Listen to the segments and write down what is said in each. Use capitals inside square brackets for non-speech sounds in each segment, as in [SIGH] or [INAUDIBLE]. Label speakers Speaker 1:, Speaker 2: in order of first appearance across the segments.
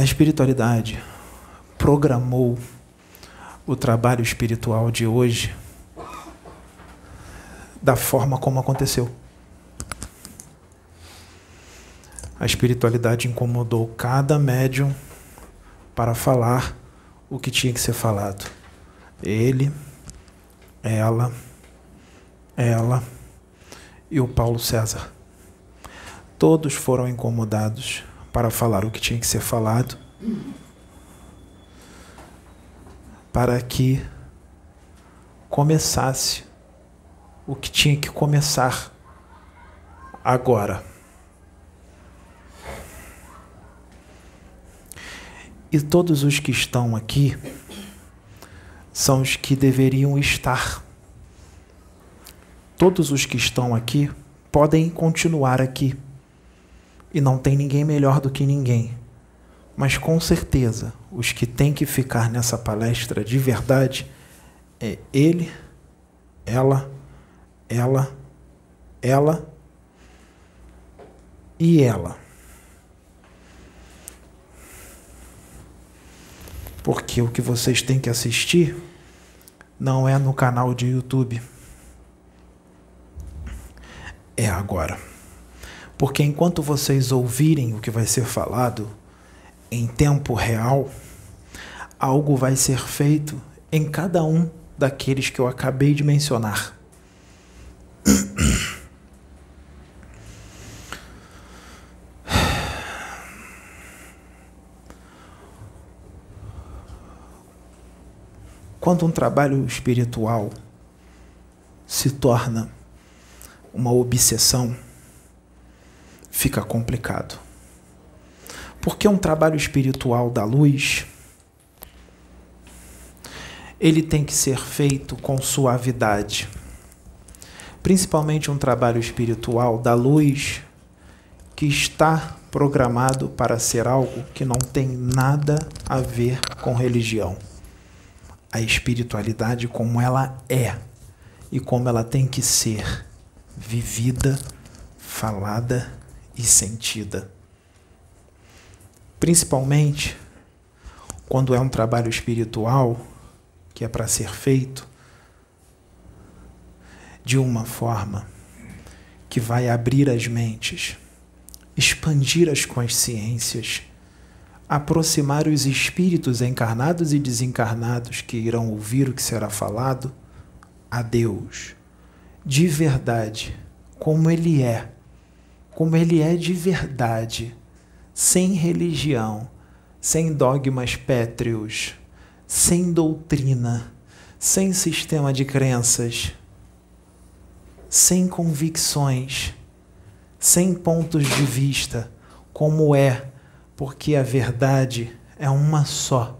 Speaker 1: A espiritualidade programou o trabalho espiritual de hoje da forma como aconteceu. A espiritualidade incomodou cada médium para falar o que tinha que ser falado. Ele, ela, ela e o Paulo César. Todos foram incomodados para falar o que tinha que ser falado, para que começasse o que tinha que começar agora. E todos os que estão aqui são os que deveriam estar. Todos os que estão aqui podem continuar aqui. E não tem ninguém melhor do que ninguém. Mas com certeza, os que têm que ficar nessa palestra de verdade é ele, ela, ela, ela e ela. Porque o que vocês têm que assistir não é no canal de YouTube. É agora. Porque enquanto vocês ouvirem o que vai ser falado em tempo real, algo vai ser feito em cada um daqueles que eu acabei de mencionar. Quando um trabalho espiritual se torna uma obsessão, fica complicado. Porque um trabalho espiritual da luz, ele tem que ser feito com suavidade. Principalmente um trabalho espiritual da luz que está programado para ser algo que não tem nada a ver com religião a espiritualidade como ela é e como ela tem que ser vivida, falada e sentida. Principalmente quando é um trabalho espiritual que é para ser feito de uma forma que vai abrir as mentes, expandir as consciências aproximar os espíritos encarnados e desencarnados que irão ouvir o que será falado a Deus, de verdade, como Ele é, como Ele é de verdade, sem religião, sem dogmas pétreos, sem doutrina, sem sistema de crenças, sem convicções, sem pontos de vista, como é porque a verdade é uma só.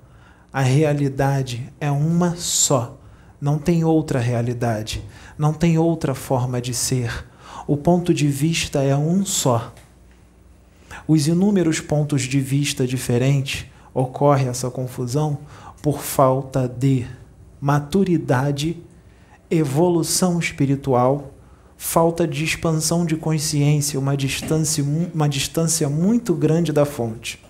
Speaker 1: A realidade é uma só. Não tem outra realidade, não tem outra forma de ser. O ponto de vista é um só. Os inúmeros pontos de vista diferentes ocorre essa confusão por falta de maturidade, evolução espiritual falta de expansão de consciência, uma distância, uma distância muito grande da fonte.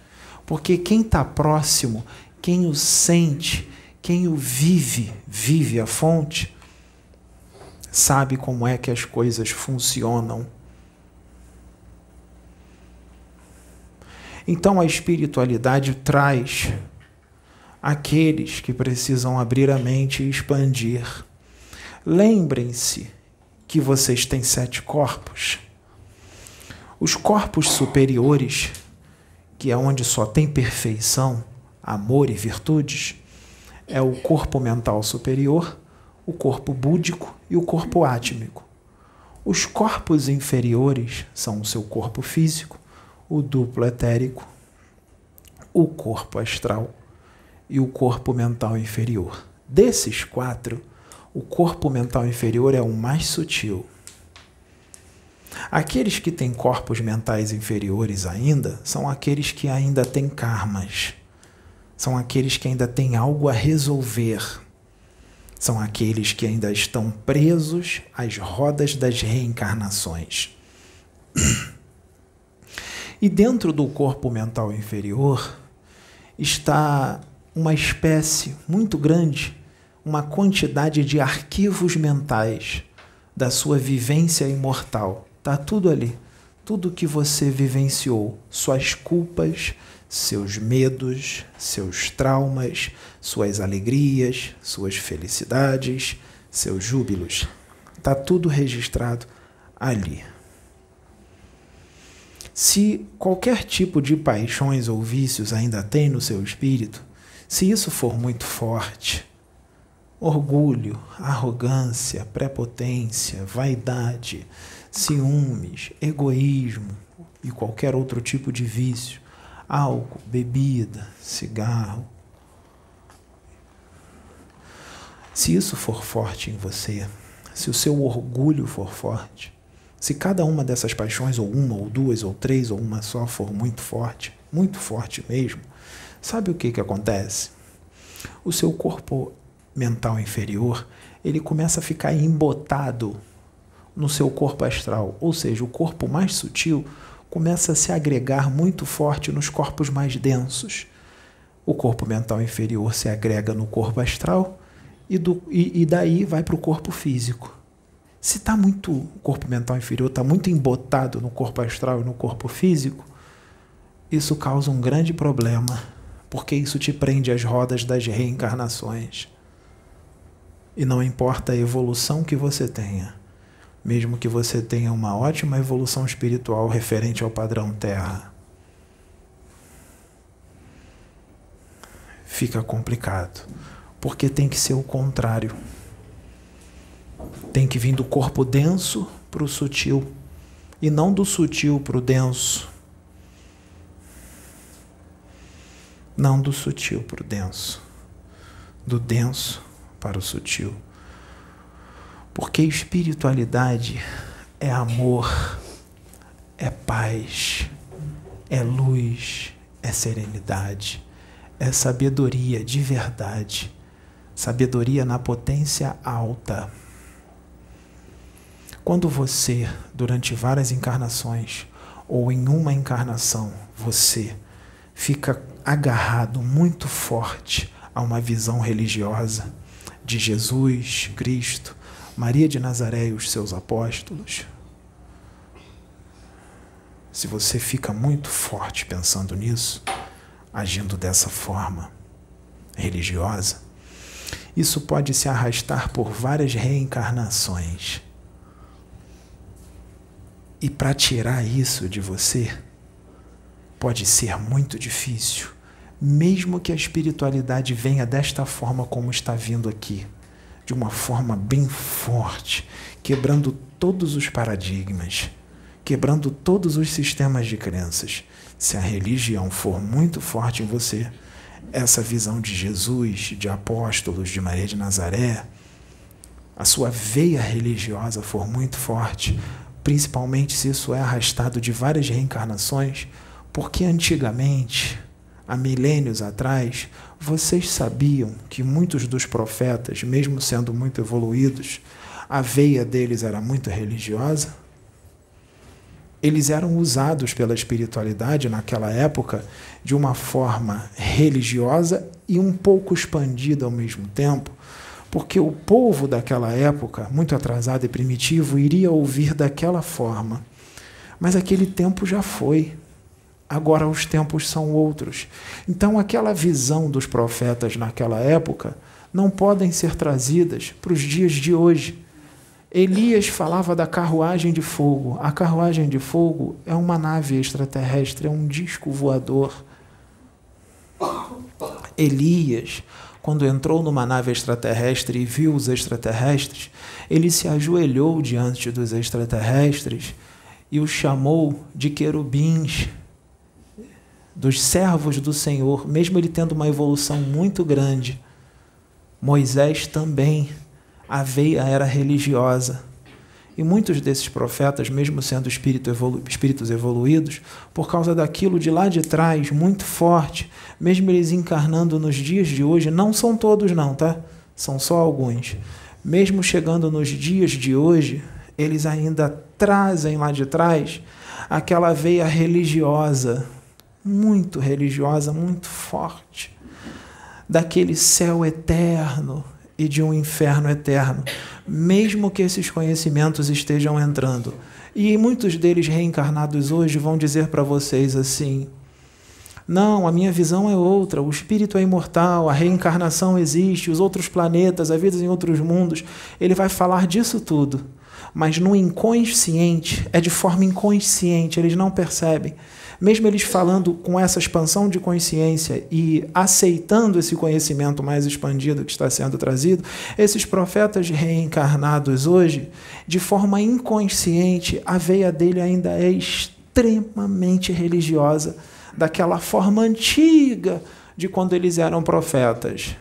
Speaker 1: Porque quem está próximo, quem o sente, quem o vive, vive a fonte, sabe como é que as coisas funcionam. Então a espiritualidade traz aqueles que precisam abrir a mente e expandir. Lembrem-se que vocês têm sete corpos. Os corpos superiores, que é onde só tem perfeição, amor e virtudes, é o corpo mental superior, o corpo búdico e o corpo átmico. Os corpos inferiores são o seu corpo físico, o duplo etérico, o corpo astral e o corpo mental inferior. Desses quatro, o corpo mental inferior é o mais sutil. Aqueles que têm corpos mentais inferiores ainda são aqueles que ainda têm karmas. São aqueles que ainda têm algo a resolver. São aqueles que ainda estão presos às rodas das reencarnações. E dentro do corpo mental inferior está uma espécie muito grande, uma quantidade de arquivos mentais da sua vivência imortal. Está tudo ali. Tudo que você vivenciou, suas culpas, seus medos, seus traumas, suas alegrias, suas felicidades, seus júbilos. Está tudo registrado ali. Se qualquer tipo de paixões ou vícios ainda tem no seu espírito, se isso for muito forte, orgulho, arrogância, prepotência, vaidade, ciúmes, egoísmo e qualquer outro tipo de vício, álcool, bebida, cigarro. Se isso for forte em você, se o seu orgulho for forte, se cada uma dessas paixões, ou uma, ou duas, ou três, ou uma só, for muito forte, muito forte mesmo, sabe o que, que acontece? O seu corpo mental inferior, ele começa a ficar embotado no seu corpo astral, ou seja, o corpo mais sutil começa a se agregar muito forte nos corpos mais densos. O corpo mental inferior se agrega no corpo astral e, do, e, e daí vai para o corpo físico. Se está muito, o corpo mental inferior está muito embotado no corpo astral e no corpo físico, isso causa um grande problema, porque isso te prende às rodas das reencarnações. E não importa a evolução que você tenha, mesmo que você tenha uma ótima evolução espiritual referente ao padrão Terra, fica complicado, porque tem que ser o contrário. Tem que vir do corpo denso para o sutil e não do sutil para o denso. Não do sutil para o denso, do denso para o sutil. Porque espiritualidade é amor, é paz, é luz, é serenidade, é sabedoria de verdade, sabedoria na potência alta. Quando você, durante várias encarnações, ou em uma encarnação, você fica agarrado muito forte a uma visão religiosa de Jesus, Cristo, Maria de Nazaré e os seus apóstolos. Se você fica muito forte pensando nisso, agindo dessa forma religiosa, isso pode se arrastar por várias reencarnações. E para tirar isso de você, pode ser muito difícil, mesmo que a espiritualidade venha desta forma como está vindo aqui, de uma forma bem forte, quebrando todos os paradigmas, quebrando todos os sistemas de crenças. Se a religião for muito forte em você, essa visão de Jesus, de apóstolos, de Maria de Nazaré, a sua veia religiosa for muito forte, principalmente se isso é arrastado de várias reencarnações, porque antigamente, há milênios atrás, vocês sabiam que muitos dos profetas, mesmo sendo muito evoluídos, a veia deles era muito religiosa? Eles eram usados pela espiritualidade naquela época de uma forma religiosa e um pouco expandida ao mesmo tempo, porque o povo daquela época, muito atrasado e primitivo, iria ouvir daquela forma. Mas aquele tempo já foi. Agora os tempos são outros. Então, aquela visão dos profetas naquela época não podem ser trazidas para os dias de hoje. Elias falava da carruagem de fogo. A carruagem de fogo é uma nave extraterrestre, é um disco voador. Elias quando entrou numa nave extraterrestre e viu os extraterrestres, ele se ajoelhou diante dos extraterrestres e os chamou de querubins, dos servos do Senhor, mesmo ele tendo uma evolução muito grande. Moisés também, a veia era religiosa. E muitos desses profetas, mesmo sendo espírito evolu espíritos evoluídos, por causa daquilo de lá de trás, muito forte, mesmo eles encarnando nos dias de hoje, não são todos não, tá? São só alguns. Mesmo chegando nos dias de hoje, eles ainda trazem lá de trás aquela veia religiosa muito religiosa, muito forte, daquele céu eterno e de um inferno eterno, mesmo que esses conhecimentos estejam entrando. E muitos deles reencarnados hoje vão dizer para vocês assim: não, a minha visão é outra. O espírito é imortal, a reencarnação existe, os outros planetas, a vida em outros mundos. Ele vai falar disso tudo. Mas no inconsciente, é de forma inconsciente, eles não percebem. Mesmo eles falando com essa expansão de consciência e aceitando esse conhecimento mais expandido que está sendo trazido, esses profetas reencarnados hoje, de forma inconsciente, a veia dele ainda é extremamente religiosa daquela forma antiga de quando eles eram profetas.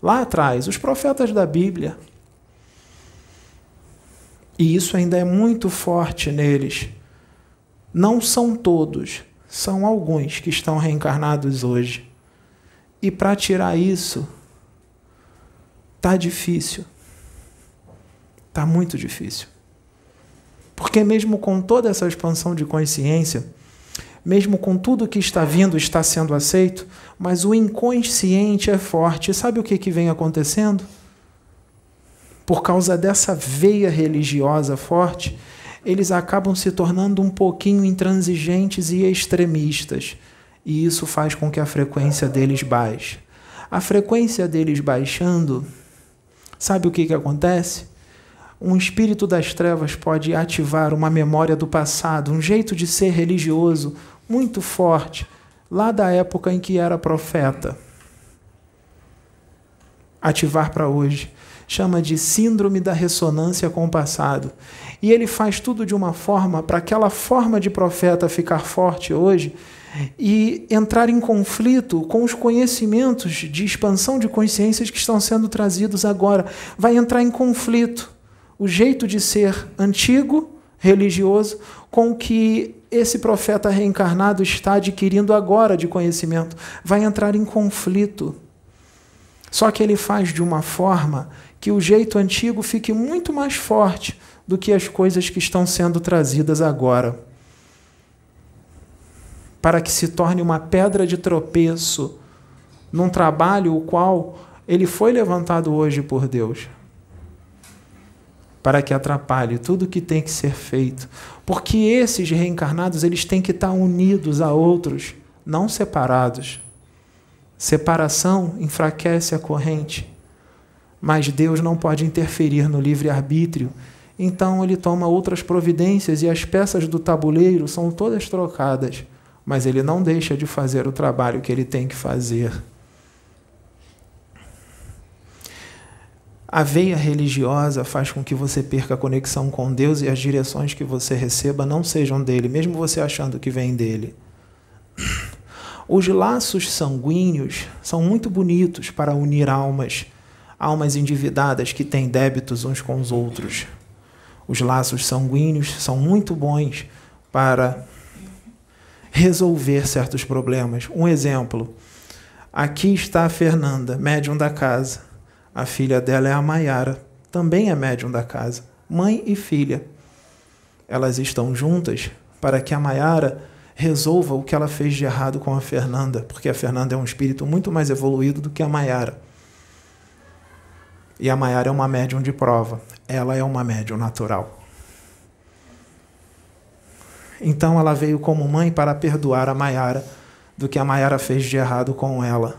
Speaker 1: Lá atrás, os profetas da Bíblia. E isso ainda é muito forte neles. Não são todos, são alguns que estão reencarnados hoje. E para tirar isso, tá difícil. Tá muito difícil. Porque mesmo com toda essa expansão de consciência, mesmo com tudo que está vindo, está sendo aceito, mas o inconsciente é forte. Sabe o que, que vem acontecendo? Por causa dessa veia religiosa forte, eles acabam se tornando um pouquinho intransigentes e extremistas. E isso faz com que a frequência deles baixe. A frequência deles baixando, sabe o que, que acontece? Um espírito das trevas pode ativar uma memória do passado, um jeito de ser religioso, muito forte, lá da época em que era profeta. Ativar para hoje. Chama de síndrome da ressonância com o passado. E ele faz tudo de uma forma para aquela forma de profeta ficar forte hoje e entrar em conflito com os conhecimentos de expansão de consciências que estão sendo trazidos agora. Vai entrar em conflito o jeito de ser antigo, religioso, com o que esse profeta reencarnado está adquirindo agora de conhecimento. Vai entrar em conflito. Só que ele faz de uma forma que o jeito antigo fique muito mais forte do que as coisas que estão sendo trazidas agora. Para que se torne uma pedra de tropeço num trabalho o qual ele foi levantado hoje por Deus para que atrapalhe tudo que tem que ser feito. Porque esses reencarnados, eles têm que estar unidos a outros, não separados. Separação enfraquece a corrente. Mas Deus não pode interferir no livre-arbítrio. Então ele toma outras providências e as peças do tabuleiro são todas trocadas. Mas ele não deixa de fazer o trabalho que ele tem que fazer. A veia religiosa faz com que você perca a conexão com Deus e as direções que você receba não sejam dele, mesmo você achando que vem dele. Os laços sanguíneos são muito bonitos para unir almas, almas endividadas que têm débitos uns com os outros. Os laços sanguíneos são muito bons para resolver certos problemas. Um exemplo: aqui está a Fernanda, médium da casa. A filha dela é a Maiara, também é médium da casa, mãe e filha. Elas estão juntas para que a Maiara resolva o que ela fez de errado com a Fernanda, porque a Fernanda é um espírito muito mais evoluído do que a Maiara. E a Maiara é uma médium de prova, ela é uma médium natural. Então ela veio como mãe para perdoar a Maiara do que a Maiara fez de errado com ela.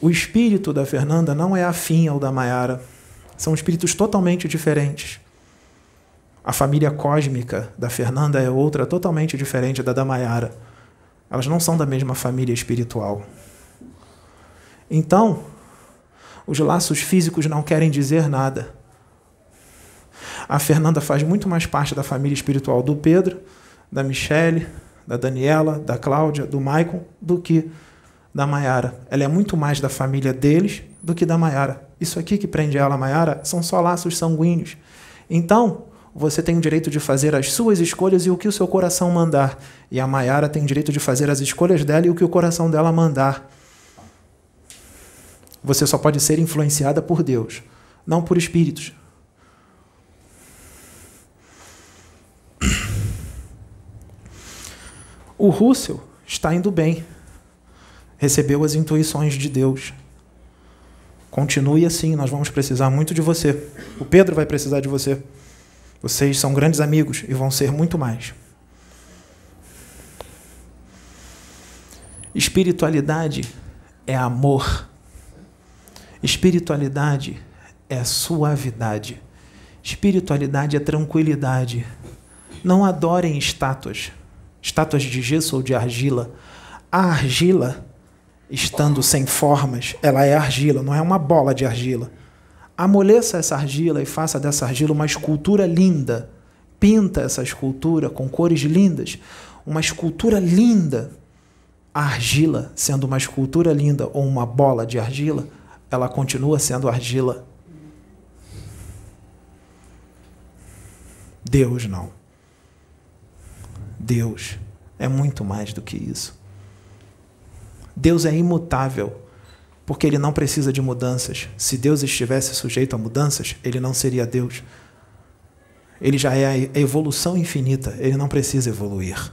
Speaker 1: O espírito da Fernanda não é afim ao da Maiara. São espíritos totalmente diferentes. A família cósmica da Fernanda é outra totalmente diferente da da Maiara. Elas não são da mesma família espiritual. Então, os laços físicos não querem dizer nada. A Fernanda faz muito mais parte da família espiritual do Pedro, da Michele, da Daniela, da Cláudia, do Maicon, do que da Maiara. Ela é muito mais da família deles do que da Maiara. Isso aqui que prende ela, Maiara, são só laços sanguíneos. Então, você tem o direito de fazer as suas escolhas e o que o seu coração mandar. E a Maiara tem o direito de fazer as escolhas dela e o que o coração dela mandar. Você só pode ser influenciada por Deus, não por espíritos. O Russell está indo bem. Recebeu as intuições de Deus. Continue assim, nós vamos precisar muito de você. O Pedro vai precisar de você. Vocês são grandes amigos e vão ser muito mais. Espiritualidade é amor. Espiritualidade é suavidade. Espiritualidade é tranquilidade. Não adorem estátuas, estátuas de gesso ou de argila. A argila, estando sem formas, ela é argila, não é uma bola de argila. Amoleça essa argila e faça dessa argila uma escultura linda. Pinta essa escultura com cores lindas, uma escultura linda a argila, sendo uma escultura linda ou uma bola de argila, ela continua sendo argila. Deus não. Deus é muito mais do que isso. Deus é imutável, porque ele não precisa de mudanças. Se Deus estivesse sujeito a mudanças, ele não seria Deus. Ele já é a evolução infinita, ele não precisa evoluir.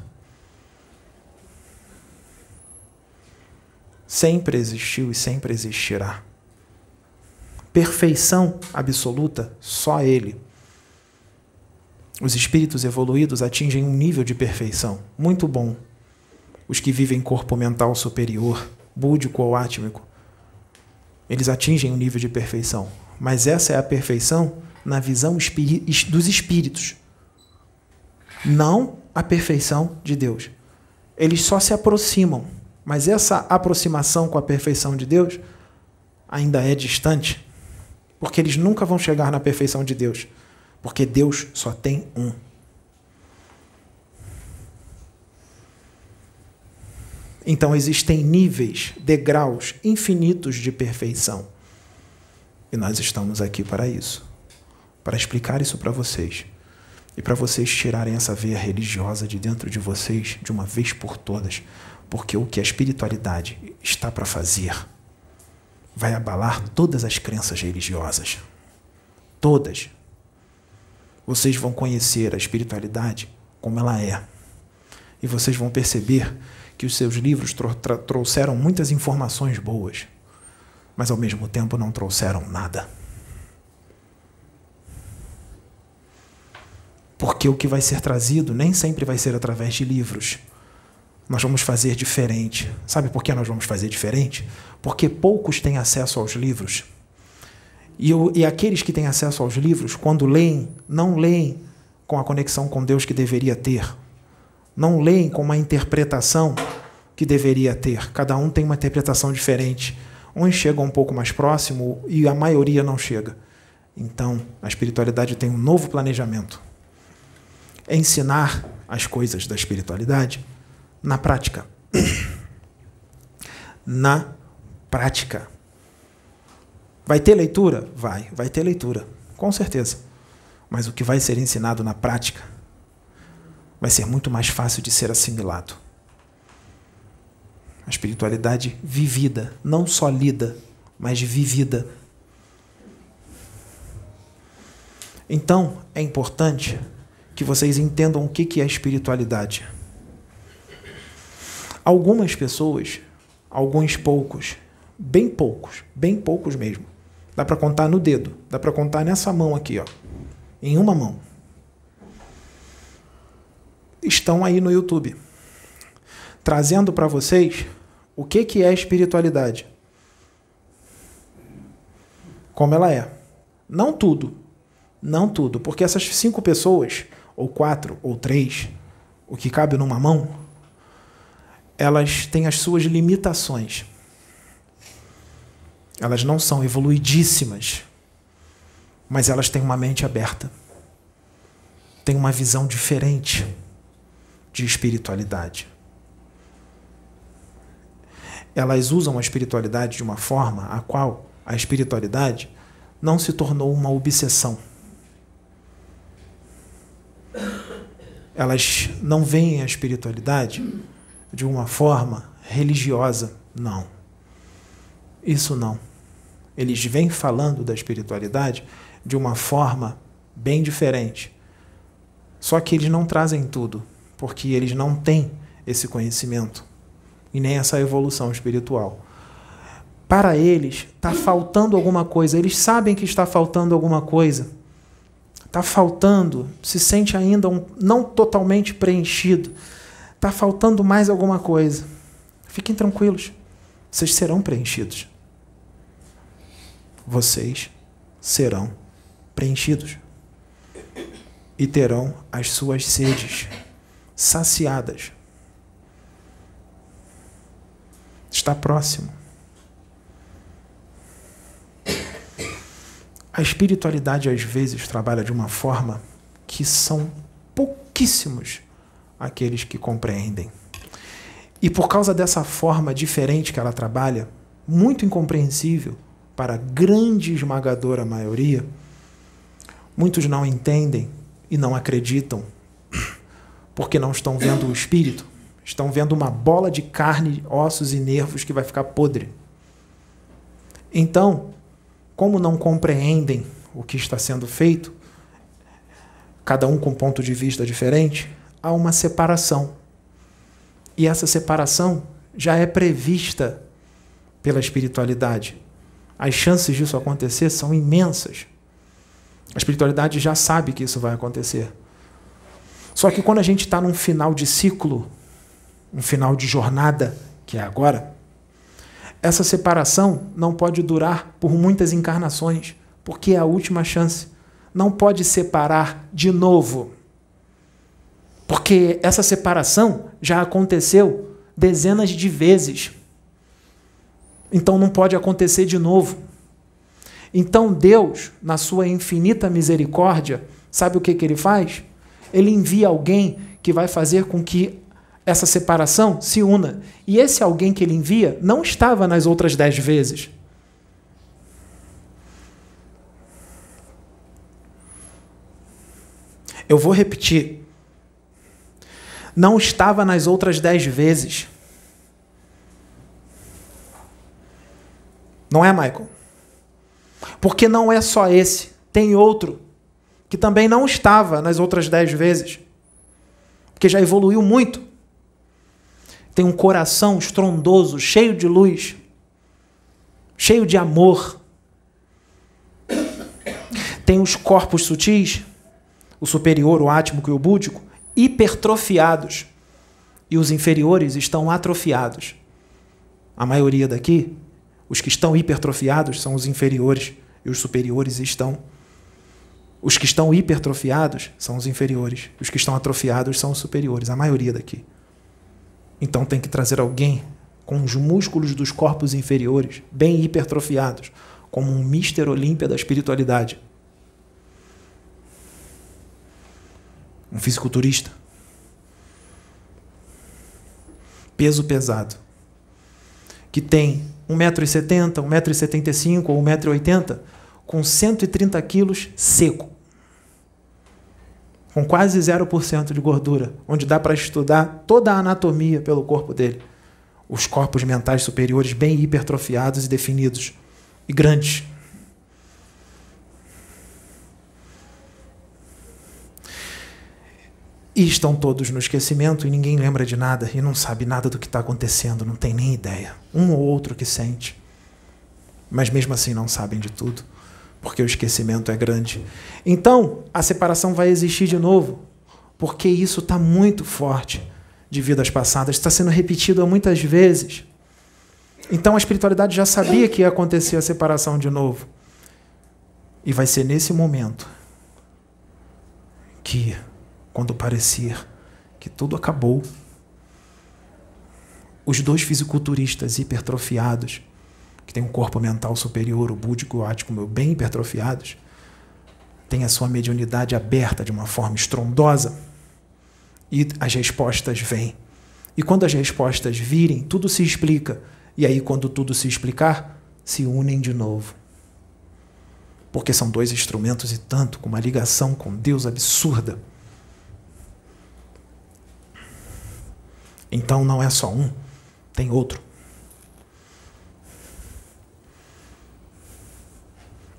Speaker 1: sempre existiu e sempre existirá. Perfeição absoluta, só Ele. Os espíritos evoluídos atingem um nível de perfeição muito bom. Os que vivem corpo mental superior, búdico ou átmico, eles atingem um nível de perfeição. Mas essa é a perfeição na visão dos espíritos, não a perfeição de Deus. Eles só se aproximam mas essa aproximação com a perfeição de Deus ainda é distante, porque eles nunca vão chegar na perfeição de Deus, porque Deus só tem um. Então existem níveis, degraus infinitos de perfeição. E nós estamos aqui para isso para explicar isso para vocês e para vocês tirarem essa veia religiosa de dentro de vocês de uma vez por todas, porque o que a espiritualidade está para fazer vai abalar todas as crenças religiosas. Todas. Vocês vão conhecer a espiritualidade como ela é. E vocês vão perceber que os seus livros trouxeram muitas informações boas, mas ao mesmo tempo não trouxeram nada. Porque o que vai ser trazido nem sempre vai ser através de livros nós vamos fazer diferente. Sabe por que nós vamos fazer diferente? Porque poucos têm acesso aos livros. E, eu, e aqueles que têm acesso aos livros, quando leem, não leem com a conexão com Deus que deveria ter. Não leem com uma interpretação que deveria ter. Cada um tem uma interpretação diferente. Uns chegam um pouco mais próximo e a maioria não chega. Então, a espiritualidade tem um novo planejamento. Ensinar as coisas da espiritualidade na prática. [CLEARS THROAT] na prática. Vai ter leitura? Vai, vai ter leitura, com certeza. Mas o que vai ser ensinado na prática vai ser muito mais fácil de ser assimilado. A espiritualidade vivida, não só lida, mas vivida. Então, é importante que vocês entendam o que é espiritualidade. Algumas pessoas, alguns poucos, bem poucos, bem poucos mesmo. Dá para contar no dedo, dá para contar nessa mão aqui, ó, em uma mão. Estão aí no YouTube, trazendo para vocês o que que é espiritualidade. Como ela é. Não tudo, não tudo, porque essas cinco pessoas, ou quatro, ou três, o que cabe numa mão, elas têm as suas limitações. Elas não são evoluidíssimas, mas elas têm uma mente aberta. Têm uma visão diferente de espiritualidade. Elas usam a espiritualidade de uma forma a qual a espiritualidade não se tornou uma obsessão. Elas não veem a espiritualidade de uma forma religiosa. Não. Isso não. Eles vêm falando da espiritualidade de uma forma bem diferente. Só que eles não trazem tudo, porque eles não têm esse conhecimento e nem essa evolução espiritual. Para eles, está faltando alguma coisa. Eles sabem que está faltando alguma coisa. Está faltando, se sente ainda um, não totalmente preenchido. Está faltando mais alguma coisa. Fiquem tranquilos, vocês serão preenchidos. Vocês serão preenchidos e terão as suas sedes saciadas. Está próximo. A espiritualidade às vezes trabalha de uma forma que são pouquíssimos aqueles que compreendem. E por causa dessa forma diferente que ela trabalha, muito incompreensível para a grande esmagadora maioria, muitos não entendem e não acreditam, porque não estão vendo o espírito, estão vendo uma bola de carne, ossos e nervos que vai ficar podre. Então, como não compreendem o que está sendo feito, cada um com um ponto de vista diferente, há uma separação. E essa separação já é prevista pela espiritualidade. As chances disso acontecer são imensas. A espiritualidade já sabe que isso vai acontecer. Só que quando a gente está num final de ciclo, um final de jornada, que é agora, essa separação não pode durar por muitas encarnações, porque é a última chance. Não pode separar de novo. Porque essa separação já aconteceu dezenas de vezes. Então não pode acontecer de novo. Então Deus, na sua infinita misericórdia, sabe o que, que ele faz? Ele envia alguém que vai fazer com que essa separação se una. E esse alguém que ele envia não estava nas outras dez vezes. Eu vou repetir. Não estava nas outras dez vezes. Não é, Michael? Porque não é só esse, tem outro que também não estava nas outras dez vezes, porque já evoluiu muito. Tem um coração estrondoso, cheio de luz, cheio de amor. Tem os corpos sutis, o superior, o átmico e o búdico, hipertrofiados. E os inferiores estão atrofiados. A maioria daqui os que estão hipertrofiados são os inferiores e os superiores estão. Os que estão hipertrofiados são os inferiores. Os que estão atrofiados são os superiores, a maioria daqui. Então tem que trazer alguém com os músculos dos corpos inferiores bem hipertrofiados, como um Mister Olímpia da espiritualidade. Um fisiculturista. Peso pesado. Que tem 1,70m, 1,75m ou 1,80m, com 130 quilos seco. Com quase 0% de gordura, onde dá para estudar toda a anatomia pelo corpo dele. Os corpos mentais superiores bem hipertrofiados e definidos, e grandes. E estão todos no esquecimento e ninguém lembra de nada e não sabe nada do que está acontecendo, não tem nem ideia. Um ou outro que sente. Mas mesmo assim não sabem de tudo, porque o esquecimento é grande. Então, a separação vai existir de novo, porque isso está muito forte de vidas passadas, está sendo repetido muitas vezes. Então a espiritualidade já sabia que ia acontecer a separação de novo. E vai ser nesse momento que quando parecer que tudo acabou. Os dois fisiculturistas hipertrofiados, que têm um corpo mental superior, o búdico e o ático bem hipertrofiados, têm a sua mediunidade aberta de uma forma estrondosa e as respostas vêm. E quando as respostas virem, tudo se explica. E aí, quando tudo se explicar, se unem de novo. Porque são dois instrumentos e tanto, com uma ligação com Deus absurda. Então não é só um, tem outro.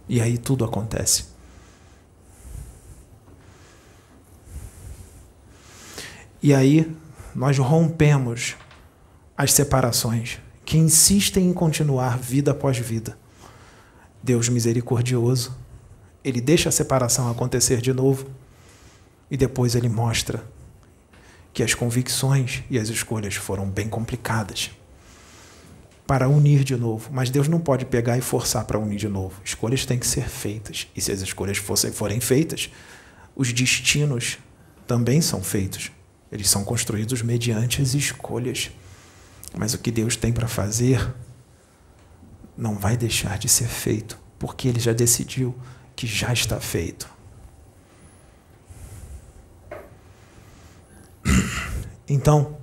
Speaker 1: E aí tudo acontece. E aí nós rompemos as separações que insistem em continuar vida após vida. Deus misericordioso, ele deixa a separação acontecer de novo e depois ele mostra que as convicções e as escolhas foram bem complicadas para unir de novo. Mas Deus não pode pegar e forçar para unir de novo. Escolhas têm que ser feitas. E se as escolhas fossem, forem feitas, os destinos também são feitos. Eles são construídos mediante as escolhas. Mas o que Deus tem para fazer não vai deixar de ser feito, porque Ele já decidiu que já está feito. Então,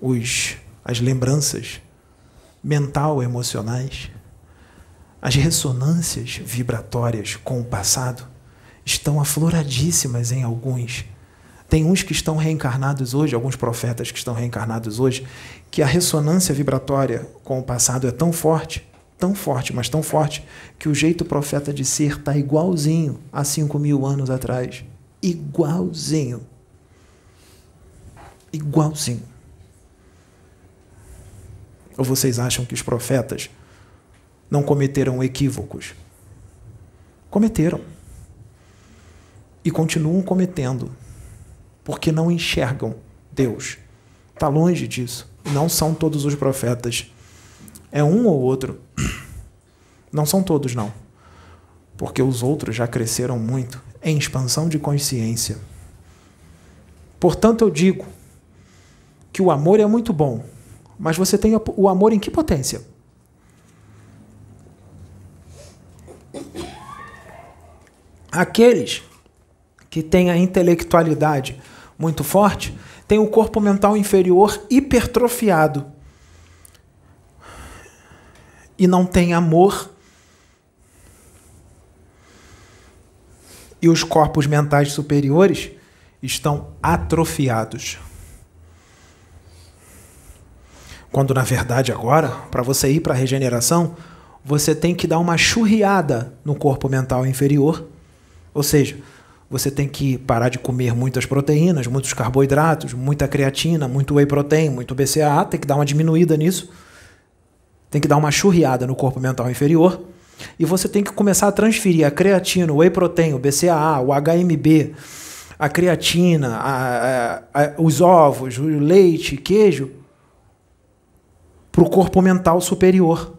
Speaker 1: os, as lembranças mental emocionais, as ressonâncias vibratórias com o passado estão afloradíssimas em alguns. Tem uns que estão reencarnados hoje, alguns profetas que estão reencarnados hoje, que a ressonância vibratória com o passado é tão forte, tão forte, mas tão forte, que o jeito profeta de ser está igualzinho a 5 mil anos atrás. Igualzinho. Igualzinho. Ou vocês acham que os profetas não cometeram equívocos? Cometeram. E continuam cometendo, porque não enxergam Deus. Está longe disso. Não são todos os profetas. É um ou outro. Não são todos, não. Porque os outros já cresceram muito em expansão de consciência. Portanto, eu digo que o amor é muito bom, mas você tem o amor em que potência? Aqueles que têm a intelectualidade muito forte têm o corpo mental inferior hipertrofiado e não têm amor. E os corpos mentais superiores estão atrofiados. Quando na verdade agora, para você ir para a regeneração, você tem que dar uma churriada no corpo mental inferior. Ou seja, você tem que parar de comer muitas proteínas, muitos carboidratos, muita creatina, muito whey protein, muito BCAA, tem que dar uma diminuída nisso. Tem que dar uma churriada no corpo mental inferior. E você tem que começar a transferir a creatina, o whey protein, o BCAA, o HMB, a creatina, a, a, a, os ovos, o leite, queijo para o corpo mental superior.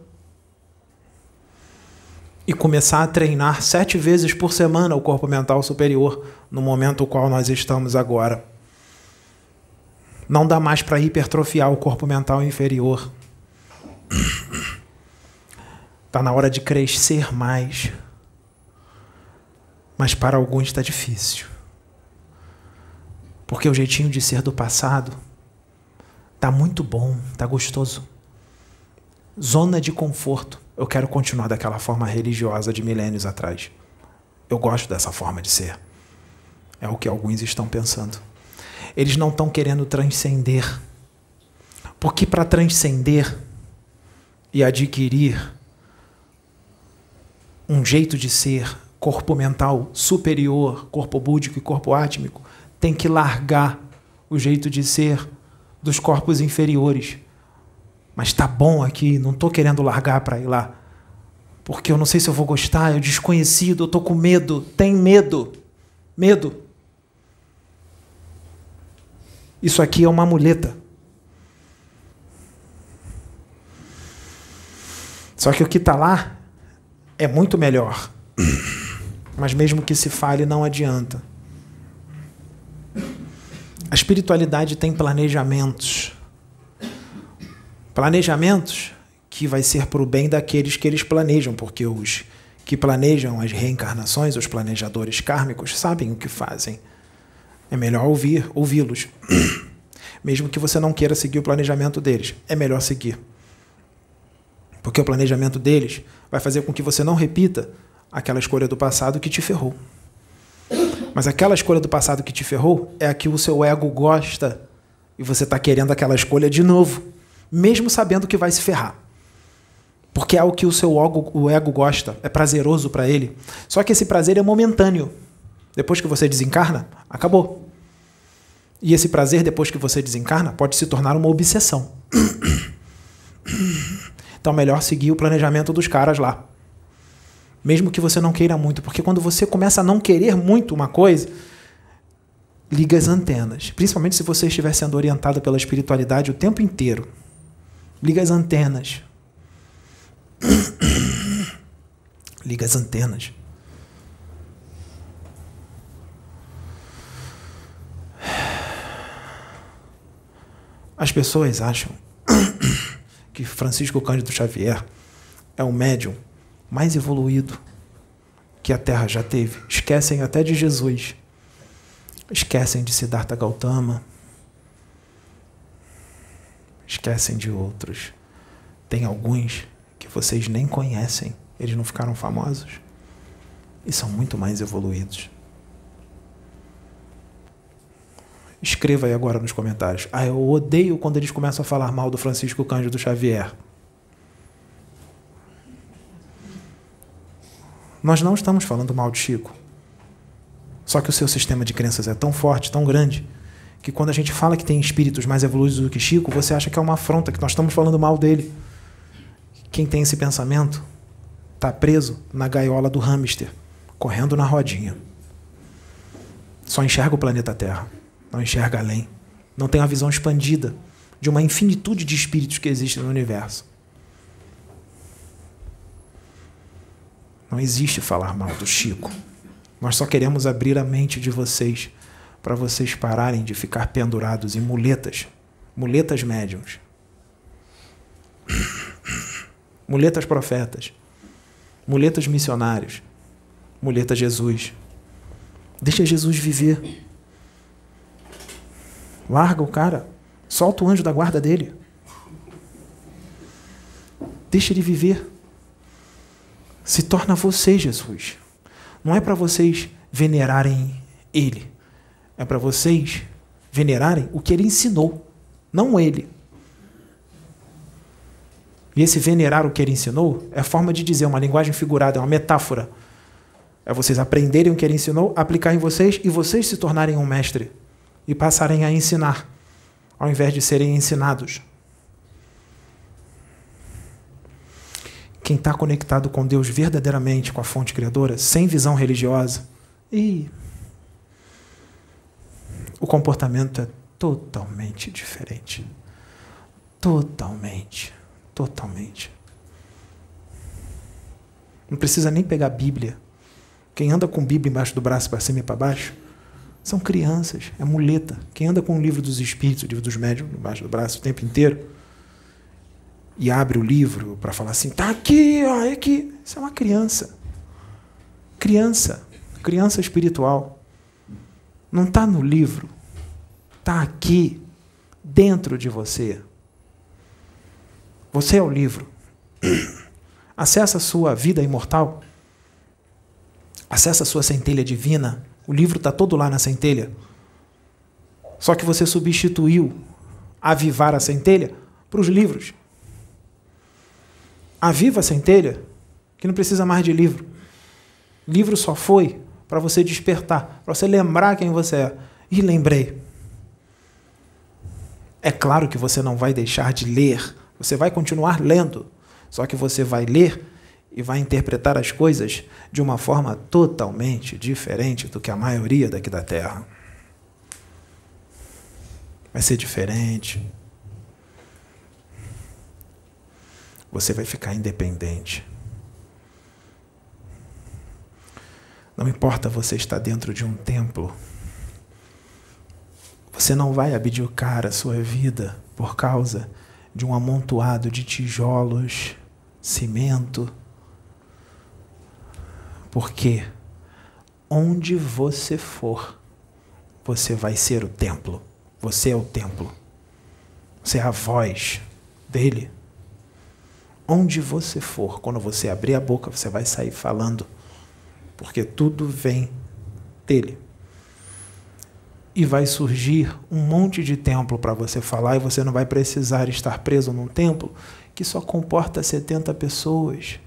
Speaker 1: E começar a treinar sete vezes por semana o corpo mental superior, no momento no qual nós estamos agora. Não dá mais para hipertrofiar o corpo mental inferior. Está na hora de crescer mais. Mas para alguns está difícil. Porque o jeitinho de ser do passado está muito bom, está gostoso zona de conforto. Eu quero continuar daquela forma religiosa de milênios atrás. Eu gosto dessa forma de ser. É o que alguns estão pensando. Eles não estão querendo transcender. Porque para transcender e adquirir um jeito de ser corpo mental superior, corpo búdico e corpo átmico, tem que largar o jeito de ser dos corpos inferiores mas está bom aqui, não estou querendo largar para ir lá. Porque eu não sei se eu vou gostar, é desconhecido, eu estou com medo. Tem medo. Medo. Isso aqui é uma muleta. Só que o que está lá é muito melhor. Mas mesmo que se fale, não adianta. A espiritualidade tem planejamentos planejamentos que vai ser para o bem daqueles que eles planejam, porque os que planejam as reencarnações, os planejadores kármicos, sabem o que fazem. É melhor ouvir, ouvi-los. [COUGHS] Mesmo que você não queira seguir o planejamento deles, é melhor seguir. Porque o planejamento deles vai fazer com que você não repita aquela escolha do passado que te ferrou. Mas aquela escolha do passado que te ferrou é a que o seu ego gosta e você está querendo aquela escolha de novo mesmo sabendo que vai se ferrar. Porque é o que o seu ego, o ego gosta, é prazeroso para ele. Só que esse prazer é momentâneo. Depois que você desencarna, acabou. E esse prazer, depois que você desencarna, pode se tornar uma obsessão. [CLEARS THROAT] Então, melhor seguir o planejamento dos caras lá. Mesmo que você não queira muito, porque quando você começa a não querer muito uma coisa, liga as antenas. Principalmente se você estiver sendo orientado pela espiritualidade o tempo inteiro. Liga as antenas. [COUGHS] liga as antenas. As pessoas acham que Francisco Cândido Xavier é o médium mais evoluído que a Terra já teve. Esquecem até de Jesus. Esquecem de Siddhartha Gautama. Esquecem de outros. Tem alguns que vocês nem conhecem. Eles não ficaram famosos. E são muito mais evoluídos. Escreva aí agora nos comentários. Ah, eu odeio quando eles começam a falar mal do Francisco Cândido Xavier. Nós não estamos falando mal de Chico. Só que o seu sistema de crenças é tão forte, tão grande, que quando a gente fala que tem espíritos mais evoluídos do que Chico, você acha que é uma afronta, que nós estamos falando mal dele. Quem tem esse pensamento está preso na gaiola do hamster, correndo na rodinha. Só enxerga o planeta Terra não enxerga além, não tem uma visão expandida de uma infinitude de espíritos que existem no universo. Não existe falar mal do Chico. Nós só queremos abrir a mente de vocês para vocês pararem de ficar pendurados em muletas, muletas médiums, muletas profetas, muletas missionários, muleta Jesus. Deixa Jesus viver. Larga o cara. Solta o anjo da guarda dele. Deixa ele viver. Se torna você, Jesus. Não é para vocês venerarem ele. É para vocês venerarem o que ele ensinou, não ele. E esse venerar o que ele ensinou é forma de dizer, uma linguagem figurada, é uma metáfora. É vocês aprenderem o que ele ensinou, aplicar em vocês e vocês se tornarem um mestre e passarem a ensinar, ao invés de serem ensinados. Quem está conectado com Deus verdadeiramente, com a fonte criadora, sem visão religiosa, e o comportamento é totalmente diferente. Totalmente. Totalmente. Não precisa nem pegar a Bíblia. Quem anda com Bíblia embaixo do braço para cima e para baixo, são crianças, é muleta. Quem anda com o livro dos espíritos, o livro dos médiuns, embaixo do braço o tempo inteiro, e abre o livro para falar assim, tá aqui, ó, é aqui. Isso é uma criança. Criança, criança espiritual. Não está no livro, está aqui, dentro de você. Você é o livro. Acessa a sua vida imortal. Acessa a sua centelha divina o livro está todo lá na centelha. Só que você substituiu avivar a centelha para os livros. Aviva a centelha, que não precisa mais de livro. Livro só foi para você despertar, para você lembrar quem você é. E lembrei. É claro que você não vai deixar de ler, você vai continuar lendo, só que você vai ler e vai interpretar as coisas de uma forma totalmente diferente do que a maioria daqui da Terra. Vai ser diferente. Você vai ficar independente. Não importa você estar dentro de um templo, você não vai abdicar a sua vida por causa de um amontoado de tijolos, cimento, porque onde você for, você vai ser o templo. Você é o templo. Você é a voz dele. Onde você for, quando você abrir a boca, você vai sair falando, porque tudo vem dele. E vai surgir um monte de templo para você falar, e você não vai precisar estar preso num templo que só comporta 70 pessoas.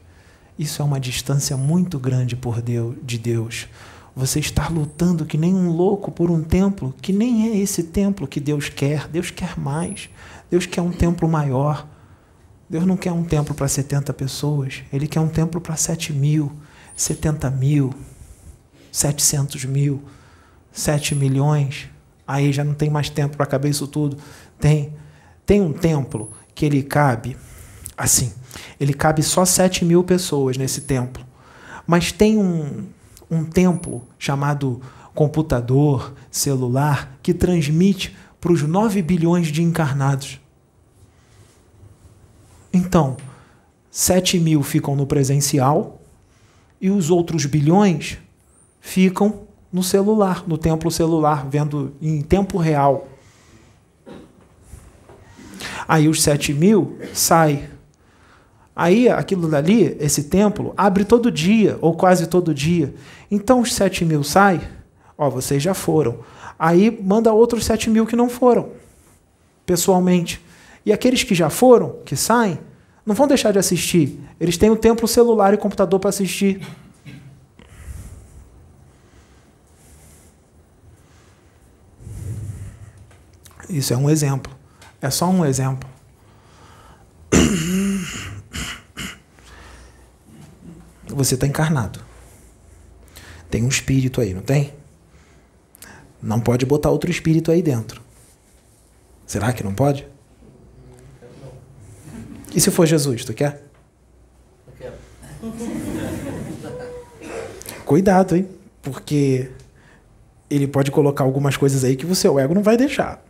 Speaker 1: Isso é uma distância muito grande por Deus, de Deus. você está lutando que nem um louco por um templo que nem é esse templo que Deus quer. Deus quer mais. Deus quer um templo maior. Deus não quer um templo para 70 pessoas. Ele quer um templo para 7 mil, 70 mil, 700 mil, 7 milhões. Aí já não tem mais tempo para caber isso tudo. Tem, tem um templo que ele cabe assim. Ele cabe só 7 mil pessoas nesse templo. Mas tem um, um templo chamado computador, celular, que transmite para os 9 bilhões de encarnados. Então, 7 mil ficam no presencial e os outros bilhões ficam no celular, no templo celular, vendo em tempo real. Aí os 7 mil saem Aí aquilo dali, esse templo, abre todo dia, ou quase todo dia. Então os sete mil saem, ó, vocês já foram. Aí manda outros sete mil que não foram, pessoalmente. E aqueles que já foram, que saem, não vão deixar de assistir. Eles têm o templo celular e computador para assistir. Isso é um exemplo. É só um exemplo. [CLEARS THROAT] você está encarnado. Tem um espírito aí, não tem? Não pode botar outro espírito aí dentro. Será que não pode? E se for Jesus, tu quer? Eu quero. Cuidado, hein? Porque ele pode colocar algumas coisas aí que o seu ego não vai deixar.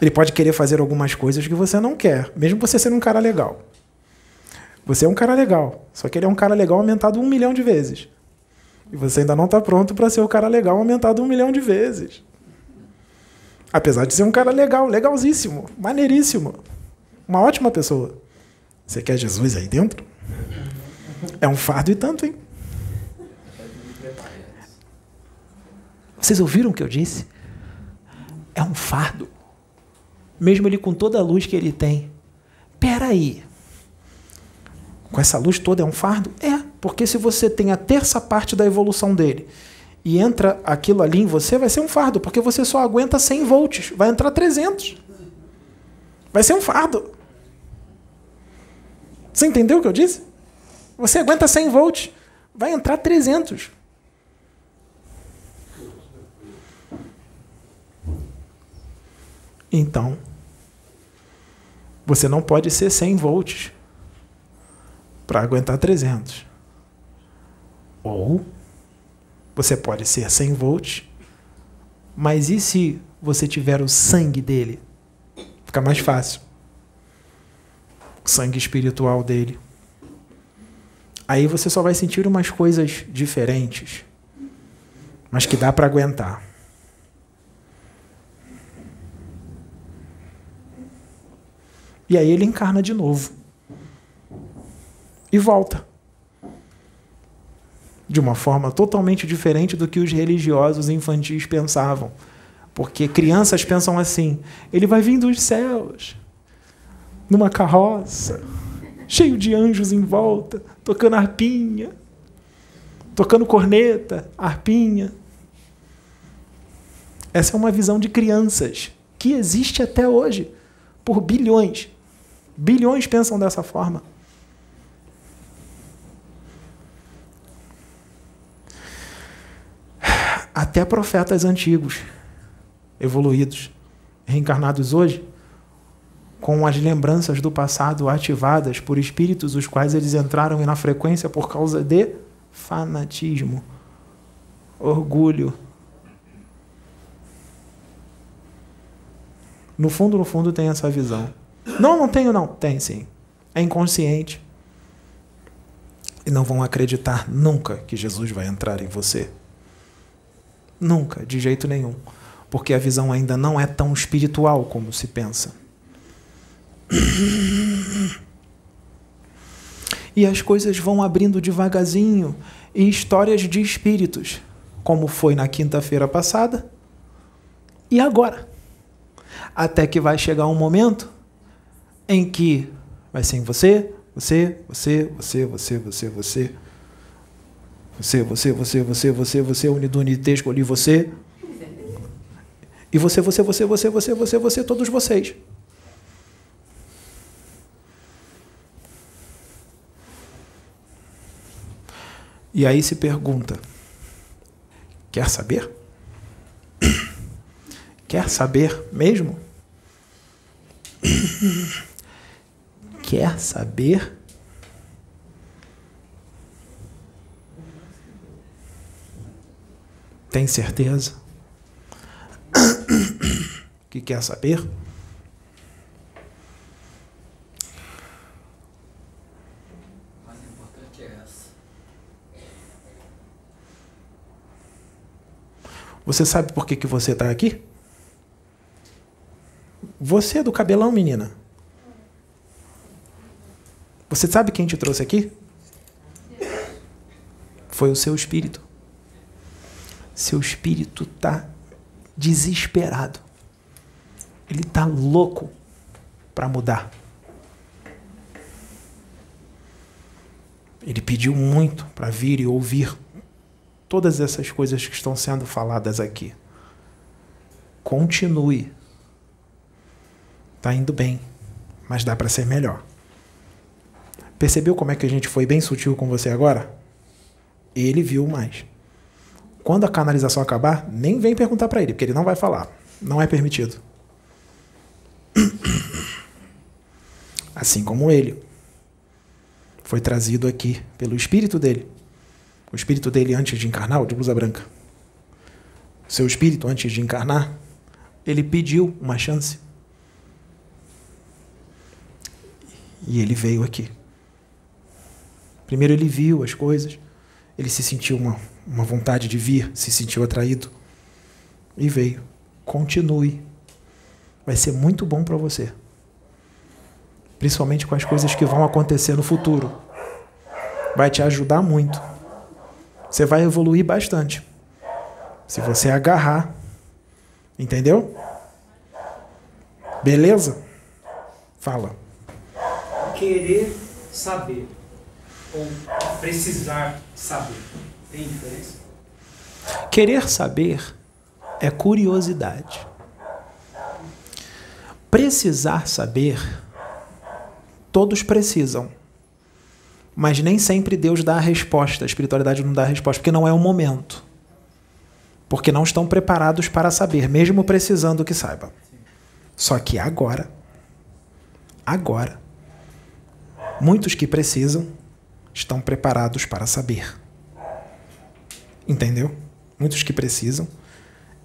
Speaker 1: Ele pode querer fazer algumas coisas que você não quer, mesmo você sendo um cara legal. Você é um cara legal, só que ele é um cara legal aumentado um milhão de vezes. E você ainda não está pronto para ser o cara legal aumentado um milhão de vezes. Apesar de ser um cara legal, legalzíssimo, maneiríssimo. Uma ótima pessoa. Você quer Jesus aí dentro? É um fardo e tanto, hein? Vocês ouviram o que eu disse? É um fardo. Mesmo ele com toda a luz que ele tem. Peraí com essa luz toda é um fardo? É, porque se você tem a terça parte da evolução dele e entra aquilo ali em você, vai ser um fardo, porque você só aguenta 100 volts, vai entrar 300. Vai ser um fardo. Você entendeu o que eu disse? Você aguenta 100 volts, vai entrar 300. Então, você não pode ser 100 volts para aguentar 300. Ou você pode ser 100 volts, mas e se você tiver o sangue dele? Fica mais fácil. O sangue espiritual dele. Aí você só vai sentir umas coisas diferentes, mas que dá para aguentar. E aí ele encarna de novo e volta. De uma forma totalmente diferente do que os religiosos infantis pensavam. Porque crianças pensam assim: ele vai vir dos céus, numa carroça, cheio de anjos em volta, tocando arpinha, tocando corneta, arpinha. Essa é uma visão de crianças que existe até hoje, por bilhões. Bilhões pensam dessa forma. Até profetas antigos, evoluídos, reencarnados hoje, com as lembranças do passado ativadas por espíritos os quais eles entraram na frequência por causa de fanatismo, orgulho. No fundo, no fundo, tem essa visão. Não, não tenho, não. Tem sim. É inconsciente. E não vão acreditar nunca que Jesus vai entrar em você. Nunca, de jeito nenhum. Porque a visão ainda não é tão espiritual como se pensa. [CLEARS THROAT] E as coisas vão abrindo devagarzinho e histórias de espíritos, como foi na quinta-feira passada e agora. Até que vai chegar um momento em que vai ser em você, você, você, você, você, você, você. Você, você, você, você, você, você, unido, unite, escolhi você. E você, você, você, você, você, você, você, todos vocês. E aí se pergunta: quer saber? Quer saber mesmo? Quer saber? Tem certeza? [COUGHS] Que quer saber? Você sabe por que, que você está aqui? Você é do cabelão, menina. Você sabe quem te trouxe aqui? Foi o seu espírito. Seu espírito está desesperado. Ele está louco para mudar. Ele pediu muito para vir e ouvir todas essas coisas que estão sendo faladas aqui. Continue. Está indo bem, mas dá para ser melhor. Percebeu como é que a gente foi bem sutil com você agora? Ele viu mais. Quando a canalização acabar, nem vem perguntar para ele, porque ele não vai falar. Não é permitido. [CLEARS THROAT] Assim como ele foi trazido aqui pelo espírito dele o espírito dele antes de encarnar, o de blusa branca, seu espírito antes de encarnar, ele pediu uma chance. E ele veio aqui. Primeiro ele viu as coisas, ele se sentiu uma, uma vontade de vir, se sentiu atraído e veio. Continue. Vai ser muito bom para você. Principalmente com as coisas que vão acontecer no futuro. Vai te ajudar muito você vai evoluir bastante. Se você agarrar. Entendeu? Beleza? Fala.
Speaker 2: Querer saber ou precisar saber. Tem diferença?
Speaker 1: Querer saber é curiosidade. Precisar saber, todos precisam. Mas nem sempre Deus dá a resposta, a espiritualidade não dá a resposta, porque não é o momento. Porque não estão preparados para saber, mesmo precisando que saiba. Só que agora, agora, muitos que precisam estão preparados para saber. Entendeu? Muitos que precisam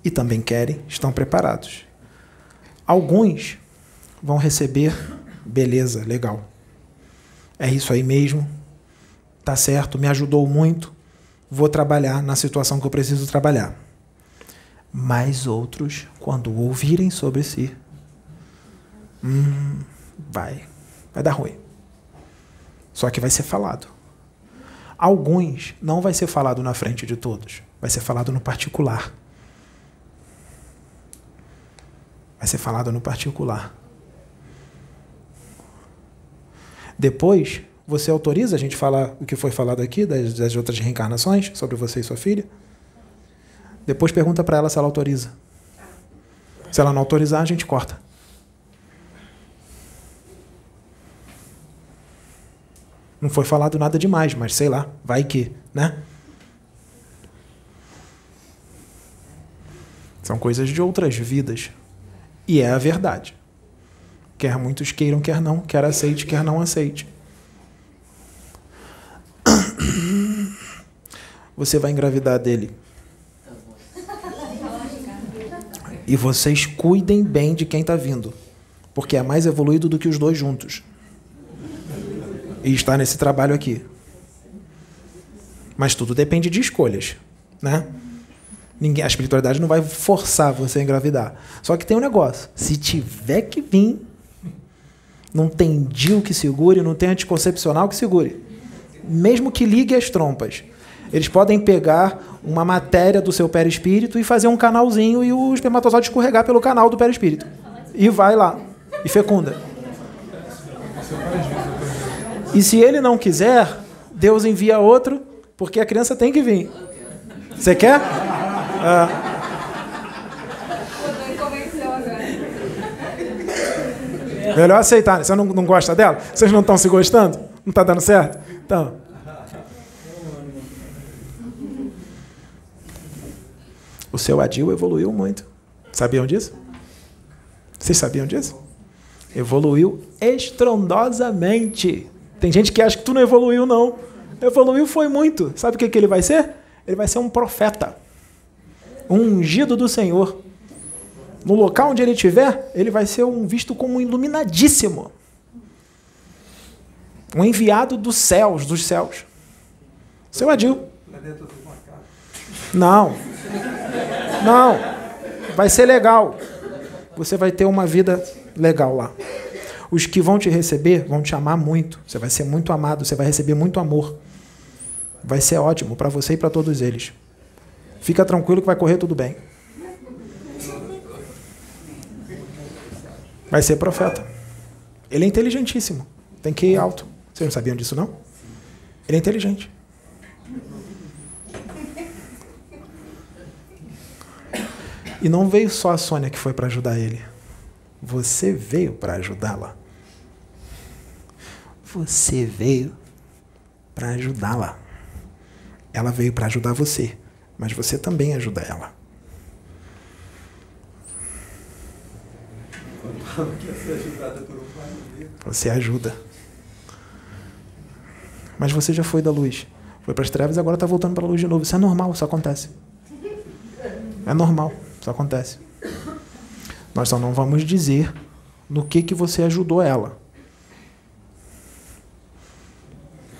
Speaker 1: e também querem estão preparados. Alguns vão receber beleza, legal é isso aí mesmo, tá certo, me ajudou muito, vou trabalhar na situação que eu preciso trabalhar. Mas outros, quando ouvirem sobre si, hum, vai, vai dar ruim. Só que vai ser falado. Alguns não vai ser falado na frente de todos, vai ser falado no particular. Vai ser falado no particular. Depois, você autoriza a gente falar o que foi falado aqui, das, das outras reencarnações, sobre você e sua filha? Depois pergunta para ela se ela autoriza. Se ela não autorizar, a gente corta. Não foi falado nada demais, mas sei lá, vai que, né? São coisas de outras vidas. E é a verdade. Quer muitos queiram, quer não, quer aceite, quer não aceite. [COUGHS] Você vai engravidar dele. E vocês cuidem bem de quem está vindo, porque é mais evoluído do que os dois juntos. E está nesse trabalho aqui. Mas tudo depende de escolhas, né? Ninguém, a espiritualidade não vai forçar você a engravidar. Só que tem um negócio: se tiver que vir, não tem DIL que segure, não tem anticoncepcional que segure. Mesmo que ligue as trompas. Eles podem pegar uma matéria do seu perispírito e fazer um canalzinho e o espermatozoide escorregar pelo canal do perispírito. E vai lá. E fecunda. E se ele não quiser, Deus envia outro Porque a criança tem que vir. Você quer? Ah. Melhor aceitar. Você não, não gosta dela? Vocês não estão se gostando? Não está dando certo? Então. O seu Adil evoluiu muito. Sabiam disso? Vocês sabiam disso? Evoluiu estrondosamente. Tem gente que acha que tu não evoluiu, não. Evoluiu foi muito. Sabe o que, que ele vai ser? Ele vai ser um profeta. Um ungido do Senhor. No local onde ele estiver, ele vai ser um visto como um iluminadíssimo. Um enviado dos céus, dos céus. Seu Adil. Não. Não. Vai ser legal. Você vai ter uma vida legal lá. Os que vão te receber vão te amar muito. Você vai ser muito amado, você vai receber muito amor. Vai ser ótimo para você e para todos eles. Fica tranquilo que vai correr tudo bem. Vai ser profeta. Ele é inteligentíssimo. Tem que ir alto. Vocês não sabiam disso, não? Ele é inteligente. E não veio só a Sônia que foi para ajudar ele. Você veio para ajudá-la. Você veio para ajudá-la. Ela veio para ajudar você, mas você também ajuda ela. Você ajuda. Mas você já foi da luz. Foi para as trevas e agora está voltando para a luz de novo. Isso é normal, isso acontece. É normal, isso acontece. Nós só não vamos dizer no que, que você ajudou ela.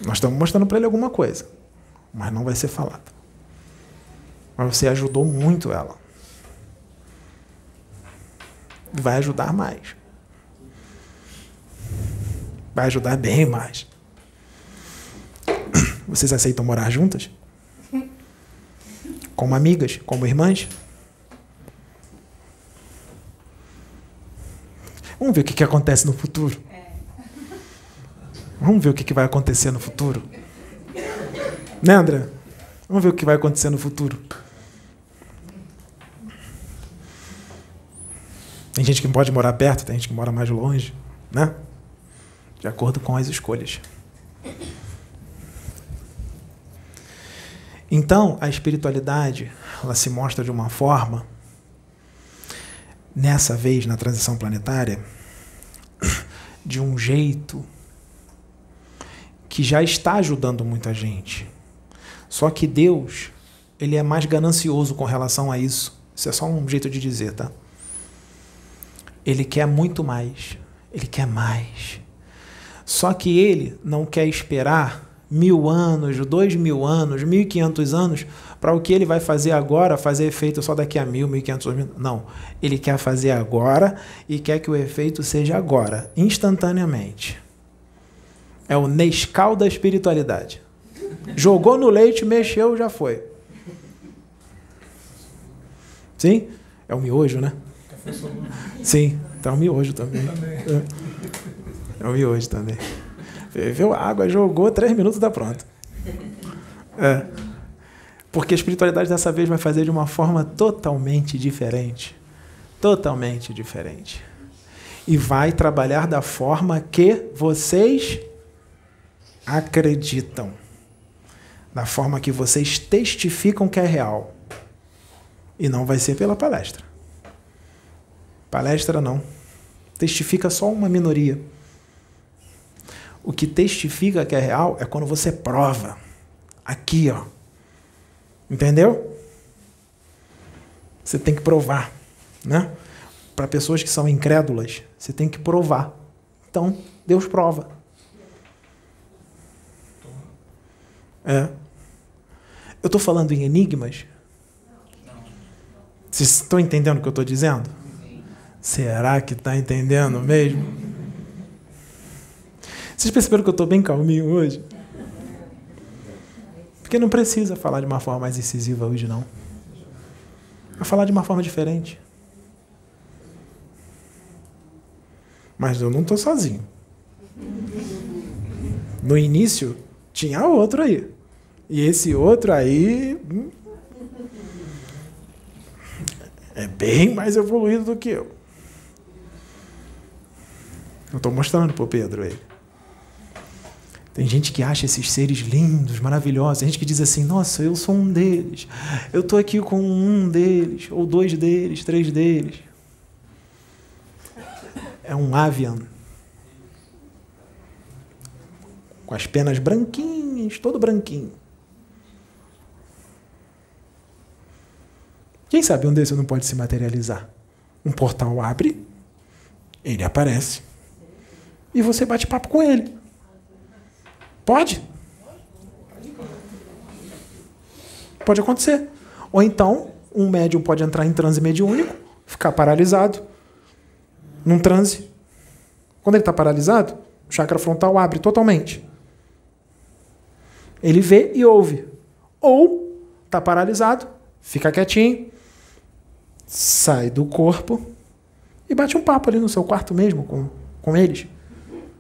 Speaker 1: Nós estamos mostrando para ele alguma coisa, mas não vai ser falado. Mas você ajudou muito ela. Vai ajudar mais. Vai ajudar bem mais. Vocês aceitam morar juntas? Como amigas? Como irmãs? Vamos ver o que, que acontece no futuro. Vamos ver o que, que vai acontecer no futuro. Né, André? Vamos ver o que vai acontecer no futuro. Tem gente que pode morar perto, tem gente que mora mais longe, né? De acordo com as escolhas. Então, a espiritualidade, ela se mostra de uma forma nessa vez na transição planetária de um jeito que já está ajudando muita gente. Só que Deus, ele é mais ganancioso com relação a isso. Isso é só um jeito de dizer, tá? Ele quer muito mais. Ele quer mais. Só que ele não quer esperar mil anos, dois mil anos, mil e quinhentos anos para o que ele vai fazer agora fazer efeito só daqui a mil, mil e quinhentos anos. Não. Ele quer fazer agora e quer que o efeito seja agora, instantaneamente. É o Nescau da espiritualidade. Jogou no leite, mexeu, já foi. Sim? É o miojo, né? Sim, tá o miojo também. É, é o miojo também. Ferveu água, jogou, três minutos, tá pronto. É. Porque a espiritualidade dessa vez vai fazer de uma forma totalmente diferente. Totalmente diferente. E vai trabalhar da forma que vocês acreditam, da forma que vocês testificam que é real. E não vai ser pela palestra. Palestra não. Testifica só uma minoria. O que testifica que é real é quando você prova. Aqui, ó. Entendeu? Você tem que provar, né? Para pessoas que são incrédulas, você tem que provar. Então, Deus prova. É. Eu estou falando em enigmas? Vocês estão entendendo o que eu estou dizendo? Será que está entendendo mesmo? Vocês perceberam que eu estou bem calminho hoje? Porque não precisa falar de uma forma mais incisiva hoje, não. Vai falar de uma forma diferente. Mas eu não estou sozinho. No início, tinha outro aí. E esse outro aí. hum, É bem mais evoluído do que eu. Eu estou mostrando para o Pedro ele. Tem gente que acha esses seres lindos, maravilhosos. Tem gente que diz assim: Nossa, eu sou um deles. Eu estou aqui com um deles, ou dois deles, três deles. É um avian. Com as penas branquinhas, todo branquinho. Quem sabe um desses não pode se materializar? Um portal abre, ele aparece, e você bate papo com ele. Pode? Pode acontecer. Ou então, um médium pode entrar em transe mediúnico, ficar paralisado, num transe. Quando ele está paralisado, o chakra frontal abre totalmente. Ele vê e ouve. Ou está paralisado, fica quietinho, sai do corpo e bate um papo ali no seu quarto mesmo com, com eles.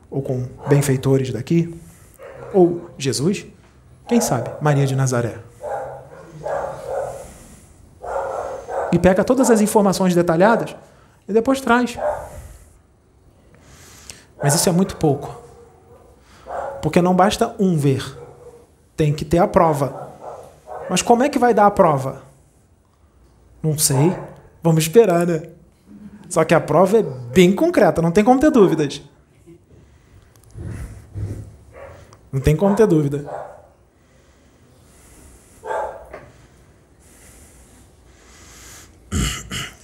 Speaker 1: Ou com benfeitores daqui. Ou Jesus. Quem sabe? Maria de Nazaré. E pega todas as informações detalhadas e depois traz. Mas isso é muito pouco. Porque não basta um ver. Tem que ter a prova. Mas como é que vai dar a prova? Não sei. Vamos esperar, né? Só que a prova é bem concreta, não tem como ter dúvidas. Não tem como ter dúvida.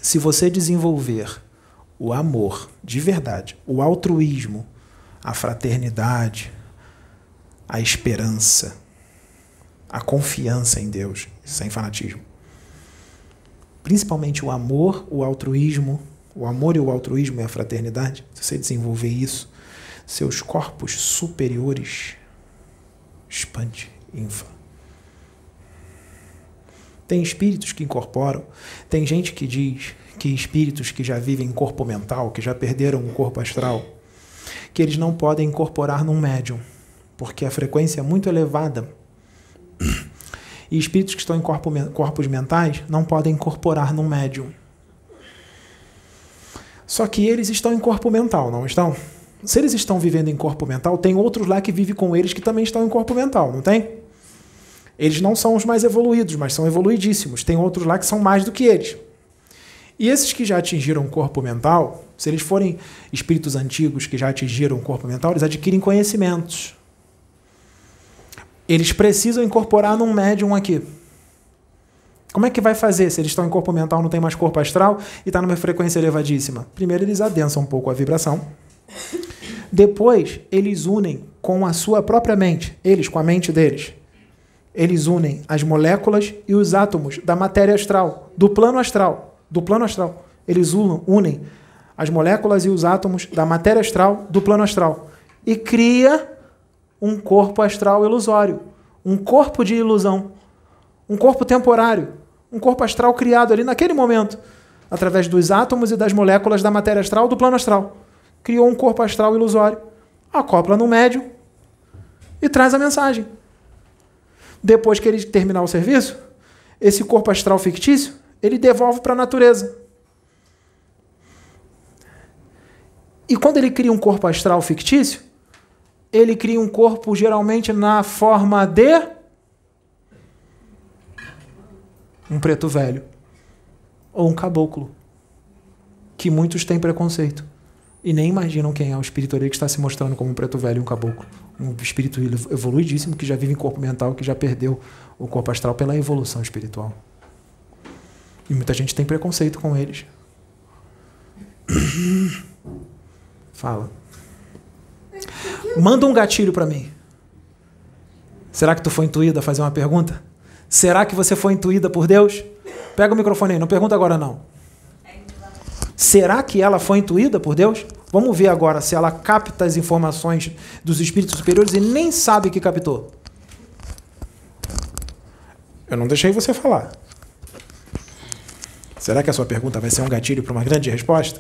Speaker 1: Se você desenvolver o amor de verdade, o altruísmo, a fraternidade, a esperança, a confiança em Deus, sem fanatismo. Principalmente o amor, o altruísmo, o amor e o altruísmo e a fraternidade, se você desenvolver isso, seus corpos superiores expande, infla. Tem espíritos que incorporam, tem gente que diz que espíritos que já vivem em corpo mental, que já perderam o corpo astral, que eles não podem incorporar num médium, porque a frequência é muito elevada. E espíritos que estão em corpo, corpos mentais não podem incorporar num médium. Só que eles estão em corpo mental, não estão? Se eles estão vivendo em corpo mental, tem outros lá que vivem com eles que também estão em corpo mental, não tem? Eles não são os mais evoluídos, mas são evoluidíssimos. Tem outros lá que são mais do que eles. E esses que já atingiram o corpo mental, se eles forem espíritos antigos que já atingiram o corpo mental, eles adquirem conhecimentos. Eles precisam incorporar num médium aqui. Como é que vai fazer se eles estão em corpo mental, não tem mais corpo astral e está numa frequência elevadíssima? Primeiro, eles adensam um pouco a vibração. Depois, eles unem com a sua própria mente, eles com a mente deles. Eles unem as moléculas e os átomos da matéria astral, do plano astral, do plano astral. Eles unem as moléculas e os átomos da matéria astral do plano astral e cria um corpo astral ilusório, um corpo de ilusão, um corpo temporário, um corpo astral criado ali naquele momento, através dos átomos e das moléculas da matéria astral do plano astral. Criou um corpo astral ilusório, acopla no médium e traz a mensagem. Depois que ele terminar o serviço, esse corpo astral fictício, ele devolve para a natureza. E quando ele cria um corpo astral fictício, ele cria um corpo geralmente na forma de um preto velho ou um caboclo, que muitos têm preconceito e nem imaginam quem é o espírito ali que está se mostrando como um preto velho e um caboclo. Um espírito evoluidíssimo que já vive em corpo mental, que já perdeu o corpo astral pela evolução espiritual. E muita gente tem preconceito com eles. [COUGHS] Fala. Manda um gatilho para mim. Será que tu foi intuída a fazer uma pergunta? Será que você foi intuída por Deus? Pega o microfone aí, não pergunta agora não. Será que ela foi intuída por Deus? Vamos ver agora se ela capta as informações dos espíritos superiores e nem sabe que captou. Eu não deixei você falar. Será que a sua pergunta vai ser um gatilho para uma grande resposta?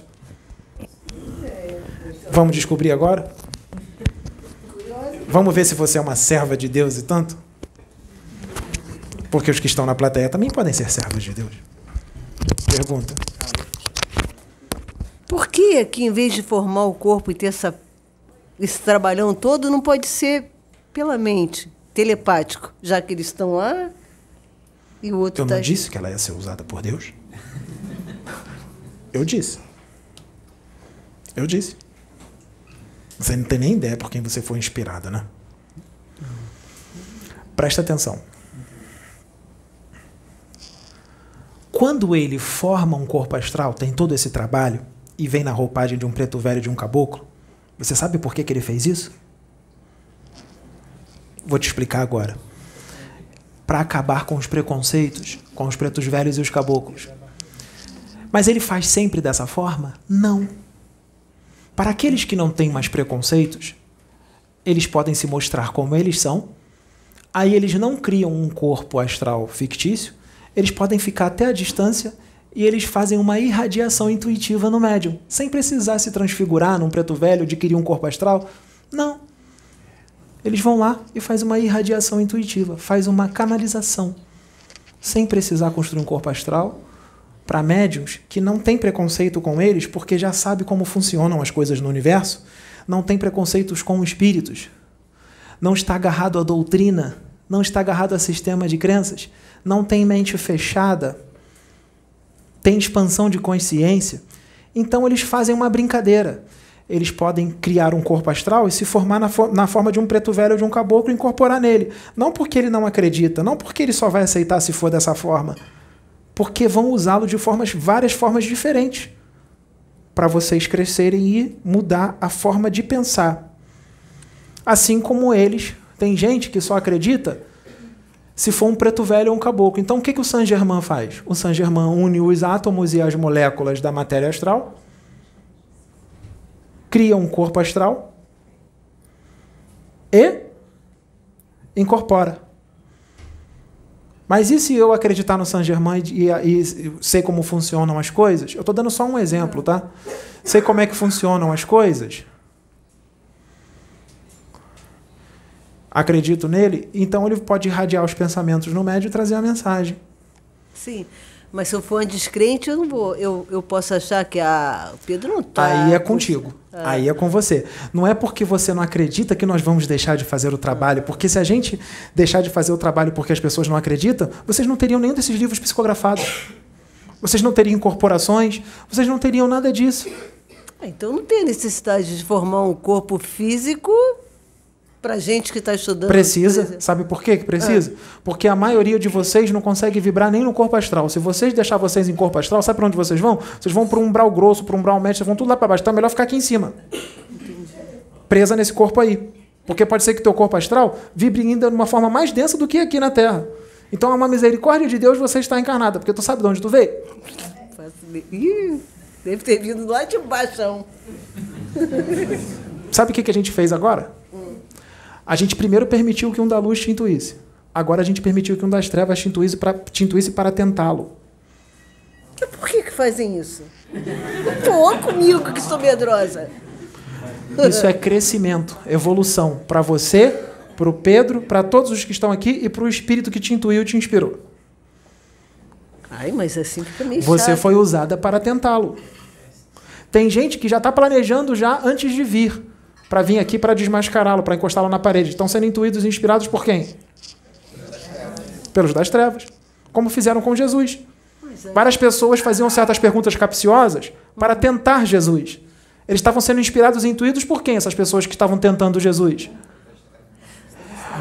Speaker 1: Vamos descobrir agora? Vamos ver se você é uma serva de Deus e tanto? Porque os que estão na plateia também podem ser servos de Deus. Pergunta.
Speaker 3: Por que que em vez de formar o corpo e ter essa, esse trabalhão todo, não pode ser pela mente, telepático, já que eles estão lá e o outro
Speaker 1: Eu
Speaker 3: está...
Speaker 1: não disse que ela ia ser usada por Deus? Eu disse. Eu disse. Você não tem nem ideia por quem você foi inspirada, né? Presta atenção. Quando ele forma um corpo astral, tem todo esse trabalho, e vem na roupagem de um preto velho de um caboclo, você sabe por que, que ele fez isso? Vou te explicar agora. Para acabar com os preconceitos, com os pretos velhos e os caboclos. Mas ele faz sempre dessa forma? Não. Para aqueles que não têm mais preconceitos, eles podem se mostrar como eles são. Aí eles não criam um corpo astral fictício, eles podem ficar até a distância e eles fazem uma irradiação intuitiva no médium, sem precisar se transfigurar num preto velho, adquirir um corpo astral. Não. Eles vão lá e faz uma irradiação intuitiva, faz uma canalização, sem precisar construir um corpo astral, para médiums que não têm preconceito com eles, porque já sabe como funcionam as coisas no universo, não tem preconceitos com espíritos, não está agarrado à doutrina, não está agarrado a sistema de crenças, não tem mente fechada, tem expansão de consciência. Então eles fazem uma brincadeira. Eles podem criar um corpo astral e se formar na, na forma de um preto velho ou de um caboclo e incorporar nele. Não porque ele não acredita, não porque ele só vai aceitar se for dessa forma. Porque vão usá-lo de formas, várias formas diferentes. Para vocês crescerem e mudar a forma de pensar. Assim como eles, tem gente que só acredita se for um preto velho ou um caboclo. Então o que, que o Saint Germain faz? O Saint Germain une os átomos e as moléculas da matéria astral, cria um corpo astral e incorpora. Mas e se eu acreditar no Saint Germain e, e, e sei como funcionam as coisas? Eu estou dando só um exemplo, tá? Sei como é que funcionam as coisas. Acredito nele, então ele pode irradiar os pensamentos no médio e trazer a mensagem.
Speaker 3: Sim, mas se eu for um descrente, eu não vou. Eu, eu posso achar que a Pedro não está.
Speaker 1: Aí é contigo. Ah. Aí é com você. Não é porque você não acredita que nós vamos deixar de fazer o trabalho. Porque se a gente deixar de fazer o trabalho porque as pessoas não acreditam, vocês não teriam nenhum desses livros psicografados. Vocês não teriam incorporações, vocês não teriam nada disso.
Speaker 3: Então não tem necessidade de formar um corpo físico para gente que está estudando.
Speaker 1: Precisa. Sabe por quê que precisa? Ah. Porque a maioria de vocês não consegue vibrar nem no corpo astral. Se vocês deixar vocês em corpo astral, sabe para onde vocês vão? Vocês vão para um umbral grosso, para um umbral médio, vocês vão tudo lá para baixo. Então é melhor ficar aqui em cima. Entendi. Presa nesse corpo aí. Porque pode ser que teu corpo astral vibre ainda de uma forma mais densa do que aqui na Terra. Então é uma misericórdia de Deus você estar encarnada. Porque tu sabe de onde tu veio?
Speaker 3: Ih, deve ter vindo lá de baixo.
Speaker 1: Sabe o que, que a gente fez agora? A gente primeiro permitiu que um da luz te intuísse. Agora a gente permitiu que um das trevas te intuísse para, te intuísse para tentá-lo.
Speaker 3: Por que, que fazem isso? Pô, comigo que sou medrosa.
Speaker 1: Isso é crescimento, evolução. Para você, para o Pedro, para todos os que estão aqui e para o espírito que te intuiu e te inspirou.
Speaker 3: Ai, mas assim fica meio
Speaker 1: Você
Speaker 3: chato.
Speaker 1: foi usada para tentá-lo. Tem gente que já está planejando já antes de vir para vir aqui para desmascará-lo, para encostá-lo na parede. Estão sendo intuídos e inspirados por quem? Pelos das trevas. Como fizeram com Jesus. Várias pessoas faziam certas perguntas capciosas para tentar Jesus. Eles estavam sendo inspirados e intuídos por quem, essas pessoas que estavam tentando Jesus?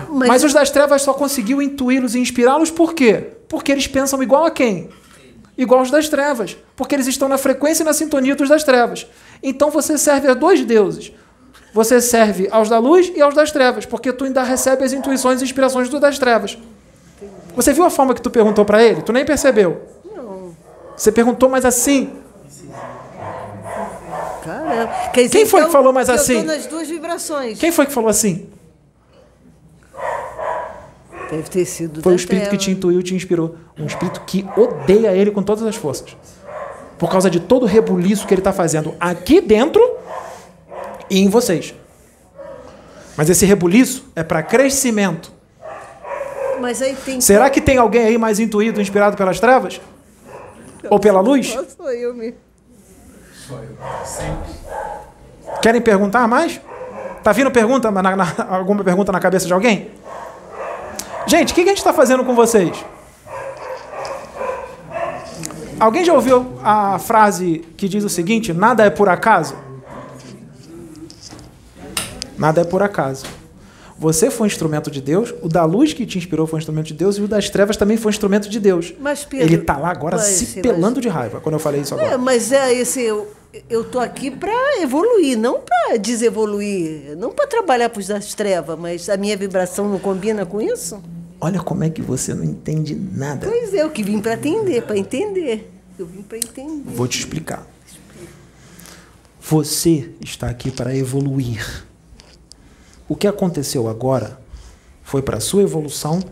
Speaker 1: Mas, Mas os das trevas só conseguiu intuí-los e inspirá-los por quê? Porque eles pensam igual a quem? Igual os das trevas. Porque eles estão na frequência e na sintonia dos das trevas. Então você serve a dois deuses. Você serve aos da luz e aos das trevas, porque tu ainda recebe as intuições e inspirações do das trevas. Você viu a forma que tu perguntou para ele? Tu nem percebeu.
Speaker 3: Não.
Speaker 1: Você perguntou mais assim.
Speaker 3: Caramba.
Speaker 1: Quem foi
Speaker 3: então,
Speaker 1: que falou mais assim?
Speaker 3: Nas duas vibrações.
Speaker 1: Quem foi que falou assim?
Speaker 3: Deve ter sido
Speaker 1: Foi o espírito treva. que te intuiu, te inspirou. Um espírito que odeia ele com todas as forças. Por causa de todo o rebuliço que ele está fazendo aqui dentro e em vocês. Mas esse rebuliço é para crescimento.
Speaker 3: Mas aí tem.
Speaker 1: Será que tem alguém aí mais intuído, inspirado pelas trevas? Ou pela luz?
Speaker 3: Sou eu mesmo.
Speaker 1: Querem perguntar mais? Tá vindo pergunta, na- na- alguma pergunta na cabeça de alguém? Gente, o que, que a gente está fazendo com vocês? Alguém já ouviu a frase que diz o seguinte: nada é por acaso? Nada é por acaso. Você foi um instrumento de Deus, o da luz que te inspirou foi um instrumento de Deus e o das trevas também foi um instrumento de Deus.
Speaker 3: Mas, Pedro,
Speaker 1: Ele tá lá agora
Speaker 3: mas,
Speaker 1: se pelando
Speaker 3: mas-
Speaker 1: de raiva quando eu falei isso agora.
Speaker 3: É, mas é esse. Eu, eu tô aqui para evoluir, não para desevoluir, não para trabalhar para das trevas, mas a minha vibração não combina com isso?
Speaker 1: Olha como é que você não entende nada.
Speaker 3: Pois é, eu que vim para atender, para entender. Eu vim para entender.
Speaker 1: Vou te explicar. Você está aqui para evoluir. O que aconteceu agora foi para a sua evolução,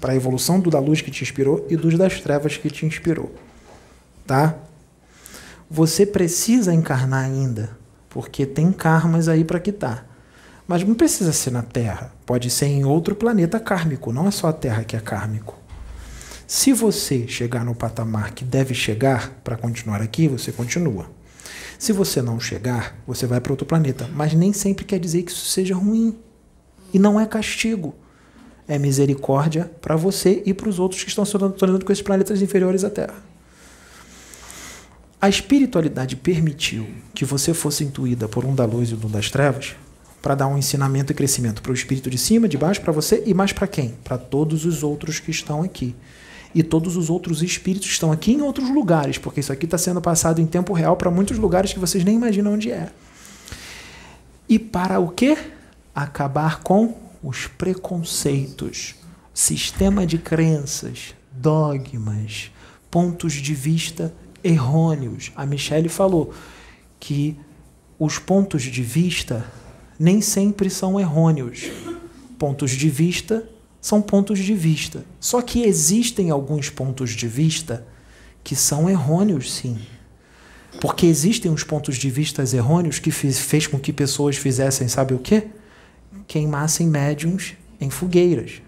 Speaker 1: para a evolução do da luz que te inspirou e dos das trevas que te inspirou. Tá? Você precisa encarnar ainda, porque tem karmas aí para quitar. Mas não precisa ser na Terra, pode ser em outro planeta kármico, não é só a Terra que é kármico. Se você chegar no patamar que deve chegar para continuar aqui, você continua. Se você não chegar, você vai para outro planeta. Mas nem sempre quer dizer que isso seja ruim. E não é castigo. É misericórdia para você e para os outros que estão se tornando com esses planetas inferiores à Terra. A espiritualidade permitiu que você fosse intuída por um da luz e um das trevas para dar um ensinamento e crescimento para o espírito de cima, de baixo, para você e mais para quem? Para todos os outros que estão aqui. E todos os outros espíritos estão aqui em outros lugares, porque isso aqui está sendo passado em tempo real para muitos lugares que vocês nem imaginam onde é. E para o quê? Acabar com os preconceitos, sistema de crenças, dogmas, pontos de vista errôneos. A Michelle falou que os pontos de vista nem sempre são errôneos. Pontos de vista são pontos de vista. Só que existem alguns pontos de vista que são errôneos, sim. Porque existem uns pontos de vista errôneos que fez, fez com que pessoas fizessem, sabe o quê? Queimassem médiums em fogueiras.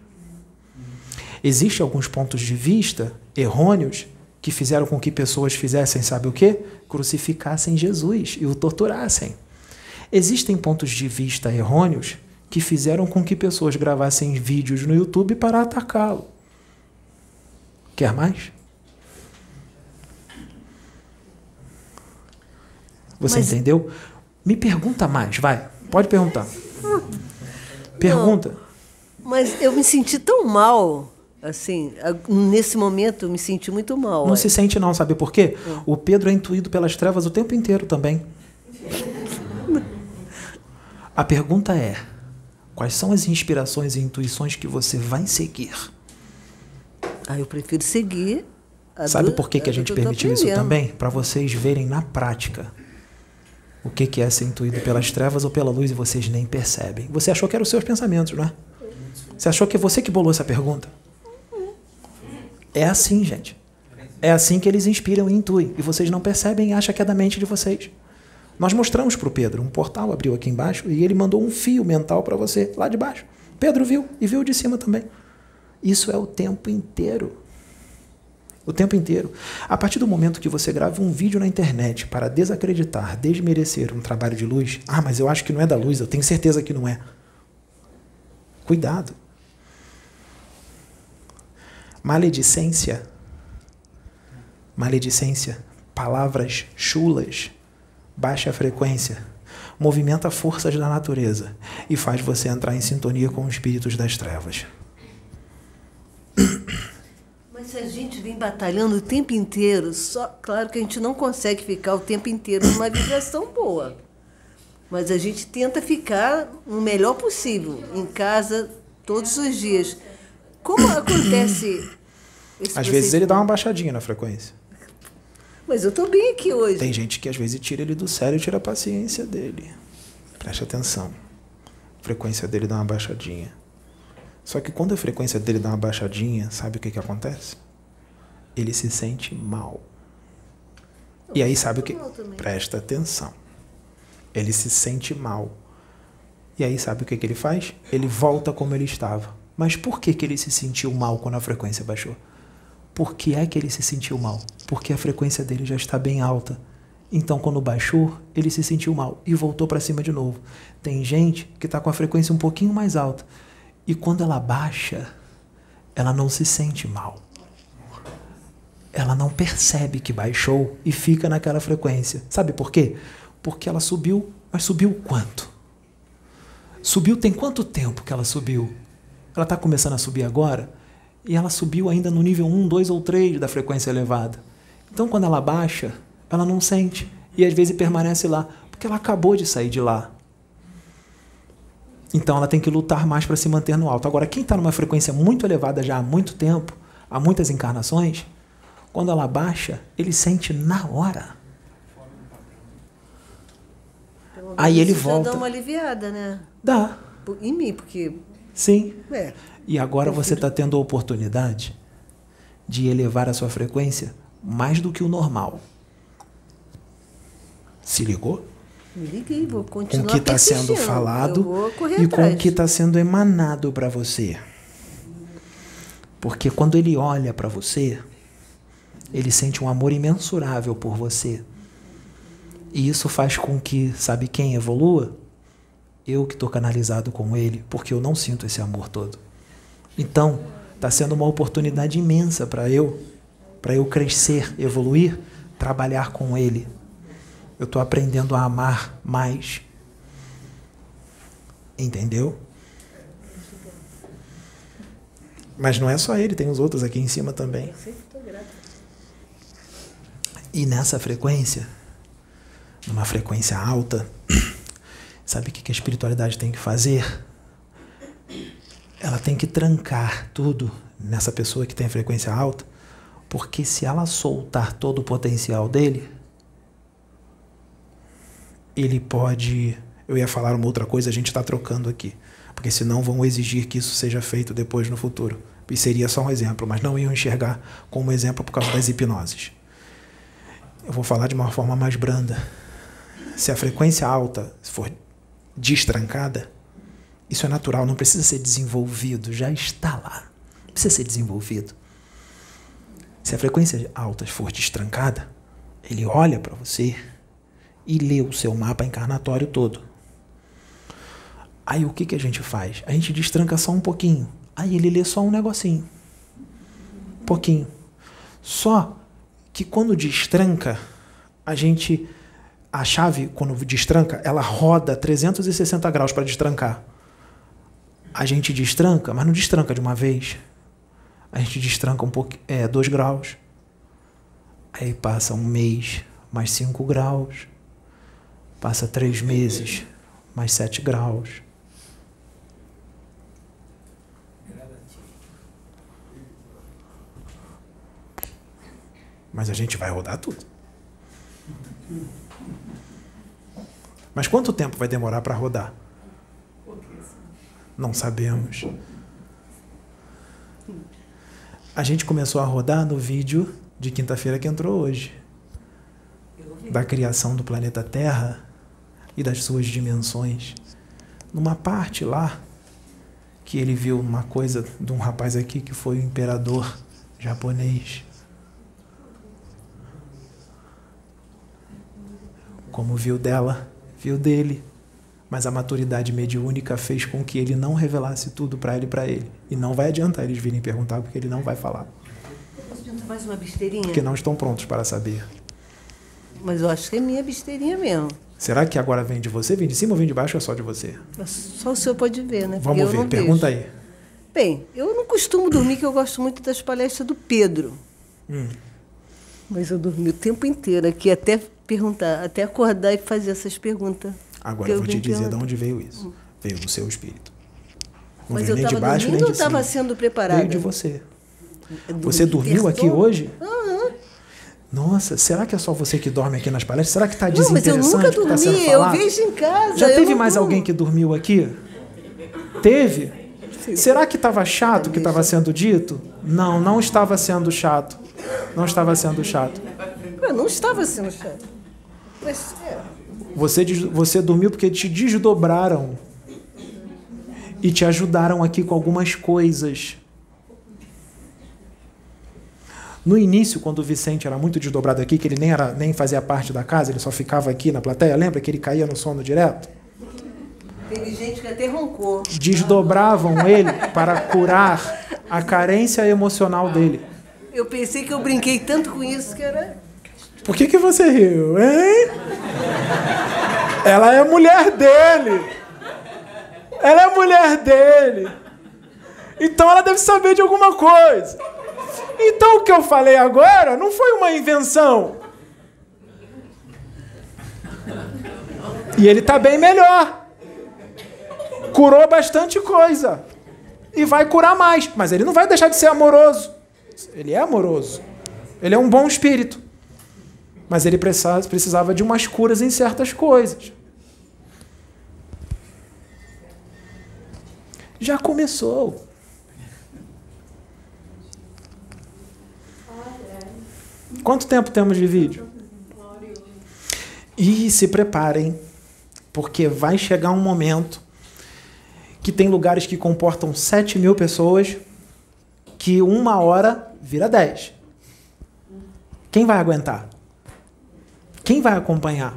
Speaker 1: Existem alguns pontos de vista errôneos que fizeram com que pessoas fizessem, sabe o quê? Crucificassem Jesus e o torturassem. Existem pontos de vista errôneos que fizeram com que pessoas gravassem vídeos no YouTube para atacá-lo. Quer mais? Você
Speaker 3: Mas-
Speaker 1: entendeu? Me pergunta mais, vai. Pode perguntar. Pergunta.
Speaker 3: Mas eu me senti tão mal, assim, nesse momento eu me senti muito mal.
Speaker 1: Não se sente não, sabe por quê? O Pedro é intuído pelas trevas o tempo inteiro também. [LAUGHS] A pergunta é: quais são as inspirações e intuições que você vai seguir?
Speaker 3: Ah, eu prefiro seguir.
Speaker 1: Sabe
Speaker 3: do-
Speaker 1: por que, que a gente permitiu isso também? Para vocês verem na prática o que, que é ser intuído pelas trevas ou pela luz e vocês nem percebem. Você achou que eram os seus pensamentos, não é? Você achou que é você que bolou essa pergunta? É assim, gente. É assim que eles inspiram e intuem. E vocês não percebem e acham que é da mente de vocês. Nós mostramos para o Pedro, um portal abriu aqui embaixo e ele mandou um fio mental para você, lá de baixo. Pedro viu e viu de cima também. Isso é o tempo inteiro. O tempo inteiro. A partir do momento que você grava um vídeo na internet para desacreditar, desmerecer um trabalho de luz, ah, mas eu acho que não é da luz, eu tenho certeza que não é. Cuidado. Maledicência. Maledicência. Palavras chulas. Baixa frequência. Movimenta forças da natureza e faz você entrar em sintonia com os espíritos das trevas.
Speaker 3: Mas se a gente vem batalhando o tempo inteiro, só claro que a gente não consegue ficar o tempo inteiro numa vibração boa. Mas a gente tenta ficar o melhor possível, em casa, todos os dias. Como acontece? [CLEARS THROAT]
Speaker 1: Às vezes ele dá uma baixadinha na frequência.
Speaker 3: Mas eu estou bem aqui hoje.
Speaker 1: Tem gente que às vezes tira ele do sério e tira a paciência dele. Preste atenção. A frequência dele dá uma baixadinha. Só que quando a frequência dele dá uma baixadinha, sabe o que, que acontece? Ele se sente mal. E aí sabe o que? Presta atenção. Ele se sente mal. E aí sabe o que, que ele faz? Ele volta como ele estava. Mas por que, que ele se sentiu mal quando a frequência baixou? Por que é que ele se sentiu mal? Porque a frequência dele já está bem alta. Então, quando baixou, ele se sentiu mal e voltou para cima de novo. Tem gente que está com a frequência um pouquinho mais alta e quando ela baixa, ela não se sente mal. Ela não percebe que baixou e fica naquela frequência. Sabe por quê? Porque ela subiu, mas subiu quanto? Subiu tem quanto tempo que ela subiu? Ela está começando a subir agora e ela subiu ainda no nível 1, 2 ou 3 da frequência elevada. Então, quando ela baixa, ela não sente e às vezes permanece lá, porque ela acabou de sair de lá. Então ela tem que lutar mais para se manter no alto. Agora, quem está numa frequência muito elevada já há muito tempo, há muitas encarnações, quando ela baixa, ele sente na hora. Aí ele volta.
Speaker 3: dá uma aliviada, né?
Speaker 1: Dá,
Speaker 3: Em mim, porque.
Speaker 1: Sim.
Speaker 3: É.
Speaker 1: E agora você está tendo a oportunidade de elevar a sua frequência mais do que o normal. Se ligou?
Speaker 3: Me liguei, vou
Speaker 1: Com
Speaker 3: continuar
Speaker 1: o que está sendo falado e com
Speaker 3: atrás.
Speaker 1: o que está sendo emanado para você. Porque quando ele olha para você, ele sente um amor imensurável por você. E isso faz com que, sabe quem evolua? Eu que estou canalizado com ele, porque eu não sinto esse amor todo. Então, está sendo uma oportunidade imensa para eu, para eu crescer, evoluir, trabalhar com ele. Eu estou aprendendo a amar mais. Entendeu? Mas não é só ele, tem os outros aqui em cima também. E nessa frequência, numa frequência alta, sabe o que a espiritualidade tem que fazer? Ela tem que trancar tudo nessa pessoa que tem frequência alta, porque se ela soltar todo o potencial dele, ele pode. Eu ia falar uma outra coisa, a gente está trocando aqui. Porque senão vão exigir que isso seja feito depois no futuro. E seria só um exemplo, mas não iam enxergar como exemplo por causa das hipnoses. Eu vou falar de uma forma mais branda. Se a frequência alta for destrancada, isso é natural, não precisa ser desenvolvido, já está lá. Não precisa ser desenvolvido. Se a frequência alta for destrancada, ele olha para você e lê o seu mapa encarnatório todo. Aí o que, que a gente faz? A gente destranca só um pouquinho. Aí ele lê só um negocinho. Um pouquinho. Só que quando destranca, a gente. A chave, quando destranca, ela roda 360 graus para destrancar. A gente destranca, mas não destranca de uma vez. A gente destranca um pouco, é, 2 graus. Aí passa um mês, mais 5 graus. Passa três meses, mais 7 graus. Mas a gente vai rodar tudo. Mas quanto tempo vai demorar para rodar? Não sabemos. A gente começou a rodar no vídeo de quinta-feira que entrou hoje. Da criação do planeta Terra e das suas dimensões. Numa parte lá, que ele viu uma coisa de um rapaz aqui que foi o imperador japonês. Como viu dela, viu dele. Mas a maturidade mediúnica fez com que ele não revelasse tudo para ele e para ele. E não vai adiantar eles virem perguntar, porque ele não vai falar.
Speaker 3: Posso perguntar mais uma besteirinha?
Speaker 1: Porque não estão prontos para saber.
Speaker 3: Mas eu acho que é minha besteirinha mesmo.
Speaker 1: Será que agora vem de você? Vem de cima ou vem de baixo ou é só de você?
Speaker 3: Só o senhor pode ver, né? Porque
Speaker 1: Vamos ver, pergunta
Speaker 3: vejo.
Speaker 1: aí.
Speaker 3: Bem, eu não costumo dormir, que eu gosto muito das palestras do Pedro.
Speaker 1: Hum.
Speaker 3: Mas eu dormi o tempo inteiro aqui, até perguntar, até acordar e fazer essas perguntas.
Speaker 1: Agora eu vou te dizer de onde veio isso. Veio do seu espírito. Não
Speaker 3: Mas eu
Speaker 1: nem de
Speaker 3: estava dormindo
Speaker 1: nem
Speaker 3: ou
Speaker 1: de
Speaker 3: estava
Speaker 1: cima.
Speaker 3: sendo preparada?
Speaker 1: Veio de você.
Speaker 3: Eu
Speaker 1: Você
Speaker 3: dormi
Speaker 1: dormiu aqui hoje?
Speaker 3: Aham.
Speaker 1: Nossa, será que é só você que dorme aqui nas palestras? Será que está
Speaker 3: Não, mas eu
Speaker 1: desinteressante
Speaker 3: nunca
Speaker 1: sendo
Speaker 3: dormi, eu
Speaker 1: falado?
Speaker 3: vejo em casa.
Speaker 1: Já
Speaker 3: eu
Speaker 1: teve mais
Speaker 3: durmo.
Speaker 1: alguém que dormiu aqui? Teve? Será que estava chato o que estava sendo dito? Não, não estava sendo chato. Não estava sendo chato.
Speaker 3: Eu não estava sendo chato.
Speaker 1: Você, você dormiu porque te desdobraram. e te ajudaram aqui com algumas coisas. No início, quando o Vicente era muito desdobrado aqui, que ele nem, era, nem fazia parte da casa, ele só ficava aqui na plateia, lembra que ele caía no sono direto?
Speaker 3: Teve gente que até roncou.
Speaker 1: Desdobravam ele para curar a carência emocional dele.
Speaker 3: Eu pensei que eu brinquei tanto com isso que era.
Speaker 1: Por que, que você riu, hein? Ela é mulher dele. Ela é mulher dele. Então ela deve saber de alguma coisa. Então o que eu falei agora não foi uma invenção. E ele está bem melhor. Curou bastante coisa. E vai curar mais. Mas ele não vai deixar de ser amoroso. Ele é amoroso. Ele é um bom espírito. Mas ele precisava de umas curas em certas coisas. Já começou. Quanto tempo temos de vídeo? E se preparem, porque vai chegar um momento que tem lugares que comportam 7 mil pessoas, que uma hora vira 10. Quem vai aguentar? Quem vai acompanhar?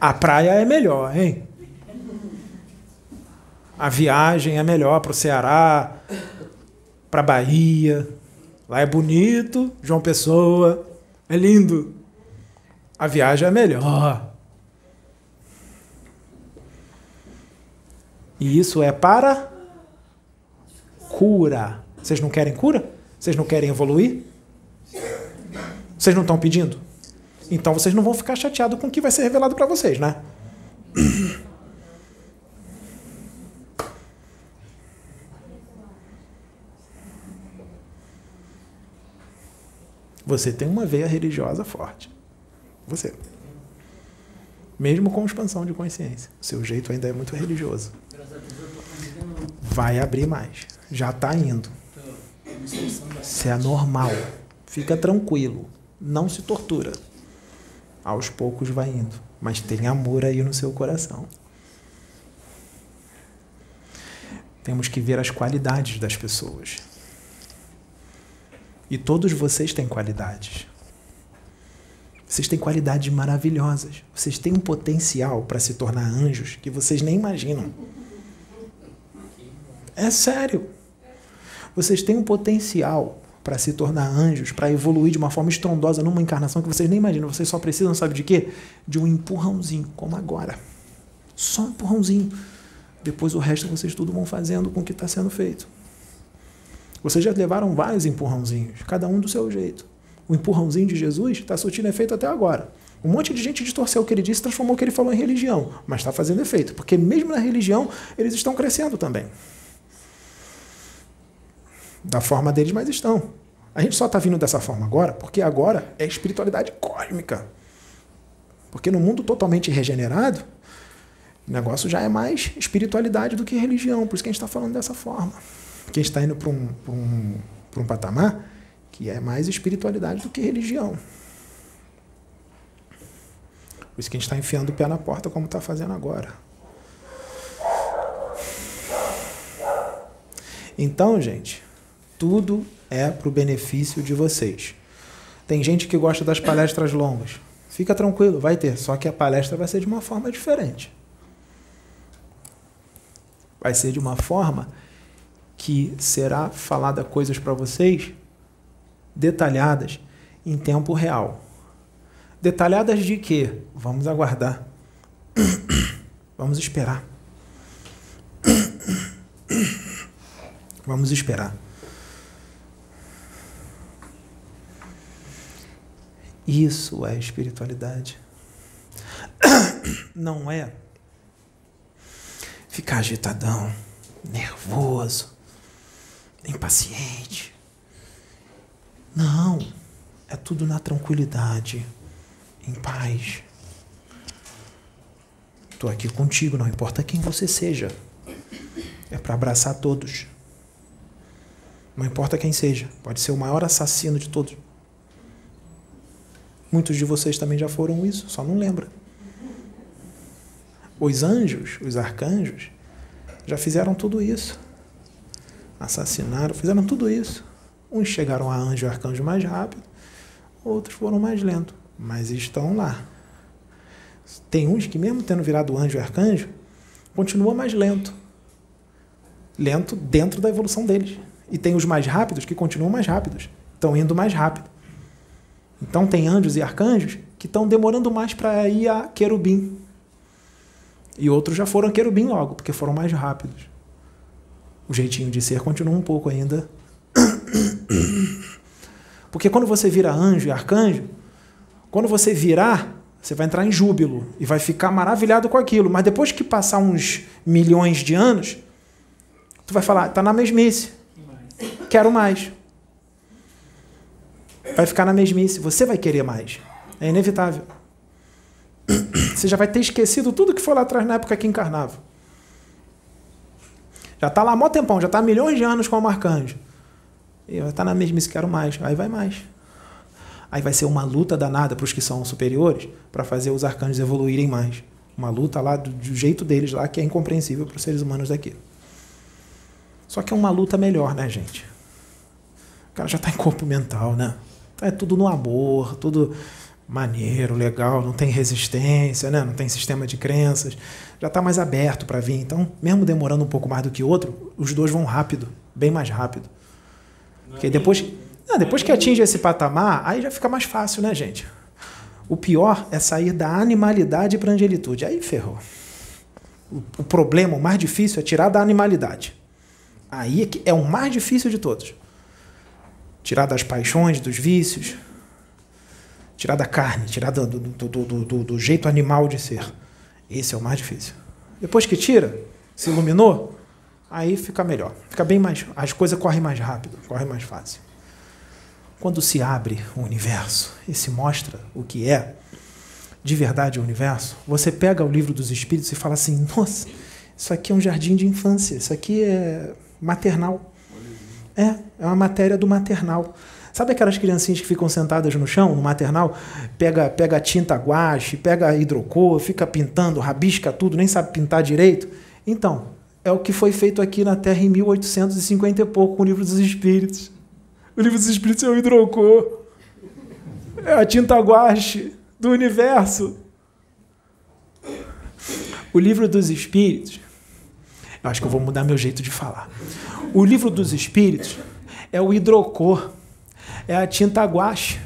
Speaker 1: A praia é melhor, hein? A viagem é melhor para o Ceará, para Bahia. Lá é bonito, João Pessoa, é lindo. A viagem é melhor. E isso é para cura. Vocês não querem cura? Vocês não querem evoluir? Vocês não estão pedindo? Então vocês não vão ficar chateados com o que vai ser revelado para vocês, né? [CLEARS THROAT] Você tem uma veia religiosa forte. Você. Mesmo com expansão de consciência. O seu jeito ainda é muito religioso. Vai abrir mais. Já está indo. Isso é normal. Fica tranquilo. Não se tortura. Aos poucos vai indo. Mas tem amor aí no seu coração. Temos que ver as qualidades das pessoas. E todos vocês têm qualidades. Vocês têm qualidades maravilhosas. Vocês têm um potencial para se tornar anjos que vocês nem imaginam. É sério. Vocês têm um potencial para se tornar anjos, para evoluir de uma forma estrondosa numa encarnação que vocês nem imaginam. Vocês só precisam, sabe de quê? De um empurrãozinho, como agora. Só um empurrãozinho. Depois o resto vocês tudo vão fazendo com o que está sendo feito. Vocês já levaram vários empurrãozinhos, cada um do seu jeito. O empurrãozinho de Jesus está surtindo efeito até agora. Um monte de gente distorceu o que ele disse transformou o que ele falou em religião. Mas está fazendo efeito, porque mesmo na religião eles estão crescendo também. Da forma deles, mas estão. A gente só está vindo dessa forma agora porque agora é espiritualidade cósmica. Porque no mundo totalmente regenerado, o negócio já é mais espiritualidade do que religião. Por isso que a gente está falando dessa forma que a gente está indo para um, um, um patamar que é mais espiritualidade do que religião. Por isso que a gente está enfiando o pé na porta como está fazendo agora. Então, gente, tudo é para o benefício de vocês. Tem gente que gosta das palestras longas. Fica tranquilo, vai ter. Só que a palestra vai ser de uma forma diferente. Vai ser de uma forma que será falada coisas para vocês detalhadas em tempo real. Detalhadas de quê? Vamos aguardar. [COUGHS] Vamos esperar. [COUGHS] Vamos esperar. Isso é espiritualidade. [COUGHS] Não é ficar agitadão, nervoso, impaciente. Não, é tudo na tranquilidade, em paz. Estou aqui contigo, não importa quem você seja. É para abraçar todos. Não importa quem seja, pode ser o maior assassino de todos. Muitos de vocês também já foram isso, só não lembra. Os anjos, os arcanjos, já fizeram tudo isso. Assassinaram, fizeram tudo isso. Uns chegaram a anjo e arcanjo mais rápido, outros foram mais lento, mas estão lá. Tem uns que, mesmo tendo virado anjo e arcanjo, continua mais lento. Lento dentro da evolução deles. E tem os mais rápidos que continuam mais rápidos, estão indo mais rápido. Então tem anjos e arcanjos que estão demorando mais para ir a querubim. E outros já foram a querubim logo, porque foram mais rápidos. O jeitinho de ser continua um pouco ainda. [COUGHS] Porque quando você vira anjo e arcanjo, quando você virar, você vai entrar em júbilo e vai ficar maravilhado com aquilo. Mas depois que passar uns milhões de anos, tu vai falar, tá na mesmice. Quero mais. Vai ficar na mesmice. Você vai querer mais. É inevitável. [CLEARS THROAT] Você já vai ter esquecido tudo que foi lá atrás na época que encarnava. Já está lá há mó tempão, já está milhões de anos com o arcanjo. E vai estar tá na mesmice, quero mais. Aí vai mais. Aí vai ser uma luta danada para os que são superiores para fazer os arcanjos evoluírem mais. Uma luta lá do, do jeito deles lá que é incompreensível para os seres humanos daqui. Só que é uma luta melhor, né, gente? O cara já está em corpo mental, né? É tudo no amor, tudo maneiro, legal, não tem resistência, né? não tem sistema de crenças, já está mais aberto para vir. Então, mesmo demorando um pouco mais do que o outro, os dois vão rápido, bem mais rápido. Porque depois, não, depois que atinge esse patamar, aí já fica mais fácil, né, gente? O pior é sair da animalidade para a angelitude. Aí ferrou. O, o problema, o mais difícil é tirar da animalidade. Aí é, que é o mais difícil de todos. Tirar das paixões, dos vícios, tirar da carne, tirar do, do, do, do, jeito animal de ser. Esse é o mais difícil. Depois que tira, se iluminou, aí fica melhor. Fica bem mais. As coisas correm mais rápido, correm mais fácil. Quando se abre o universo e se mostra o que é de verdade o universo, você pega o livro dos Espíritos e fala assim: nossa, isso aqui é um jardim de infância, isso aqui é maternal. É, é uma matéria do maternal. Sabe aquelas criancinhas que ficam sentadas no chão, no maternal, pega, pega tinta guache, pega hidrocor, fica pintando, rabisca tudo, nem sabe pintar direito? Então, é o que foi feito aqui na Terra em 1850 e pouco com o Livro dos Espíritos. O Livro dos Espíritos é o hidrocor. É a tinta guache do universo. O Livro dos Espíritos. Eu acho que eu vou mudar meu jeito de falar. O Livro dos Espíritos é o hidrocor é a tinta guache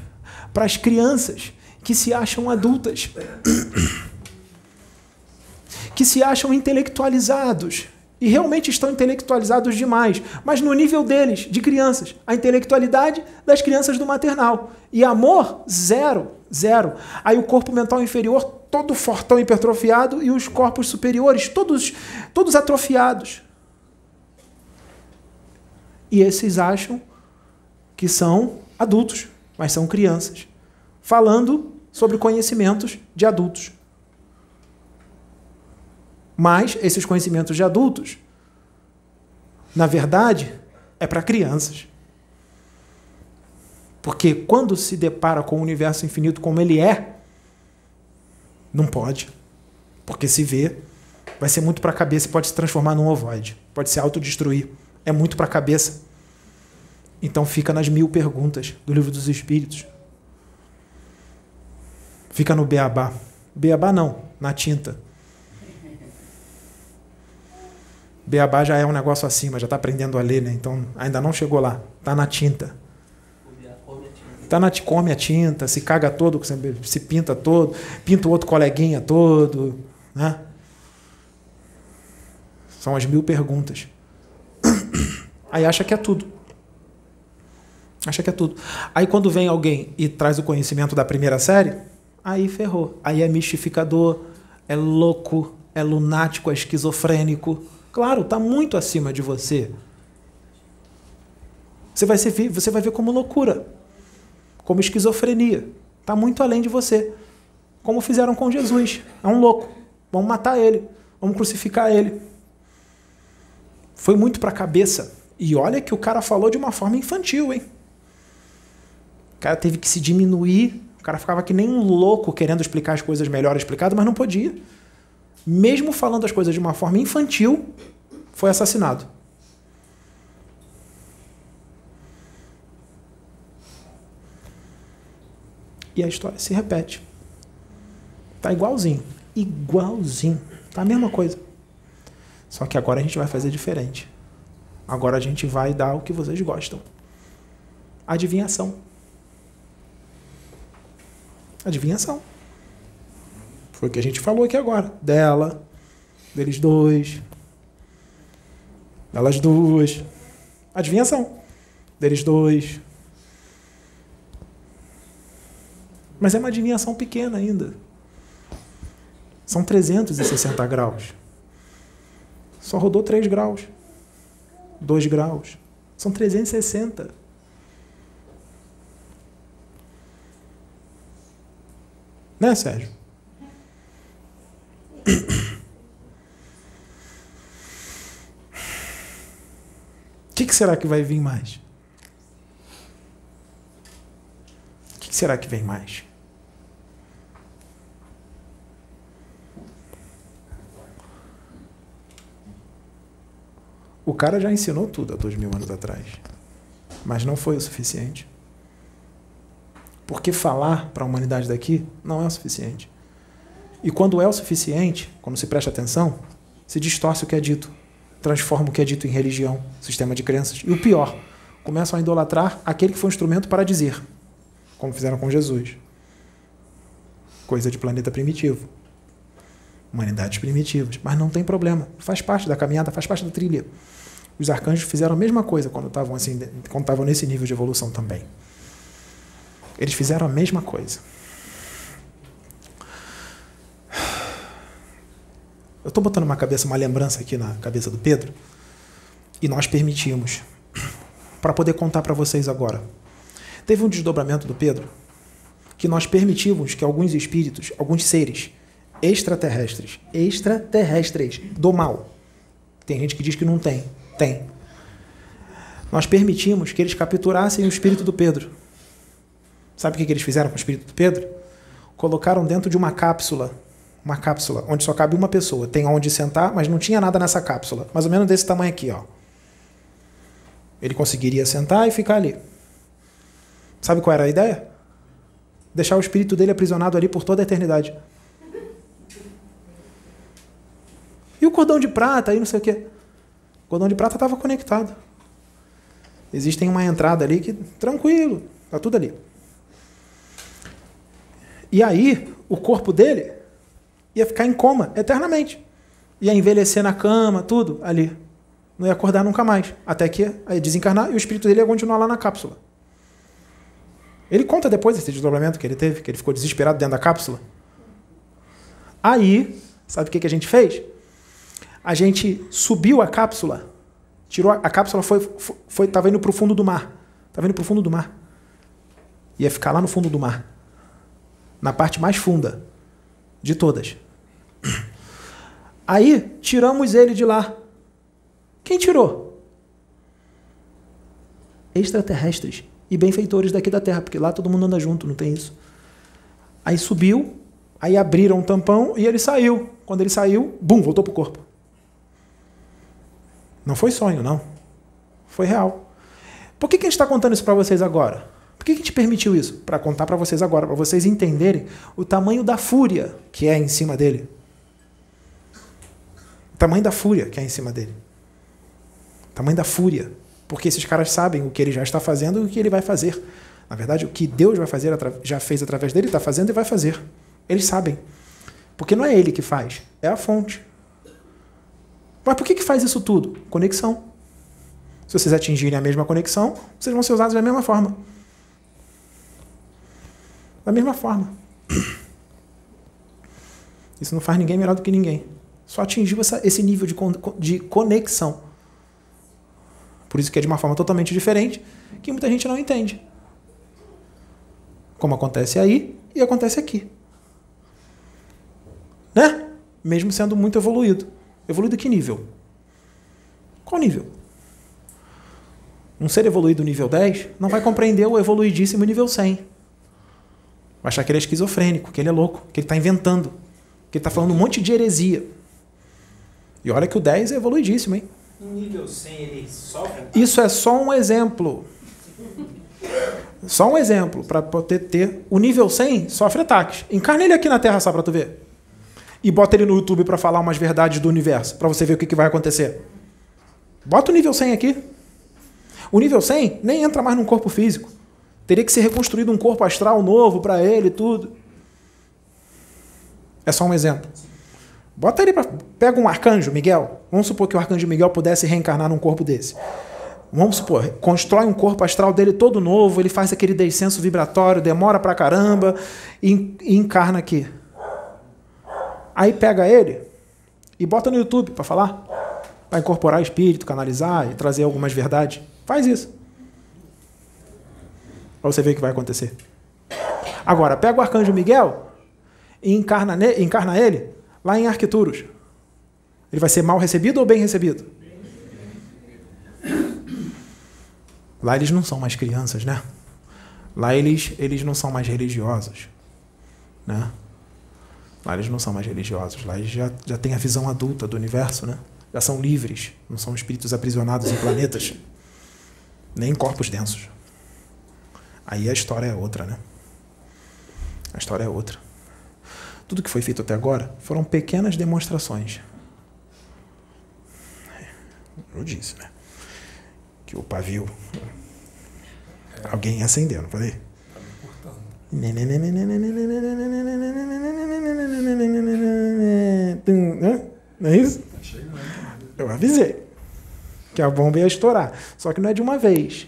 Speaker 1: para as crianças que se acham adultas, que se acham intelectualizados e realmente estão intelectualizados demais, mas no nível deles, de crianças, a intelectualidade das crianças do maternal e amor zero, zero. Aí o corpo mental inferior todo fortão hipertrofiado e os corpos superiores todos todos atrofiados. E esses acham que são adultos, mas são crianças, falando sobre conhecimentos de adultos. Mas esses conhecimentos de adultos, na verdade, é para crianças. Porque quando se depara com o universo infinito como ele é, não pode. Porque se vê, vai ser muito para a cabeça e pode se transformar num ovoide. Pode se autodestruir. É muito para a cabeça. Então fica nas mil perguntas do livro dos Espíritos. Fica no beabá. Beabá não, na tinta. Beabá já é um negócio acima, já está aprendendo a ler, né? Então ainda não chegou lá. Está na tinta. Tá na, come a tinta, se caga todo, se pinta todo, pinta o outro coleguinha todo. Né? São as mil perguntas. [COUGHS] Aí acha que é tudo. Acha que é tudo. Aí quando vem alguém e traz o conhecimento da primeira série, aí ferrou. Aí é mistificador, é louco, é lunático, é esquizofrênico. Claro, está muito acima de você. Você vai, ser, você vai ver como loucura, como esquizofrenia. Está muito além de você. Como fizeram com Jesus. É um louco. Vamos matar ele. Vamos crucificar ele. Foi muito para a cabeça. E olha que o cara falou de uma forma infantil, hein? O cara teve que se diminuir. O cara ficava que nem um louco querendo explicar as coisas melhor explicadas, mas não podia. mesmo falando as coisas de uma forma infantil, foi assassinado. E a história se repete. Tá igualzinho. Igualzinho. Tá a mesma coisa. Só que agora a gente vai fazer diferente. Agora a gente vai dar o que vocês gostam. Adivinhação. Adivinhação. Foi o que a gente falou aqui agora. Dela, deles dois, delas duas. Adivinhação. Deles dois. Mas é uma adivinhação pequena ainda. São 360 graus. Só rodou 3 graus. 2 graus. São 360. Né, Sérgio? O que, que será que vai vir mais? O que, que será que vem mais? O cara já ensinou tudo há dois mil anos atrás, mas não foi o suficiente. Porque falar para a humanidade daqui não é o suficiente. E quando é o suficiente, quando se presta atenção, se distorce o que é dito, transforma o que é dito em religião, sistema de crenças. E o pior, começam a idolatrar aquele que foi um instrumento para dizer, como fizeram com Jesus. Coisa de planeta primitivo. Humanidades primitivas. Mas não tem problema. Faz parte da caminhada, faz parte da trilha. Os arcanjos fizeram a mesma coisa quando estavam assim, quando estavam nesse nível de evolução também. Eles fizeram a mesma coisa. Eu estou botando uma cabeça, uma lembrança aqui na cabeça do Pedro, e nós permitimos, para poder contar para vocês agora. Teve um desdobramento do Pedro que nós permitimos que alguns espíritos, alguns seres extraterrestres, extraterrestres do mal, tem gente que diz que não tem, tem. Nós permitimos que eles capturassem o espírito do Pedro. Sabe o que eles fizeram com o espírito do Pedro? Colocaram dentro de uma cápsula uma cápsula onde só cabe uma pessoa. Tem onde sentar, mas não tinha nada nessa cápsula. Mais ou menos desse tamanho aqui, ó. Ele conseguiria sentar e ficar ali. Sabe qual era a ideia? Deixar o espírito dele aprisionado ali por toda a eternidade. E o cordão de prata, aí não sei o quê. O cordão de prata estava conectado. Existem uma entrada ali que, tranquilo, tá tudo ali. E aí, o corpo dele ia ficar em coma eternamente. Ia envelhecer na cama, tudo ali. Não ia acordar nunca mais. Até que ia desencarnar e o espírito dele ia continuar lá na cápsula. Ele conta depois esse desdobramento que ele teve, que ele ficou desesperado dentro da cápsula. Aí, sabe o que, que a gente fez? A gente subiu a cápsula, tirou a, a cápsula, foi, foi, tava indo para o fundo do mar. Estava indo para o fundo do mar. Ia ficar lá no fundo do mar. Na parte mais funda de todas. Aí tiramos ele de lá. Quem tirou? Extraterrestres e benfeitores daqui da Terra, porque lá todo mundo anda junto, não tem isso. Aí subiu, aí abriram um tampão e ele saiu. Quando ele saiu, bum, voltou pro corpo. Não foi sonho, não. Foi real. Por que, que a gente está contando isso para vocês agora? Por que, que a gente permitiu isso? Para contar para vocês agora, para vocês entenderem o tamanho da fúria que é em cima dele. O tamanho da fúria que é em cima dele. O tamanho da fúria. Porque esses caras sabem o que ele já está fazendo e o que ele vai fazer. Na verdade, o que Deus vai fazer, já fez através dele, está fazendo e vai fazer. Eles sabem. Porque não é ele que faz, é a fonte. Mas por que, que faz isso tudo? Conexão. Se vocês atingirem a mesma conexão, vocês vão ser usados da mesma forma. Da mesma forma. [CLEARS THROAT] Isso não faz ninguém melhor do que ninguém. Só atingiu essa, esse nível de, de conexão. Por isso que é de uma forma totalmente diferente, que muita gente não entende. Como acontece aí e acontece aqui. Né? Mesmo sendo muito evoluído. Evoluído que nível? Qual nível? Um ser evoluído nível 10 não vai compreender o evoluidíssimo nível 100. Vai achar que ele é esquizofrênico, que ele é louco, que ele está inventando. Que ele está falando um monte de heresia. E olha que o 10 é evoluidíssimo, hein?
Speaker 2: Nível 100 ele sofre?
Speaker 1: Isso é só um exemplo. Só um exemplo para poder ter. O nível 100 sofre ataques. Encarna ele aqui na Terra só para tu ver. E bota ele no YouTube para falar umas verdades do universo, para você ver o que, que vai acontecer. Bota o nível 100 aqui. O nível 100 nem entra mais num corpo físico. Teria que ser reconstruído um corpo astral novo para ele tudo. É só um exemplo. Bota ele para. Pega um arcanjo, Miguel. Vamos supor que o arcanjo Miguel pudesse reencarnar num corpo desse. Vamos supor, constrói um corpo astral dele todo novo, ele faz aquele descenso vibratório, demora pra caramba e, e encarna aqui. Aí pega ele e bota no YouTube para falar. Vai incorporar espírito, canalizar e trazer algumas verdades. Faz isso. Pra você ver o que vai acontecer. Agora, pega o arcanjo Miguel e encarna, encarna ele lá em Arquituros. Ele vai ser mal recebido ou bem recebido? Lá eles não são mais crianças, né? Lá eles, eles não são mais religiosos, né? Lá eles não são mais religiosos. Lá eles já, já têm a visão adulta do universo, né? Já são livres, não são espíritos aprisionados em planetas, nem em corpos densos. Aí a história é outra, né? A história é outra. Tudo que foi feito até agora foram pequenas demonstrações. Eu disse, né? Que o pavio. Alguém acendeu, não falei? Não é isso? Eu avisei que a bomba ia estourar. Só que não é de uma vez.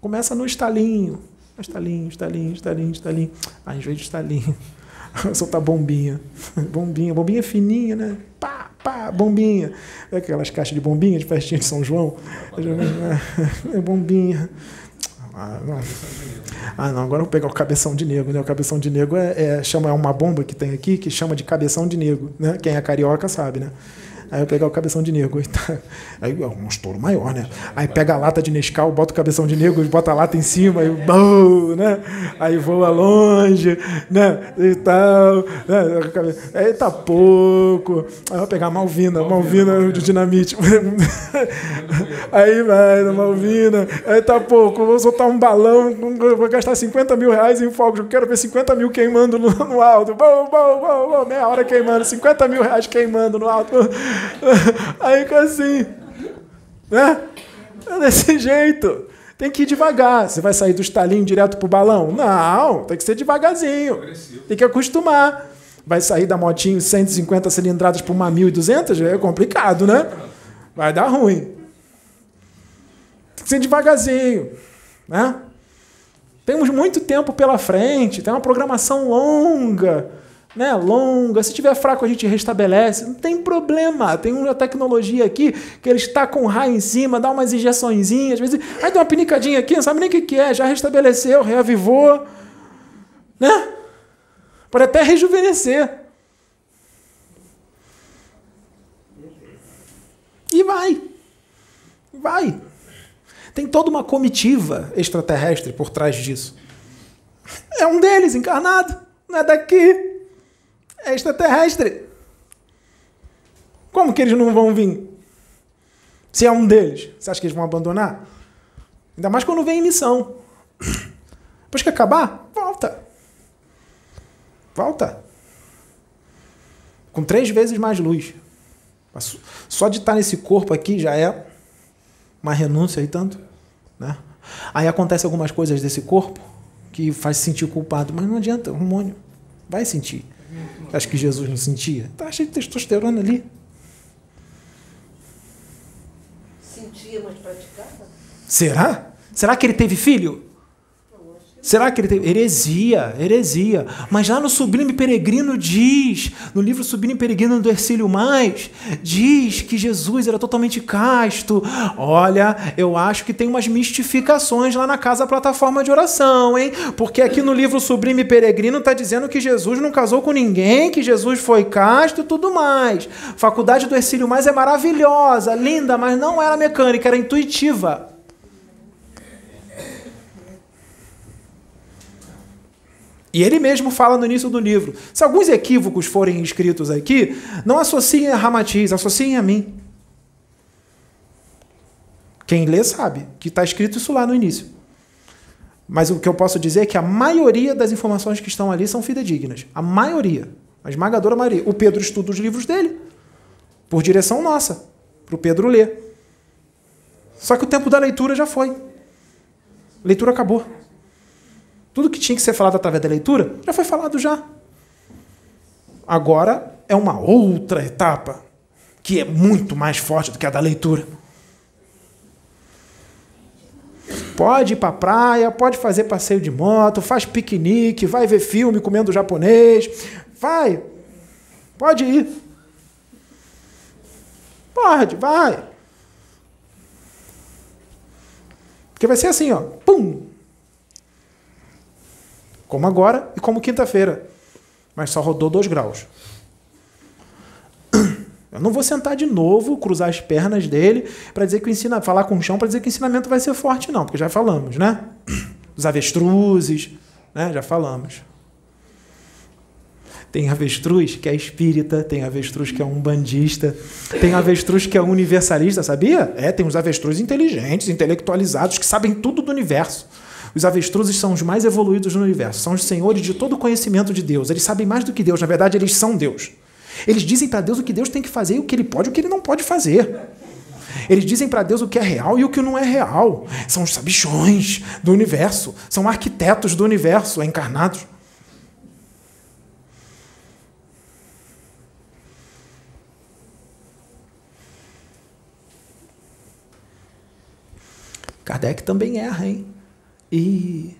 Speaker 1: Começa no estalinho. Estalinho, estalinho, estalinho, estalinho. Em vez de estalinho, [LAUGHS] soltar bombinha. Bombinha, bombinha fininha, né? Pá, pá, bombinha. É aquelas caixas de bombinha de festinha de São João. É bombinha. [LAUGHS] Ah não. ah, não. Agora eu vou pegar o cabeção de negro, né? O cabeção de negro é, é, chama, é uma bomba que tem aqui que chama de cabeção de negro, né? Quem é carioca sabe, né? Aí eu pegar o cabeção de negro. [LAUGHS] Tá. Aí é um estouro maior, né? Aí pega a lata de Nescau, bota o cabeção de negro, bota a lata em cima, aí, bom, né? aí voa longe, né? E tal. Né? Aí tá pouco. Aí eu vou pegar a Malvina, Malvina de dinamite. [LAUGHS] aí vai, na Malvina. Aí tá pouco. Vou soltar um balão, vou gastar 50 mil reais em fogos. Eu quero ver 50 mil queimando no, no alto. Bom, bom, bom, bom, meia hora queimando, 50 mil reais queimando no alto. Aí fica assim. Né? É desse jeito. Tem que ir devagar. Você vai sair do estalinho direto pro balão? Não, tem que ser devagarzinho. Tem que acostumar. Vai sair da motinho 150 cilindradas para uma 1.200? É complicado, né? Vai dar ruim. Tem que ser devagarzinho. Né? Temos muito tempo pela frente, tem uma programação longa né, longa. Se tiver fraco, a gente restabelece. Não tem problema. Tem uma tecnologia aqui que ele está com raio em cima, dá umas injeçõezinhas, às vezes, aí dá uma pinicadinha aqui, não sabe nem o que, que é, já restabeleceu, reavivou. Né? Pode até rejuvenescer. E vai. Vai. Tem toda uma comitiva extraterrestre por trás disso. É um deles encarnado. Não é daqui é extraterrestre. Como que eles não vão vir? Se é um deles, você acha que eles vão abandonar? Ainda mais quando vem em missão. [COUGHS] Depois que acabar, volta. Volta. Com três vezes mais luz. Só de estar nesse corpo aqui já é uma renúncia e tanto. Né? Aí acontece algumas coisas desse corpo que faz se sentir culpado, mas não adianta, hormônio. Vai sentir. Acho que Jesus não sentia? Está cheio de testosterona ali.
Speaker 3: Sentia, mas praticava?
Speaker 1: Será? Será que ele teve filho? Será que ele tem heresia, heresia? Mas lá no Sublime Peregrino diz, no livro Sublime Peregrino do Ercílio Mais, diz que Jesus era totalmente casto. Olha, eu acho que tem umas mistificações lá na casa plataforma de oração, hein? Porque aqui no livro Sublime Peregrino está dizendo que Jesus não casou com ninguém, que Jesus foi casto e tudo mais. Faculdade do Ercílio Mais é maravilhosa, linda, mas não era mecânica, era intuitiva. E ele mesmo fala no início do livro: se alguns equívocos forem escritos aqui, não associem a Ramatiz, associem a mim. Quem lê sabe que está escrito isso lá no início. Mas o que eu posso dizer é que a maioria das informações que estão ali são fidedignas. A maioria. A esmagadora maioria. O Pedro estuda os livros dele, por direção nossa, para o Pedro ler. Só que o tempo da leitura já foi. A leitura acabou. Tudo que tinha que ser falado através da leitura já foi falado já. Agora é uma outra etapa que é muito mais forte do que a da leitura. Pode ir para a praia, pode fazer passeio de moto, faz piquenique, vai ver filme comendo japonês. Vai. Pode ir. Pode, vai. Porque vai ser assim, ó. Pum! Como agora e como quinta-feira. Mas só rodou dois graus. [CLEARS THROAT] Eu não vou sentar de novo, cruzar as pernas dele para dizer que o ensina, falar com o chão para dizer que o ensinamento vai ser forte, não, porque já falamos, né? [CLEARS THROAT] Os avestruzes, né? Já falamos. Tem avestruz que é espírita, tem avestruz que é um bandista, tem avestruz que é universalista, sabia? É, tem os avestruz inteligentes, intelectualizados, que sabem tudo do universo. Os avestruzes são os mais evoluídos no universo, são os senhores de todo o conhecimento de Deus. Eles sabem mais do que Deus, na verdade, eles são Deus. Eles dizem para Deus o que Deus tem que fazer e o que ele pode e o que ele não pode fazer. Eles dizem para Deus o que é real e o que não é real. São os sabichões do universo, são arquitetos do universo encarnados. Kardec também erra, hein? E.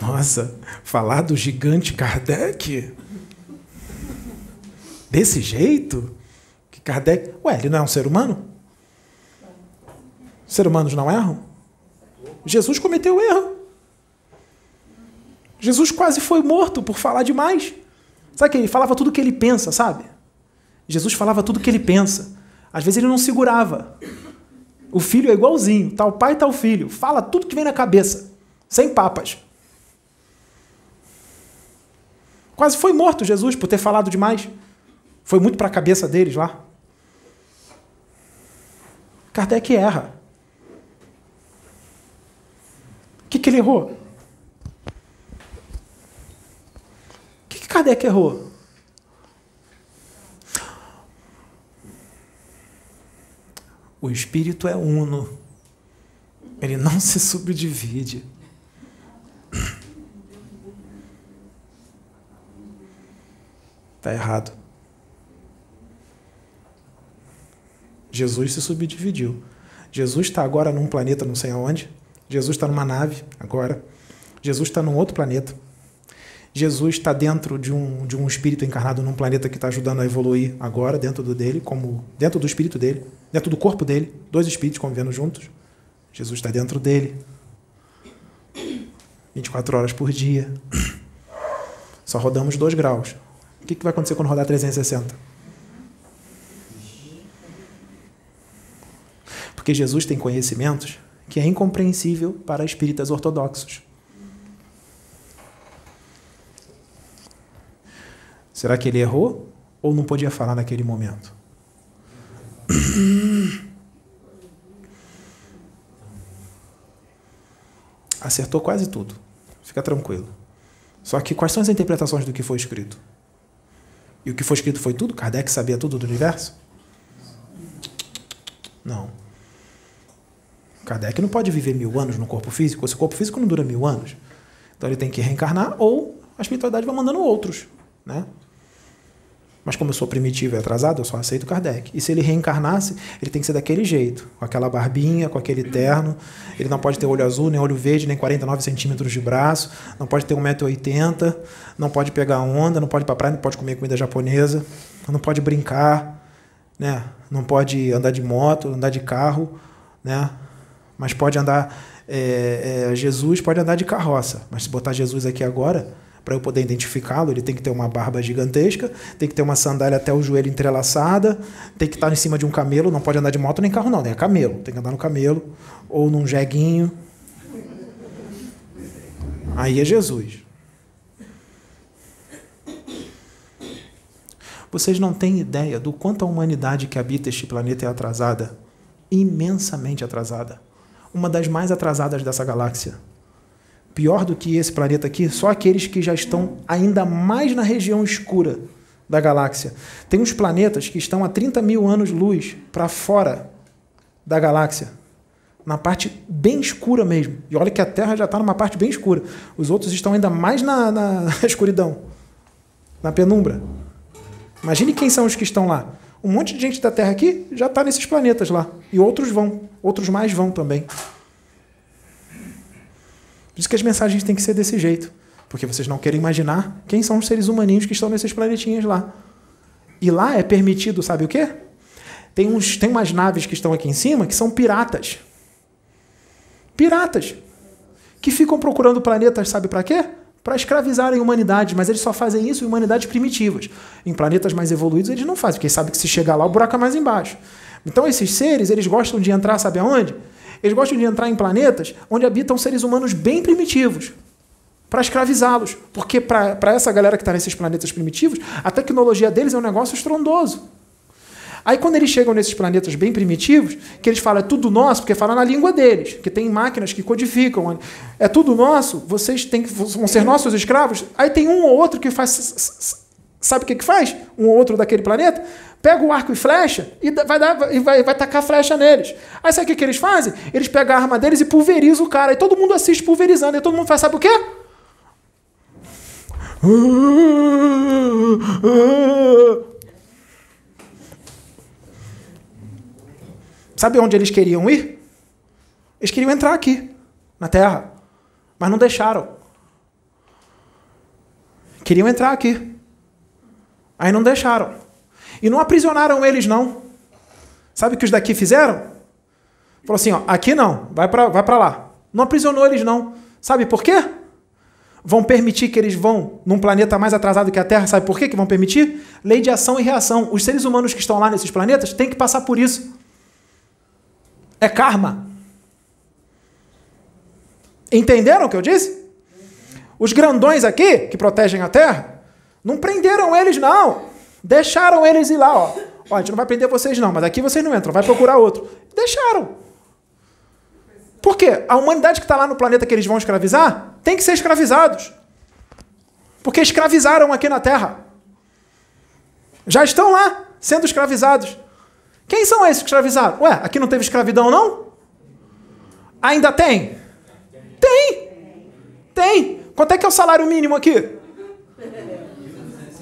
Speaker 1: Nossa, falar do gigante Kardec? Desse jeito? Que Kardec. Ué, ele não é um ser humano? Seres humanos não erram? Jesus cometeu erro. Jesus quase foi morto por falar demais. Sabe que ele falava tudo o que ele pensa, sabe? Jesus falava tudo o que ele pensa. Às vezes ele não segurava. O filho é igualzinho, tal pai, tal filho. Fala tudo que vem na cabeça, sem papas. Quase foi morto Jesus por ter falado demais. Foi muito para a cabeça deles lá. Kardec erra. O que, que ele errou? O que, que Kardec errou? O espírito é uno. Ele não se subdivide. Está errado. Jesus se subdividiu. Jesus está agora num planeta não sei aonde. Jesus está numa nave agora. Jesus está num outro planeta. Jesus está dentro de um, de um espírito encarnado num planeta que está ajudando a evoluir agora, dentro do dele, como dentro do espírito dele, dentro do corpo dele, dois espíritos convivendo juntos. Jesus está dentro dele. 24 horas por dia. Só rodamos 2 graus. O que, que vai acontecer quando rodar 360? Porque Jesus tem conhecimentos que é incompreensível para espíritas ortodoxos. Será que ele errou ou não podia falar naquele momento? [CLEARS THROAT] Acertou quase tudo. Fica tranquilo. Só que quais são as interpretações do que foi escrito? E o que foi escrito foi tudo? Kardec sabia tudo do universo? Não. Kardec não pode viver mil anos no corpo físico. Esse corpo físico não dura mil anos. Então ele tem que reencarnar ou a espiritualidade vai mandando outros. Né? Mas como eu sou primitivo e atrasado, eu só aceito Kardec. E se ele reencarnasse, ele tem que ser daquele jeito, com aquela barbinha, com aquele terno. Ele não pode ter olho azul, nem olho verde, nem 49 centímetros de braço. Não pode ter 1,80m. Não pode pegar onda, não pode ir pra praia, não pode comer comida japonesa. Não pode brincar, né? Não pode andar de moto, andar de carro, né? Mas pode andar... É, é, Jesus pode andar de carroça. Mas se botar Jesus aqui agora para eu poder identificá-lo, ele tem que ter uma barba gigantesca, tem que ter uma sandália até o joelho entrelaçada, tem que estar em cima de um camelo, não pode andar de moto nem carro não, né? É camelo, tem que andar no camelo ou num jeguinho. Aí é Jesus. Vocês não têm ideia do quanto a humanidade que habita este planeta é atrasada imensamente atrasada. Uma das mais atrasadas dessa galáxia. Pior do que esse planeta aqui, só aqueles que já estão ainda mais na região escura da galáxia. Tem uns planetas que estão a 30 mil anos-luz para fora da galáxia, na parte bem escura mesmo. E olha que a Terra já está numa parte bem escura. Os outros estão ainda mais na, [LAUGHS] na escuridão, na penumbra. Imagine quem são os que estão lá. Um monte de gente da Terra aqui já está nesses planetas lá. E outros vão. Outros mais vão também. Isso que as mensagens têm que ser desse jeito. Porque vocês não querem imaginar quem são os seres humaninhos que estão nesses planetinhas lá. E lá é permitido, sabe o quê? Tem, uns, tem umas naves que estão aqui em cima que são piratas. Piratas. Que ficam procurando planetas, sabe para quê? para escravizarem a humanidade, mas eles só fazem isso em humanidades primitivas. Em planetas mais evoluídos eles não fazem, porque eles sabem que se chegar lá o buraco é mais embaixo. Então esses seres, eles gostam de entrar, sabe aonde? Eles gostam de entrar em planetas onde habitam seres humanos bem primitivos, para escravizá-los. Porque para essa galera que está nesses planetas primitivos, a tecnologia deles é um negócio estrondoso. Aí quando eles chegam nesses planetas bem primitivos, que eles falam é tudo nosso, porque falam na língua deles, que tem máquinas que codificam, é tudo nosso, vocês têm que, vão ser nossos escravos. Aí tem um ou outro que faz, sabe o que, que faz? Um ou outro daquele planeta, pega o arco e flecha e vai, dar, e vai, vai tacar flecha neles. Aí sabe o que, que eles fazem? Eles pegam a arma deles e pulverizam o cara. E todo mundo assiste pulverizando. E todo mundo faz, sabe o quê? Sabe onde eles queriam ir? Eles queriam entrar aqui, na Terra, mas não deixaram. Queriam entrar aqui. Aí não deixaram. E não aprisionaram eles, não. Sabe o que os daqui fizeram? Falou assim: ó, aqui não, vai para vai lá. Não aprisionou eles, não. Sabe por quê? Vão permitir que eles vão num planeta mais atrasado que a Terra. Sabe por quê que vão permitir? Lei de ação e reação. Os seres humanos que estão lá nesses planetas têm que passar por isso. É karma. Entenderam o que eu disse? Os grandões aqui, que protegem a terra, não prenderam eles, não. Deixaram eles ir lá, ó. Ó, a gente não vai prender vocês, não, mas aqui vocês não entram, vai procurar outro. Deixaram. Por quê? A humanidade que está lá no planeta que eles vão escravizar tem que ser escravizados. Porque escravizaram aqui na Terra. Já estão lá sendo escravizados. Quem são esses escravizados? Ué, aqui não teve escravidão, não? Ainda tem? Tem! Tem! Quanto é que é o salário mínimo aqui?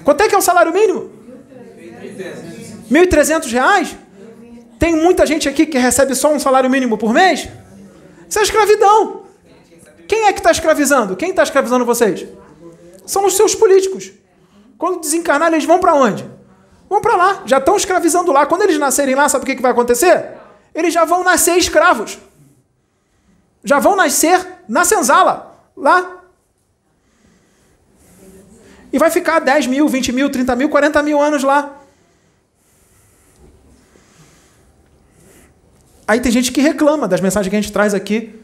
Speaker 1: Quanto é que é o salário mínimo? 1.300 reais? Tem muita gente aqui que recebe só um salário mínimo por mês? Isso é escravidão. Quem é que está escravizando? Quem está escravizando vocês? São os seus políticos. Quando desencarnar, eles vão para onde? Vão para lá, já estão escravizando lá. Quando eles nascerem lá, sabe o que, que vai acontecer? Eles já vão nascer escravos. Já vão nascer na senzala, lá. E vai ficar 10 mil, 20 mil, 30 mil, 40 mil anos lá. Aí tem gente que reclama das mensagens que a gente traz aqui.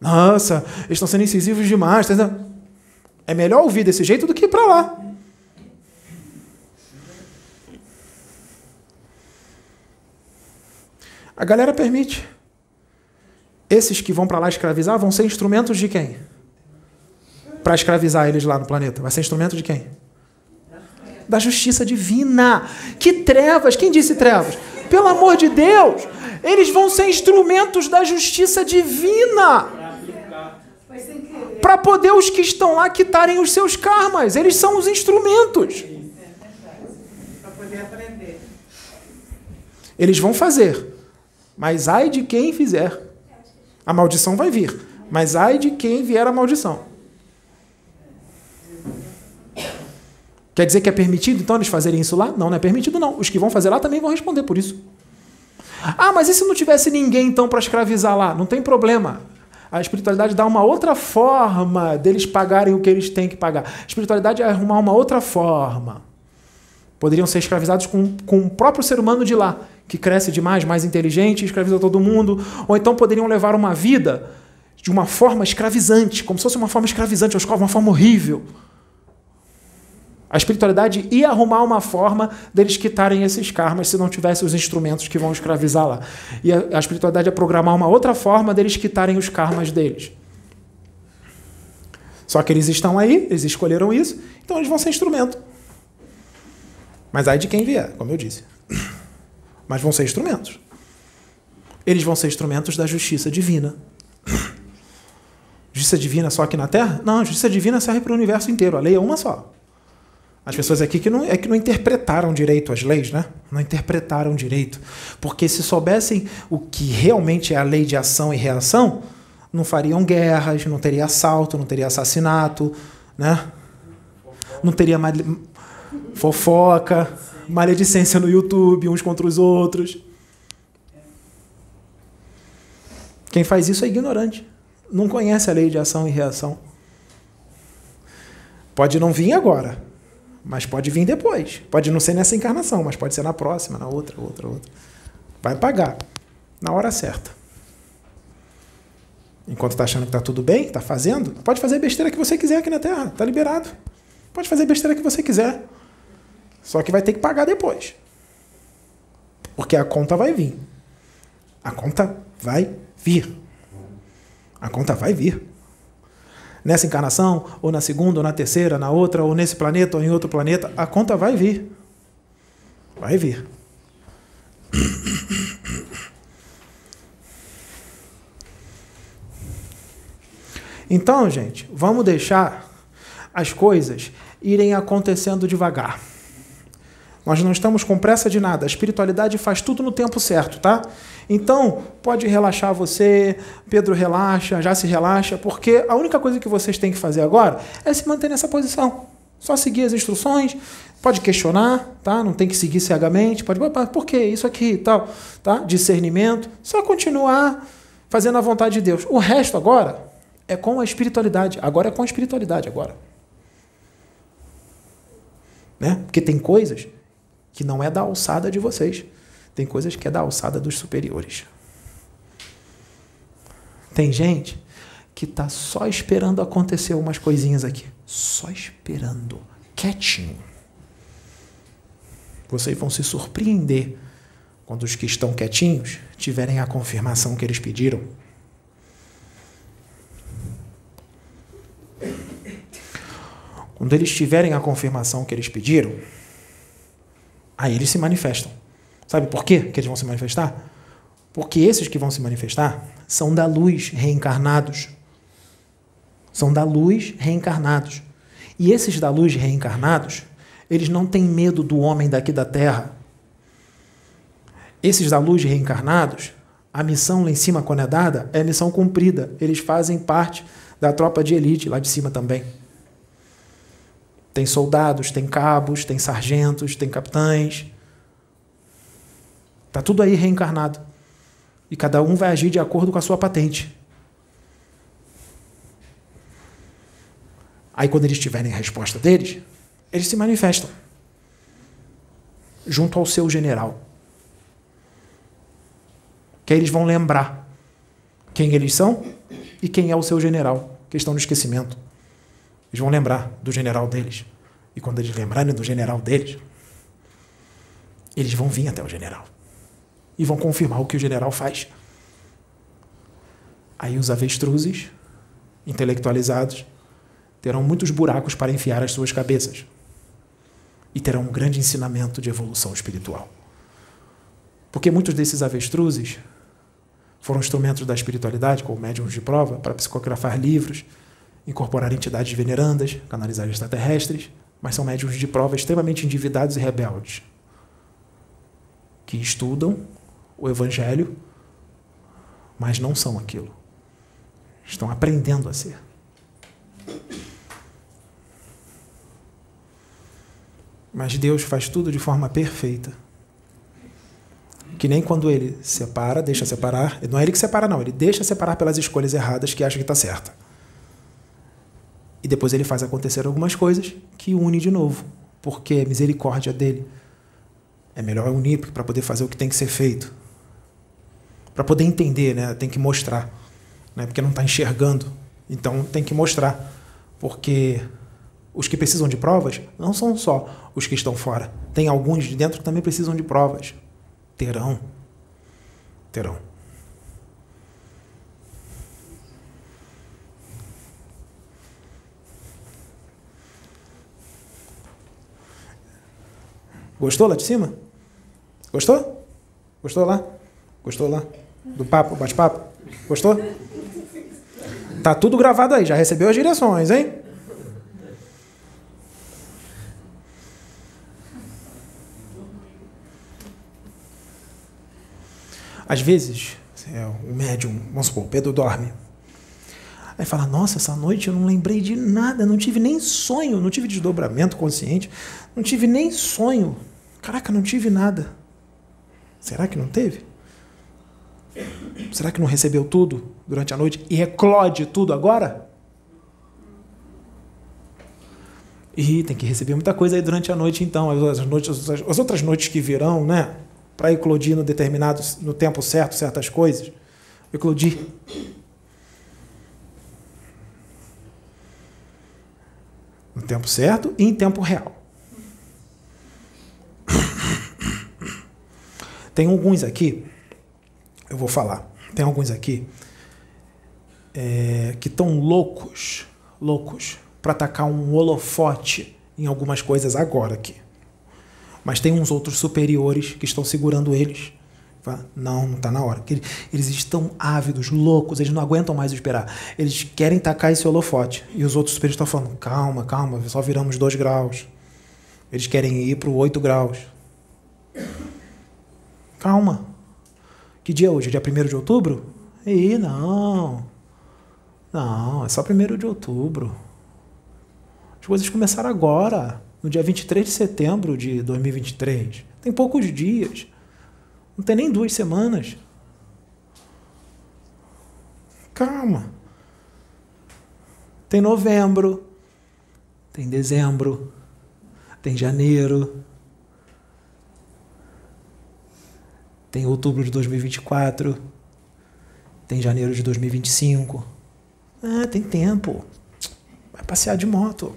Speaker 1: Nossa, eles estão sendo incisivos demais. Tá é melhor ouvir desse jeito do que ir para lá. A galera permite. Esses que vão para lá escravizar vão ser instrumentos de quem? Para escravizar eles lá no planeta. Vai ser instrumento de quem? Da justiça divina. Que trevas! Quem disse trevas? Pelo amor de Deus! Eles vão ser instrumentos da justiça divina. Para poder os que estão lá quitarem os seus karmas. Eles são os instrumentos. Eles vão fazer mas ai de quem fizer. A maldição vai vir, mas ai de quem vier a maldição. Quer dizer que é permitido então eles fazerem isso lá? Não, não é permitido não. Os que vão fazer lá também vão responder por isso. Ah, mas e se não tivesse ninguém então para escravizar lá? Não tem problema. A espiritualidade dá uma outra forma deles pagarem o que eles têm que pagar. A espiritualidade é arrumar uma outra forma. Poderiam ser escravizados com, com o próprio ser humano de lá, que cresce demais, mais inteligente, escraviza todo mundo, ou então poderiam levar uma vida de uma forma escravizante, como se fosse uma forma escravizante, uma forma horrível. A espiritualidade ia arrumar uma forma deles quitarem esses karmas se não tivesse os instrumentos que vão escravizar lá. E a, espiritualidade ia programar uma outra forma deles quitarem os karmas deles. Só que eles estão aí, eles escolheram isso, então eles vão ser instrumento. Mas aí de quem vier, como eu disse. [CLEARS THROAT] Mas vão ser instrumentos. Eles vão ser instrumentos da justiça divina. [CLEARS THROAT] Justiça divina só aqui na Terra? Não, justiça divina serve para o universo inteiro. A lei é uma só. As pessoas aqui que não, é que não interpretaram direito as leis, né? Não interpretaram direito. Porque se soubessem o que realmente é a lei de ação e reação, não fariam guerras, não teria assalto, não teria assassinato, né? Não teria mal... fofoca, maledicência no YouTube, uns contra os outros. Quem faz isso é ignorante. Não conhece a lei de ação e reação. Pode não vir agora, mas pode vir depois. Pode não ser nessa encarnação, mas pode ser na próxima, na outra, outra, outra. Vai pagar na hora certa. Enquanto está achando que está tudo bem, está fazendo, pode fazer besteira que você quiser aqui na Terra, está liberado. Pode fazer besteira que você quiser. Só que vai ter que pagar depois. Porque a conta vai vir. A conta vai vir. A conta vai vir nessa encarnação, ou na segunda, ou na terceira, na outra, ou nesse planeta, ou em outro planeta, a conta vai vir. Vai vir. Então, gente, vamos deixar as coisas irem acontecendo devagar. Nós não estamos com pressa de nada. A espiritualidade faz tudo no tempo certo, tá? Então, pode relaxar você, Pedro relaxa, já se relaxa, porque a única coisa que vocês têm que fazer agora é se manter nessa posição. Só seguir as instruções, pode questionar, tá? Não tem que seguir cegamente, pode, por que isso aqui e tal, tá? Discernimento, só continuar fazendo a vontade de Deus. O resto agora é com a espiritualidade. Agora é com a espiritualidade agora. Né? Porque tem coisas que não é da alçada de vocês. Tem coisas que é da alçada dos superiores. Tem gente que está só esperando acontecer umas coisinhas aqui. Só esperando. Quietinho. Vocês vão se surpreender quando os que estão quietinhos tiverem a confirmação que eles pediram. Quando eles tiverem a confirmação que eles pediram, aí eles se manifestam. Sabe por quê que eles vão se manifestar? Porque esses que vão se manifestar são da luz reencarnados. São da luz reencarnados. E esses da luz reencarnados, eles não têm medo do homem daqui da terra. Esses da luz reencarnados, a missão lá em cima, quando é dada, é missão cumprida. Eles fazem parte da tropa de elite lá de cima também. Tem soldados, tem cabos, tem sargentos, tem capitães. Está tudo aí reencarnado. E cada um vai agir de acordo com a sua patente. Aí, quando eles tiverem a resposta deles, eles se manifestam junto ao seu general. Que aí eles vão lembrar quem eles são e quem é o seu general, questão do esquecimento. Eles vão lembrar do general deles. E quando eles lembrarem do general deles, eles vão vir até o general e vão confirmar o que o general faz. Aí os avestruzes, intelectualizados, terão muitos buracos para enfiar as suas cabeças e terão um grande ensinamento de evolução espiritual. Porque muitos desses avestruzes foram instrumentos da espiritualidade, como médiums de prova, para psicografar livros, incorporar entidades venerandas, canalizar extraterrestres, mas são médiums de prova extremamente endividados e rebeldes, que estudam o Evangelho, mas não são aquilo. Estão aprendendo a ser. Mas Deus faz tudo de forma perfeita. Que nem quando ele separa, deixa separar. Não é ele que separa, não. Ele deixa separar pelas escolhas erradas que acha que está certa. E depois ele faz acontecer algumas coisas que une de novo. Porque é misericórdia dele. É melhor unir para poder fazer o que tem que ser feito para poder entender, né? Tem que mostrar. né? porque não está enxergando. Então tem que mostrar. Porque os que precisam de provas não são só os que estão fora. Tem alguns de dentro que também precisam de provas. Terão. Terão. Gostou lá de cima? Gostou? Gostou lá? Gostou lá? Do papo, bate-papo? Gostou? Tá tudo gravado aí, já recebeu as direções, hein? Às vezes, é, o médium, vamos supor, Pedro dorme. Aí fala: Nossa, essa noite eu não lembrei de nada, não tive nem sonho, não tive desdobramento consciente, não tive nem sonho. Caraca, não tive nada. Será que não teve? Será que não recebeu tudo durante a noite e eclode tudo agora? E tem que receber muita coisa aí durante a noite, então. As, noites, as outras noites que virão, né? Para eclodir no determinado, no tempo certo, certas coisas. Eclodir. No tempo certo e em tempo real. Tem alguns aqui, eu vou falar, tem alguns aqui é, que estão loucos, loucos, para atacar um holofote em algumas coisas agora aqui. Mas tem uns outros superiores que estão segurando eles. Não, não está na hora. Eles estão ávidos, loucos, eles não aguentam mais esperar. Eles querem tacar esse holofote. E os outros superiores estão falando: calma, calma, só viramos dois graus. Eles querem ir para o 8 graus. Calma. Que dia é hoje? Dia 1 de outubro? Ih, não. Não, é só 1 de outubro. As coisas começaram agora, no dia 23 de setembro de 2023. Tem poucos dias. Não tem nem duas semanas. Calma. Tem novembro, tem dezembro, tem janeiro, Tem outubro de 2024. Tem janeiro de 2025. Ah, tem tempo. Vai passear de moto.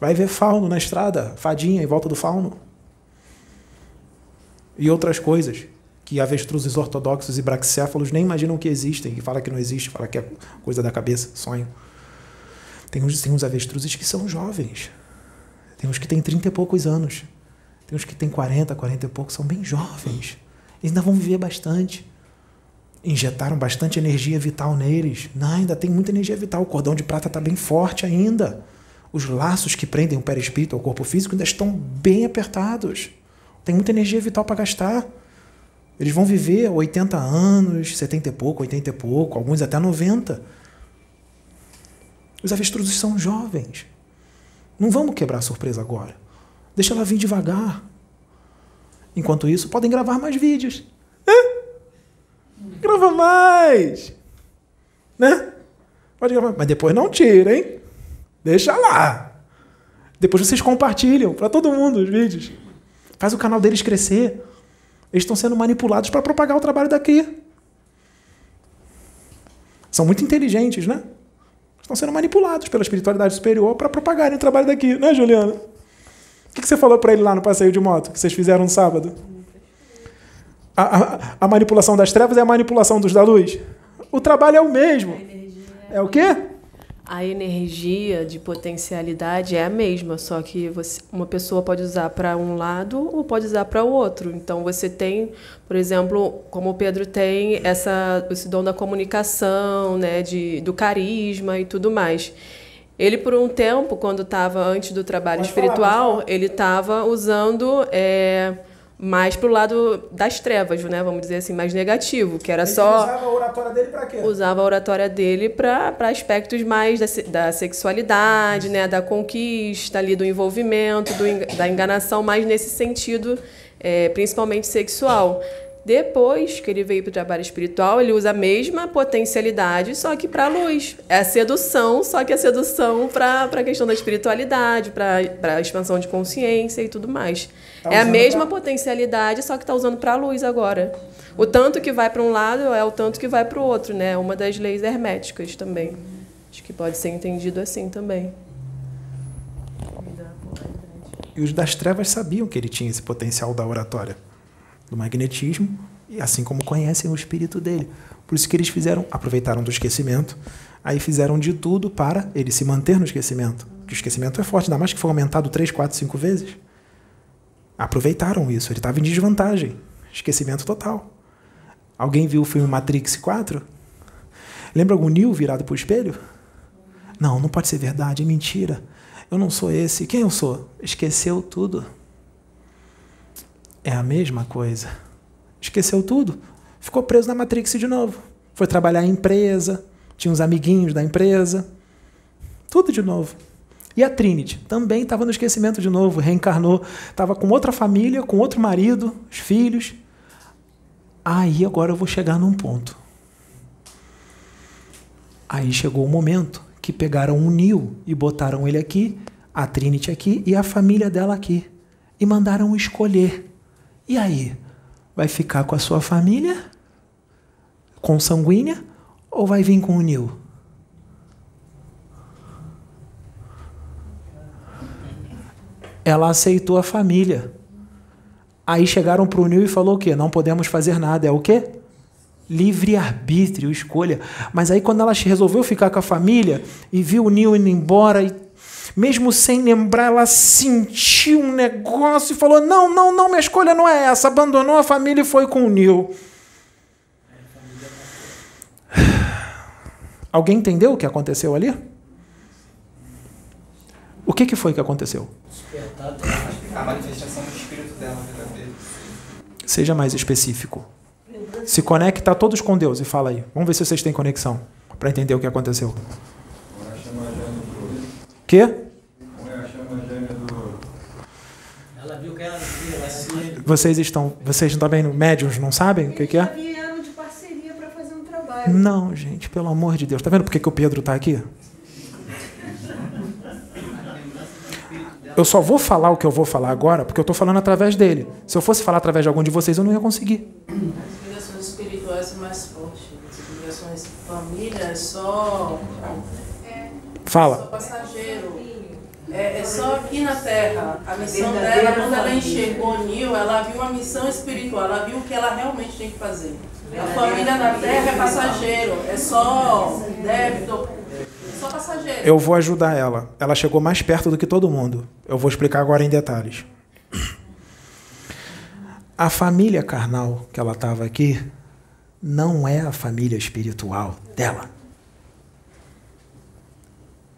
Speaker 1: Vai ver fauno na estrada, fadinha em volta do fauno. E outras coisas que avestruzes ortodoxos e braxéfalos nem imaginam que existem, e fala que não existe, fala que é coisa da cabeça, sonho. Tem uns, tem uns avestruzes que são jovens. Tem uns que têm trinta e poucos anos. Tem uns que têm 40, 40 e poucos, são bem jovens. Eles ainda vão viver bastante. Injetaram bastante energia vital neles. Não, ainda tem muita energia vital. O cordão de prata está bem forte ainda. Os laços que prendem o perispírito ao corpo físico ainda estão bem apertados. Tem muita energia vital para gastar. Eles vão viver 80 anos, 70 e pouco, 80 e pouco, alguns até 90. Os avestruzes são jovens. Não vamos quebrar a surpresa agora. Deixa ela vir devagar. Enquanto isso, podem gravar mais vídeos. Grava mais. Né? Pode gravar. Mas depois não tira, hein? Deixa lá. Depois vocês compartilham para todo mundo os vídeos. Faz o canal deles crescer. Eles estão sendo manipulados para propagar o trabalho daqui. São muito inteligentes, né? Estão sendo manipulados pela espiritualidade superior para propagarem o trabalho daqui, né, Juliana? O que você falou para ele lá no passeio de moto que vocês fizeram no sábado? A, a, a, manipulação das trevas é a manipulação dos da luz? O trabalho é o mesmo. É o quê?
Speaker 4: A energia de potencialidade é a mesma, só que você, uma pessoa pode usar para um lado ou pode usar para o outro. Então você tem, por exemplo, como o Pedro tem essa, esse dom da comunicação, né, de, do carisma e tudo mais. Ele, por um tempo, quando estava antes do trabalho pode espiritual, falar, ele estava usando é, mais para o lado das trevas, né? Vamos dizer assim, mais negativo, que era ele só.
Speaker 1: Usava a oratória dele para quê?
Speaker 4: Usava a oratória dele para aspectos mais da, da sexualidade, né? Da conquista ali, do envolvimento, do, da enganação, mais nesse sentido, é, principalmente sexual. Depois que ele veio para o trabalho espiritual, ele usa a mesma potencialidade, só que para a luz. É a sedução, só que a sedução para a questão da espiritualidade, para a expansão de consciência e tudo mais.
Speaker 1: Tá
Speaker 4: é a mesma
Speaker 1: pra-
Speaker 4: potencialidade, só que está usando para a luz agora. O tanto que vai para um lado é o tanto que vai para o outro, né? É Uma das leis herméticas também. Acho que pode ser entendido assim também.
Speaker 1: E os das trevas sabiam que ele tinha esse potencial da oratória, do magnetismo, e assim como conhecem o espírito dele. Por isso que eles fizeram, aproveitaram do esquecimento, aí fizeram de tudo para ele se manter no esquecimento. Porque o esquecimento é forte, ainda mais que foi aumentado três, quatro, cinco vezes. Aproveitaram isso, ele estava em desvantagem. Esquecimento total. Alguém viu o filme Matrix 4? Lembra algum Neo virado para o espelho? Não, não pode ser verdade, é mentira. Eu não sou esse. Quem eu sou? Esqueceu tudo. É a mesma coisa. Esqueceu tudo. Ficou preso na Matrix de novo. Foi trabalhar em empresa, tinha uns amiguinhos da empresa. Tudo de novo. E a Trinity também estava no esquecimento de novo, reencarnou, estava com outra família, com outro marido, os filhos. Aí agora eu vou chegar num ponto. Aí chegou o momento que pegaram o Neil e botaram ele aqui, a Trinity aqui e a família dela aqui. E mandaram escolher. E aí? Vai ficar com a sua família? Consanguínea? Ou vai vir com o Neil? Ela aceitou a família. Aí chegaram para o Neil e falou o quê? Não podemos fazer nada. É o quê? livre-arbítrio, escolha. Mas aí, quando ela resolveu ficar com a família e viu o Neil indo embora, e, mesmo sem lembrar, ela sentiu um negócio e falou: Não, não, não, minha escolha não é essa. Abandonou a família e foi com o Neil. [SIGHS] Alguém entendeu o que aconteceu ali? O que, que foi que aconteceu?
Speaker 2: A manifestação do espírito dela.
Speaker 1: Seja mais específico. Se conecta todos com Deus e fala aí. Vamos ver se vocês têm conexão para entender o que aconteceu. Quê?
Speaker 5: Ela viu que ela via.
Speaker 1: Vocês estão, vocês também médiums não sabem o que, que é?
Speaker 3: já vieram de parceria para fazer um trabalho.
Speaker 1: Não, gente, pelo amor de Deus. Tá vendo por que, que o Pedro está aqui? Eu só vou falar o que eu vou falar agora porque eu estou falando através dele. Se eu fosse falar através de algum de vocês, eu não ia conseguir.
Speaker 6: As ligações espirituais são mais fortes. As ligações família é só,
Speaker 1: Fala.
Speaker 6: passageiro. É, é só aqui na Terra. A missão dela, quando ela enxergou o Nil, ela viu uma missão espiritual. Ela viu o que ela realmente tem que fazer. A família na Terra é passageiro. É só débito. É só passageiro.
Speaker 1: Eu vou ajudar ela. Ela chegou mais perto do que todo mundo. Eu vou explicar agora em detalhes. A família carnal que ela estava aqui não é a família espiritual dela.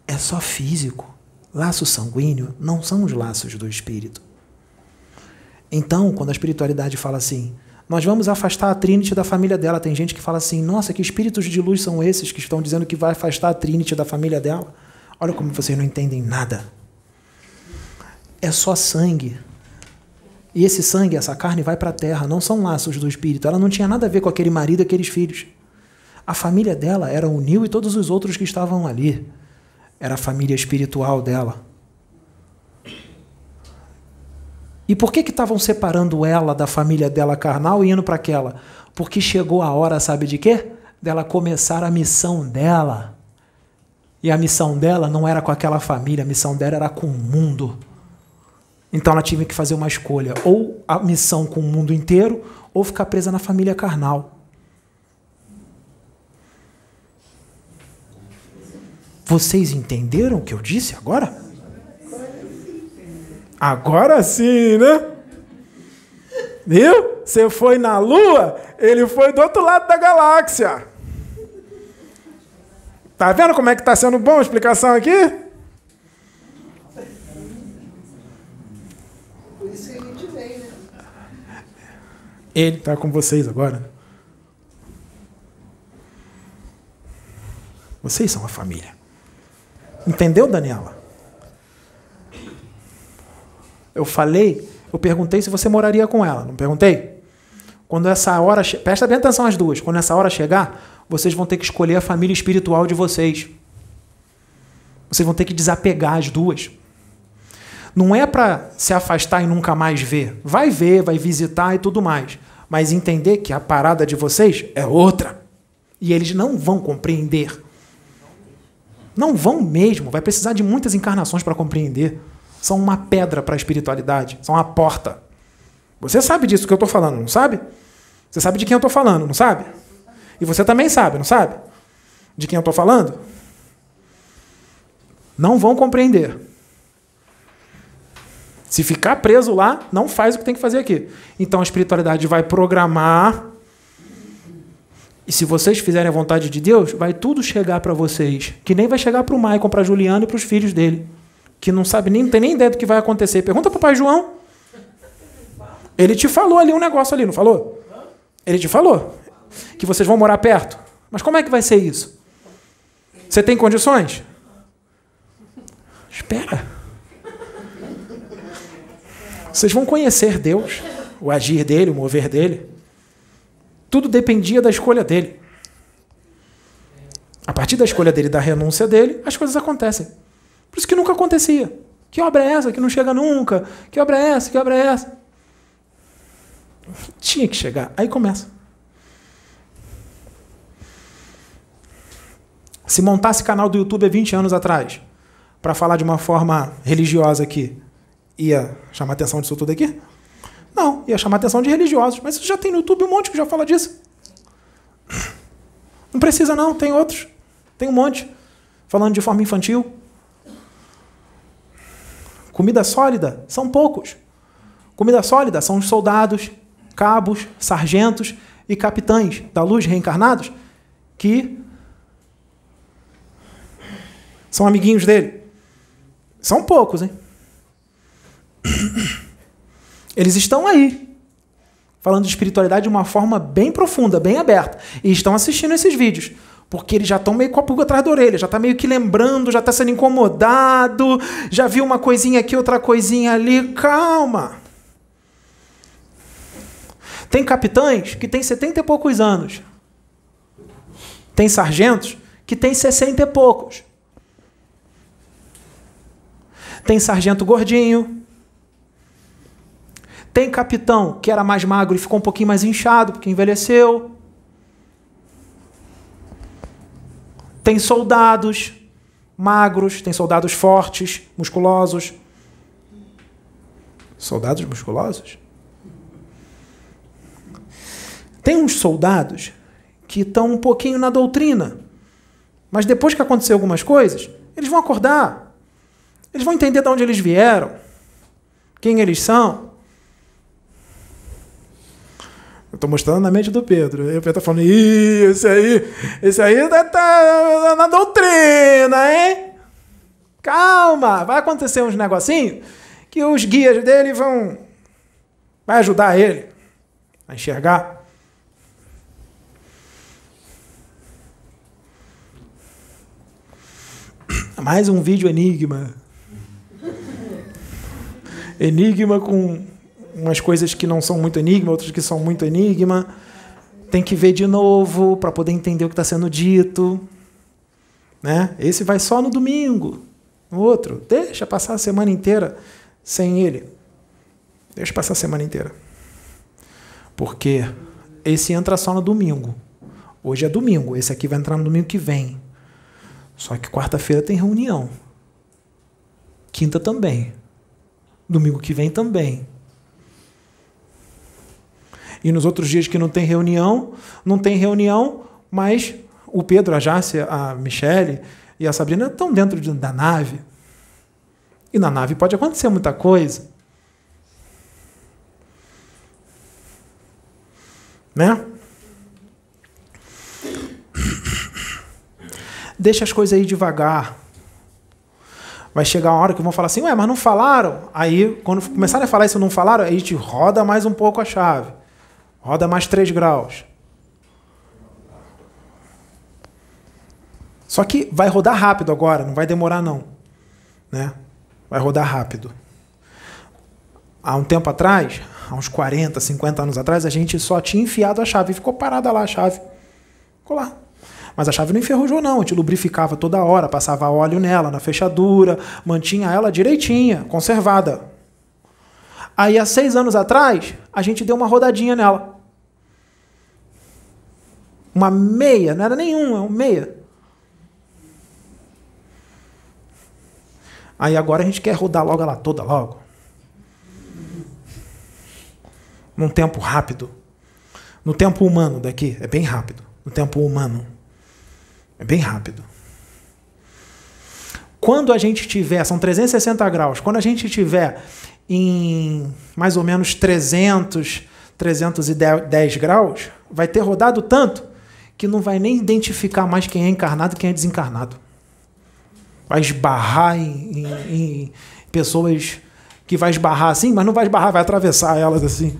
Speaker 1: É só físico. Laço sanguíneo não são os laços do espírito. Então, quando a espiritualidade fala assim, nós vamos afastar a Trinity da família dela, tem gente que fala assim, nossa, que espíritos de luz são esses que estão dizendo que vai afastar a Trinity da família dela? Olha como vocês não entendem nada. É só sangue. E esse sangue, essa carne vai para a terra, não são laços do espírito. Ela não tinha nada a ver com aquele marido e aqueles filhos. A família dela era o Nil e todos os outros que estavam ali. Era a família espiritual dela. E por que que estavam separando ela da família dela carnal e indo para aquela? Porque chegou a hora, sabe de quê? Dela começar a missão dela. E a missão dela não era com aquela família, a missão dela era com o mundo. Então ela tinha que fazer uma escolha: ou a missão com o mundo inteiro, ou ficar presa na família carnal. Vocês entenderam o que eu disse agora? Agora sim, né? Viu? Você foi na Lua, ele foi do outro lado da galáxia. Tá vendo como é que tá sendo bom a explicação aqui?
Speaker 3: Por isso que a gente veio, né?
Speaker 1: Ele está com vocês agora. Vocês são a família. Entendeu, Daniela? Eu falei, eu perguntei se você moraria com ela, não perguntei? Quando essa hora. Presta bem atenção às duas. Quando essa hora chegar, vocês vão ter que escolher a família espiritual de vocês. Vocês vão ter que desapegar as duas. Não é para se afastar e nunca mais ver. Vai ver, vai visitar e tudo mais. Mas entender que a parada de vocês é outra. E eles não vão compreender. Não vão mesmo. Vai precisar de muitas encarnações para compreender. São uma pedra para a espiritualidade. São uma porta. Você sabe disso que eu estou falando, não sabe? Você sabe de quem eu estou falando, não sabe? E você também sabe, não sabe? De quem eu estou falando? Não vão compreender. Se ficar preso lá, não faz o que tem que fazer aqui. Então a espiritualidade vai programar. E se vocês fizerem a vontade de Deus, vai tudo chegar para vocês. Que nem vai chegar para o Maicon, para Juliano e para os filhos dele. Que não sabe nem, não tem nem ideia do que vai acontecer. Pergunta para o pai João. Ele te falou ali um negócio ali, não falou? Ele te falou que vocês vão morar perto. Mas como é que vai ser isso? Você tem condições? Espera. Vocês vão conhecer Deus, o agir dele, o mover dele. Tudo dependia da escolha dele. A partir da escolha dele, da renúncia dele, as coisas acontecem. Por isso que nunca acontecia. Que obra é essa que não chega nunca? Que obra é essa? Que obra é essa? Tinha que chegar. Aí começa. Se montasse canal do YouTube há 20 anos atrás, para falar de uma forma religiosa aqui, ia chamar atenção disso tudo aqui? Não, ia chamar a atenção de religiosos. Mas já tem no YouTube um monte que já fala disso. Não precisa não, tem outros. Tem um monte. Falando de forma infantil. Comida sólida, são poucos. Comida sólida são os soldados, cabos, sargentos e capitães da luz reencarnados que são amiguinhos dele. São poucos, hein? [COUGHS] Eles estão aí, falando de espiritualidade de uma forma bem profunda, bem aberta, e estão assistindo esses vídeos. Porque eles já estão meio com a pulga atrás da orelha, já está meio que lembrando, já está sendo incomodado, já viu uma coisinha aqui, outra coisinha ali. Calma! Tem capitães que têm 70 e poucos anos. Tem sargentos que têm 60 e poucos. Tem sargento gordinho. Tem capitão que era mais magro e ficou um pouquinho mais inchado porque envelheceu. Tem soldados magros, tem soldados fortes, musculosos. Soldados musculosos? Tem uns soldados que estão um pouquinho na doutrina, mas depois que acontecer algumas coisas, eles vão acordar. Eles vão entender de onde eles vieram, quem eles são. Eu estou mostrando na mente do Pedro. E o Pedro está falando, Ih, esse aí, esse aí tá, tá na doutrina, hein? Calma, vai acontecer uns negocinhos que os guias dele vão. Vai ajudar ele a enxergar. Mais um vídeo enigma. Enigma com umas coisas que não são muito enigma, outras que são muito enigma. Tem que ver de novo para poder entender o que está sendo dito. Né? Esse vai só no domingo. O outro, deixa passar a semana inteira sem ele. Deixa passar a semana inteira. Porque esse entra só no domingo. Hoje é domingo, esse aqui vai entrar no domingo que vem. Só que quarta-feira tem reunião. Quinta também. Domingo que vem também. E nos outros dias que não tem reunião, não tem reunião, mas o Pedro, a Jácia, a Michele e a Sabrina estão dentro de, da nave. E na nave pode acontecer muita coisa. Né? [COUGHS] Deixa as coisas aí devagar. Vai chegar uma hora que vão falar assim, ué, mas não falaram? Aí, quando começarem a falar isso não falaram, aí a gente roda mais um pouco a chave. Roda mais 3 graus. Só que vai rodar rápido agora, não vai demorar não. Né? Vai rodar rápido. há um tempo atrás, há uns 40, 50 anos atrás, a gente só tinha enfiado a chave ficou parada lá a chave. Ficou lá. Mas a chave não enferrujou, não. A gente lubrificava toda hora, passava óleo nela, na fechadura, mantinha ela direitinha, conservada. Aí, há seis anos atrás, a gente deu uma rodadinha nela. Uma meia, não era nenhuma, uma meia. Aí agora a gente quer rodar logo ela toda, logo. Num tempo rápido. No tempo humano daqui, é bem rápido. No tempo humano. É bem rápido. Quando a gente tiver, são 360 graus, quando a gente tiver em mais ou menos 300, 310 graus, vai ter rodado tanto que não vai nem identificar mais quem é encarnado e quem é desencarnado. Vai esbarrar em, em, em pessoas que vai esbarrar assim, mas não vai esbarrar, vai atravessar elas assim.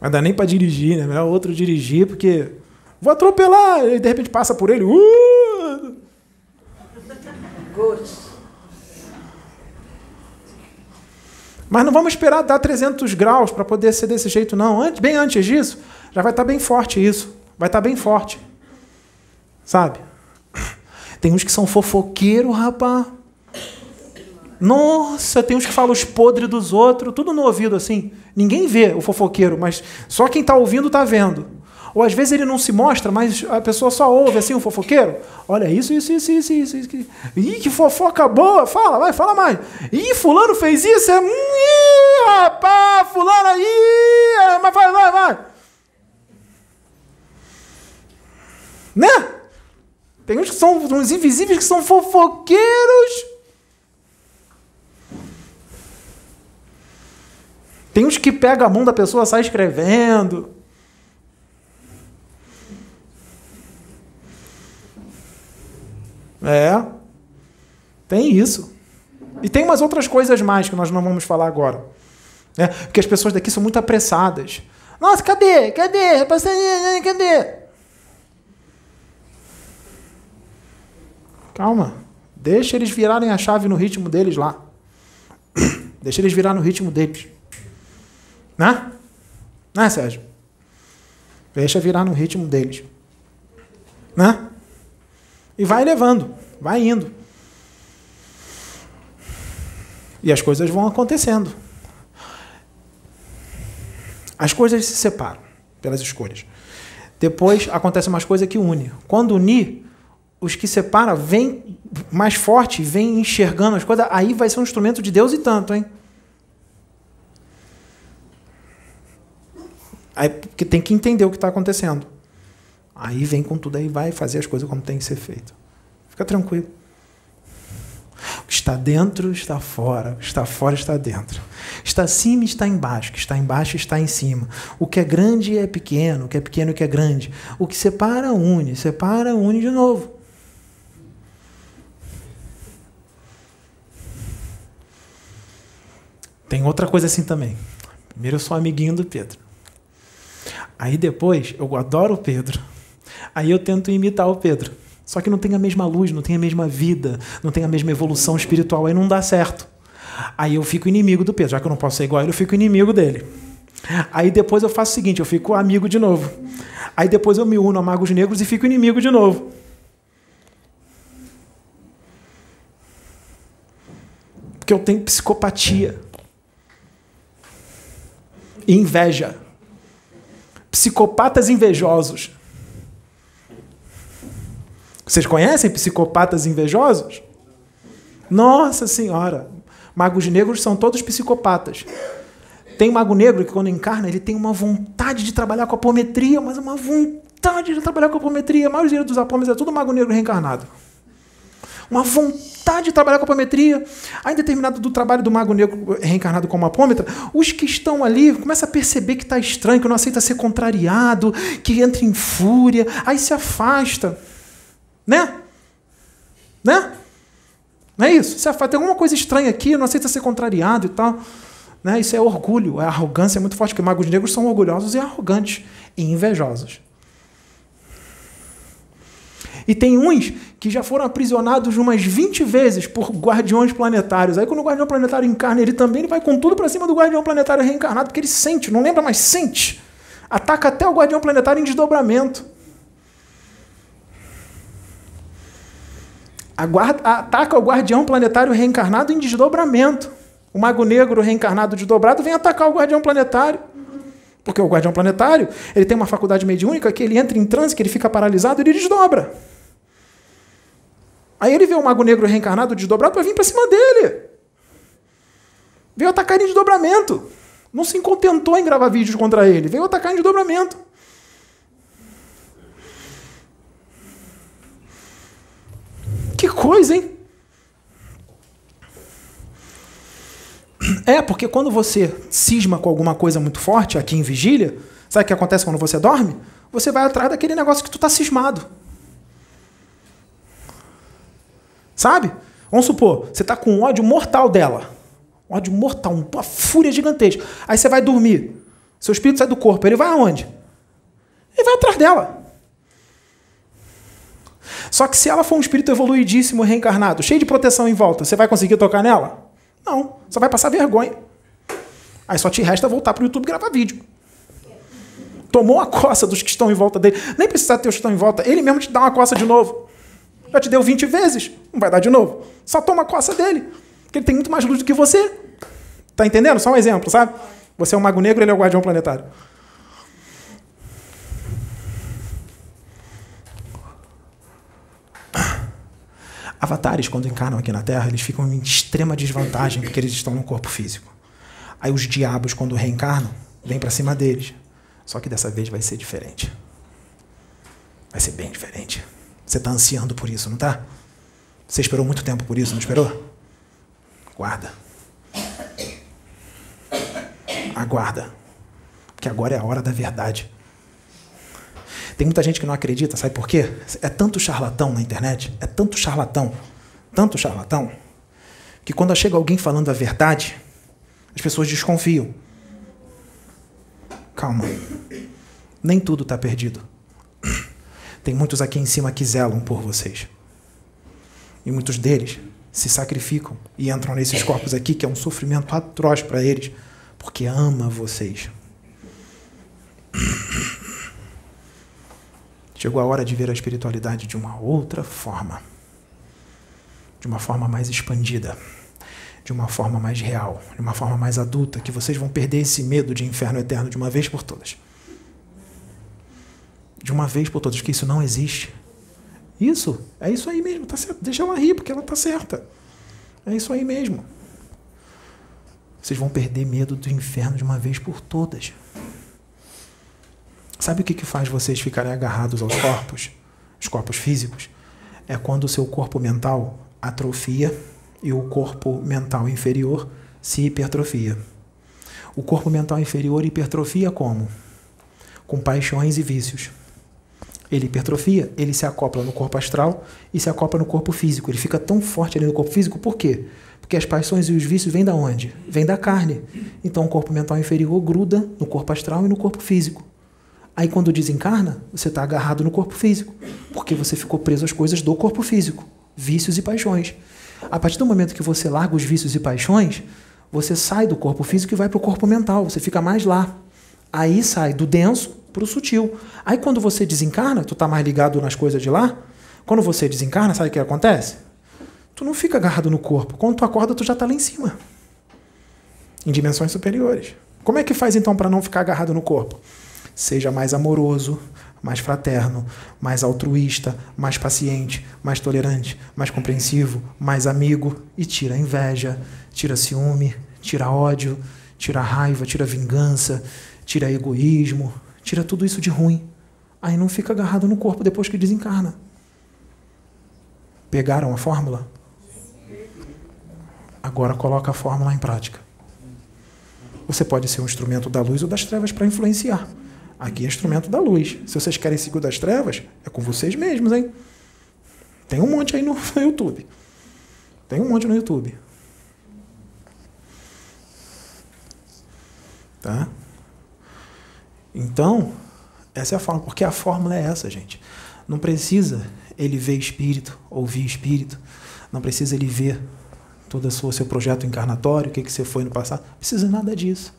Speaker 1: Não dá nem para dirigir, né? Melhor outro dirigir, porque vou atropelar, e de repente passa por ele. Uh! Mas não vamos esperar dar 300 graus para poder ser desse jeito, não. Antes, bem antes disso, já vai estar tá bem forte isso. Vai estar tá bem forte. Sabe? Tem uns que são fofoqueiro, rapaz. Nossa, tem uns que falam os podres dos outros, tudo no ouvido assim. Ninguém vê o fofoqueiro, mas só quem está ouvindo está vendo. Ou às vezes ele não se mostra, mas a pessoa só ouve assim o fofoqueiro. Olha, isso, isso, isso, isso, isso. isso. Ih, que fofoca boa! Fala, vai, fala mais. Ih, fulano fez isso, é. Ih, rapaz, fulano aí! É, mas vai, vai, vai. Né? Tem uns que são uns invisíveis que são fofoqueiros. Tem uns que pega a mão da pessoa sai escrevendo. É. Tem isso. E tem umas outras coisas mais que nós não vamos falar agora. Né? Porque as pessoas daqui são muito apressadas. Nossa, cadê? Cadê? Cadê? Calma. Deixa eles virarem a chave no ritmo deles lá. [COUGHS] Deixa eles virar no ritmo deles. Né? Né, Sérgio? Deixa virar no ritmo deles. Né? E vai levando, vai indo. E as coisas vão acontecendo. As coisas se separam pelas escolhas. Depois acontece umas coisas que une. Quando unir, os que separam vêm mais forte, vêm enxergando as coisas, aí vai ser um instrumento de Deus e tanto, hein? Aí, porque tem que entender o que está acontecendo. Aí vem com tudo aí, vai fazer as coisas como tem que ser feito. Fica tranquilo. O que está dentro está fora, o que está fora está dentro. Está acima está embaixo, o que está embaixo está em cima. O que é grande é pequeno, o que é pequeno é que é grande. O que separa, une, separa, une de novo. Tem outra coisa assim também. Primeiro eu sou amiguinho do Pedro. Aí depois, eu adoro o Pedro. Aí eu tento imitar o Pedro. Só que não tem a mesma luz, não tem a mesma vida, não tem a mesma evolução espiritual, aí não dá certo. Aí eu fico inimigo do Pedro. Já que eu não posso ser igual a ele, eu fico inimigo dele. Aí depois eu faço o seguinte, eu fico amigo de novo. Aí depois eu me uno a magos negros e fico inimigo de novo. Porque eu tenho psicopatia. E inveja psicopatas invejosos. Vocês conhecem psicopatas invejosos? Nossa Senhora! Magos negros são todos psicopatas. Tem mago negro que, quando encarna, ele tem uma vontade de trabalhar com apometria, mas uma vontade de trabalhar com apometria. A maioria dos apômetros é tudo mago negro reencarnado. Uma vontade de trabalhar com apometria. Aí, determinado do trabalho do mago negro reencarnado como apômetra, os que estão ali começam a perceber que está estranho, que não aceita ser contrariado, que entra em fúria, aí se afasta. Né? Né? Não é isso? Se afasta. Tem alguma coisa estranha aqui, não aceita ser contrariado e tal. Né? Isso é orgulho, é arrogância é muito forte, porque magos negros são orgulhosos e arrogantes e invejosos. E tem uns que já foram aprisionados umas 20 vezes por guardiões planetários. Aí quando o guardião planetário encarna, ele também ele vai com tudo para cima do guardião planetário reencarnado, porque ele sente, não lembra, mas sente. Ataca até o guardião planetário em desdobramento. Aguarda, ataca o guardião planetário reencarnado em desdobramento. O mago negro reencarnado desdobrado vem atacar o guardião planetário. Porque o guardião planetário ele tem uma faculdade mediúnica que ele entra em transe, que ele fica paralisado, ele desdobra. Aí ele vê o mago negro reencarnado desdobrado para vir para cima dele. Veio atacar em desdobramento. Não se contentou em gravar vídeos contra ele, veio atacar em desdobramento. Que coisa, hein? É, porque quando você cisma com alguma coisa muito forte aqui em vigília, sabe o que acontece quando você dorme? Você vai atrás daquele negócio que tu tá cismado. Sabe? Vamos supor, você tá com um ódio mortal dela. Ódio mortal, uma fúria gigantesca. Aí você vai dormir. Seu espírito sai do corpo. Ele vai aonde? Ele vai atrás dela. Só que se ela for um espírito evoluidíssimo, reencarnado, cheio de proteção em volta, você vai conseguir tocar nela? Não. Só vai passar vergonha. Aí só te resta voltar para o YouTube gravar vídeo. Tomou a coça dos que estão em volta dele. Nem precisa ter os que estão em volta. Ele mesmo te dá uma coça de novo. Já te deu 20 vezes. Não vai dar de novo. Só toma a coça dele. Porque ele tem muito mais luz do que você. Tá entendendo? Só um exemplo, sabe? Você é um mago negro, ele é o guardião planetário. Avatares, quando encarnam aqui na Terra, eles ficam em extrema desvantagem porque eles estão no corpo físico. Aí os diabos, quando reencarnam, vêm para cima deles. Só que dessa vez vai ser diferente. Vai ser bem diferente. Você está ansiando por isso, não está? Você esperou muito tempo por isso, não esperou? Guarda. Aguarda. Porque agora é a hora da verdade. Tem muita gente que não acredita, sabe por quê? É tanto charlatão na internet, é tanto charlatão, tanto charlatão, que quando chega alguém falando a verdade, as pessoas desconfiam. Calma. Nem tudo está perdido. Tem muitos aqui em cima que zelam por vocês. E muitos deles se sacrificam e entram nesses corpos aqui, que é um sofrimento atroz para eles, porque ama vocês. Chegou a hora de ver a espiritualidade de uma outra forma. De uma forma mais expandida. De uma forma mais real. De uma forma mais adulta. Que vocês vão perder esse medo de inferno eterno de uma vez por todas. De uma vez por todas. Que isso não existe. Isso. É isso aí mesmo. Tá certo. Deixa ela rir, porque ela tá certa. É isso aí mesmo. Vocês vão perder medo do inferno de uma vez por todas. Sabe o que, que faz vocês ficarem agarrados aos corpos, os corpos físicos? É quando o seu corpo mental atrofia e o corpo mental inferior se hipertrofia. O corpo mental inferior hipertrofia como? Com paixões e vícios. Ele hipertrofia, ele se acopla no corpo astral e se acopla no corpo físico. Ele fica tão forte ali no corpo físico, por quê? Porque as paixões e os vícios vêm da onde? Vêm da carne. Então o corpo mental inferior gruda no corpo astral e no corpo físico. Aí quando desencarna, você está agarrado no corpo físico, porque você ficou preso às coisas do corpo físico, vícios e paixões. A partir do momento que você larga os vícios e paixões, você sai do corpo físico e vai para o corpo mental, você fica mais lá. Aí sai do denso para o sutil. Aí quando você desencarna, tu está mais ligado nas coisas de lá. Quando você desencarna, sabe o que acontece? Tu não fica agarrado no corpo. Quando tu acorda, tu já está lá em cima. Em dimensões superiores. Como é que faz então para não ficar agarrado no corpo? Seja mais amoroso, mais fraterno, mais altruísta, mais paciente, mais tolerante, mais compreensivo, mais amigo e tira inveja, tira ciúme, tira ódio, tira raiva, tira vingança, tira egoísmo, tira tudo isso de ruim. Aí não fica agarrado no corpo depois que desencarna. Pegaram a fórmula? Agora coloca a fórmula em prática. Você pode ser um instrumento da luz ou das trevas para influenciar. Aqui é instrumento da luz. Se vocês querem seguir das trevas, é com vocês mesmos, hein? Tem um monte aí no, [LAUGHS] YouTube. Tem um monte no YouTube. Tá? Então, essa é a fórmula. Porque a fórmula é essa, gente. Não precisa ele ver espírito, ouvir espírito. Não precisa ele ver todo o seu projeto encarnatório, o que, que você foi no passado. Não precisa nada disso.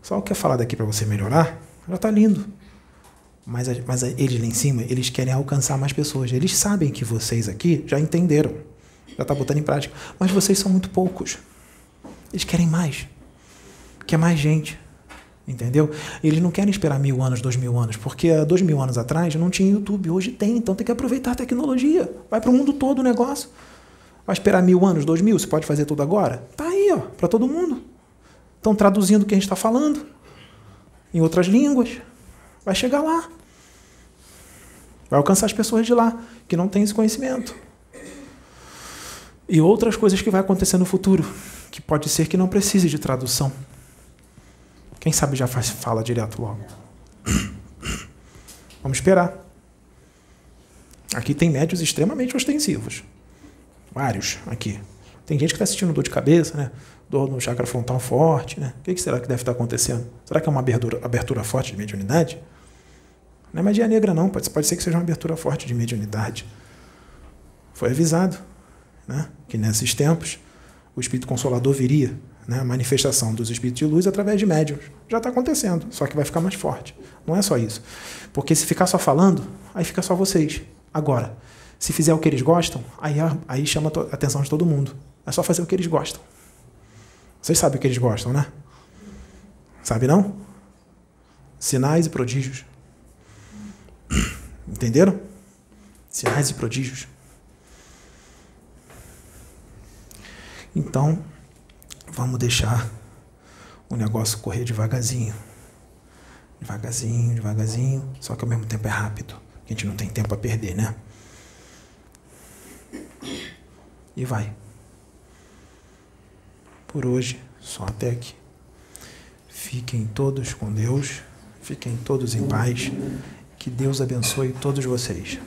Speaker 1: Só o que é falado aqui para você melhorar, já está lindo. Mas, mas eles lá em cima, eles querem alcançar mais pessoas. Eles sabem que vocês aqui já entenderam, já está botando em prática. Mas vocês são muito poucos. Eles querem mais. Quer mais gente. Entendeu? Eles não querem esperar mil anos, dois mil anos, porque há dois mil anos atrás não tinha YouTube, hoje tem, então tem que aproveitar a tecnologia. Vai para o mundo todo o negócio. Vai esperar mil anos, dois mil, você pode fazer tudo agora? Tá aí, ó, para todo mundo. Estão traduzindo o que a gente está falando em outras línguas. Vai chegar lá. Vai alcançar as pessoas de lá que não têm esse conhecimento. E outras coisas que vai acontecer no futuro, que pode ser que não precise de tradução. Quem sabe já faz, fala direto logo. [COUGHS] Vamos esperar. Aqui tem médios extremamente ostensivos. Vários aqui. Tem gente que está sentindo dor de cabeça, né? Dor no chakra frontal forte, né? O que será que deve estar acontecendo? Será que é uma abertura, abertura forte de mediunidade? Não é magia negra, não. Pode, pode ser que seja uma abertura forte de mediunidade. Foi avisado né? que nesses tempos o Espírito Consolador viria, né? a manifestação dos Espíritos de Luz através de médiums. Já está acontecendo, só que vai ficar mais forte. Não é só isso. Porque se ficar só falando, aí fica só vocês. Agora, se fizer o que eles gostam, aí, aí chama a atenção de todo mundo. É só fazer o que eles gostam. Vocês sabem o que eles gostam, né? Sabe não? Sinais e prodígios. [CLEARS THROAT] Entenderam? Sinais e prodígios. Então, vamos deixar o negócio correr devagarzinho. Devagarzinho, devagarzinho, só que ao mesmo tempo é rápido. A gente não tem tempo a perder, né? E vai. Por hoje, só até aqui. Fiquem todos com Deus, fiquem todos em paz. Que Deus abençoe todos vocês.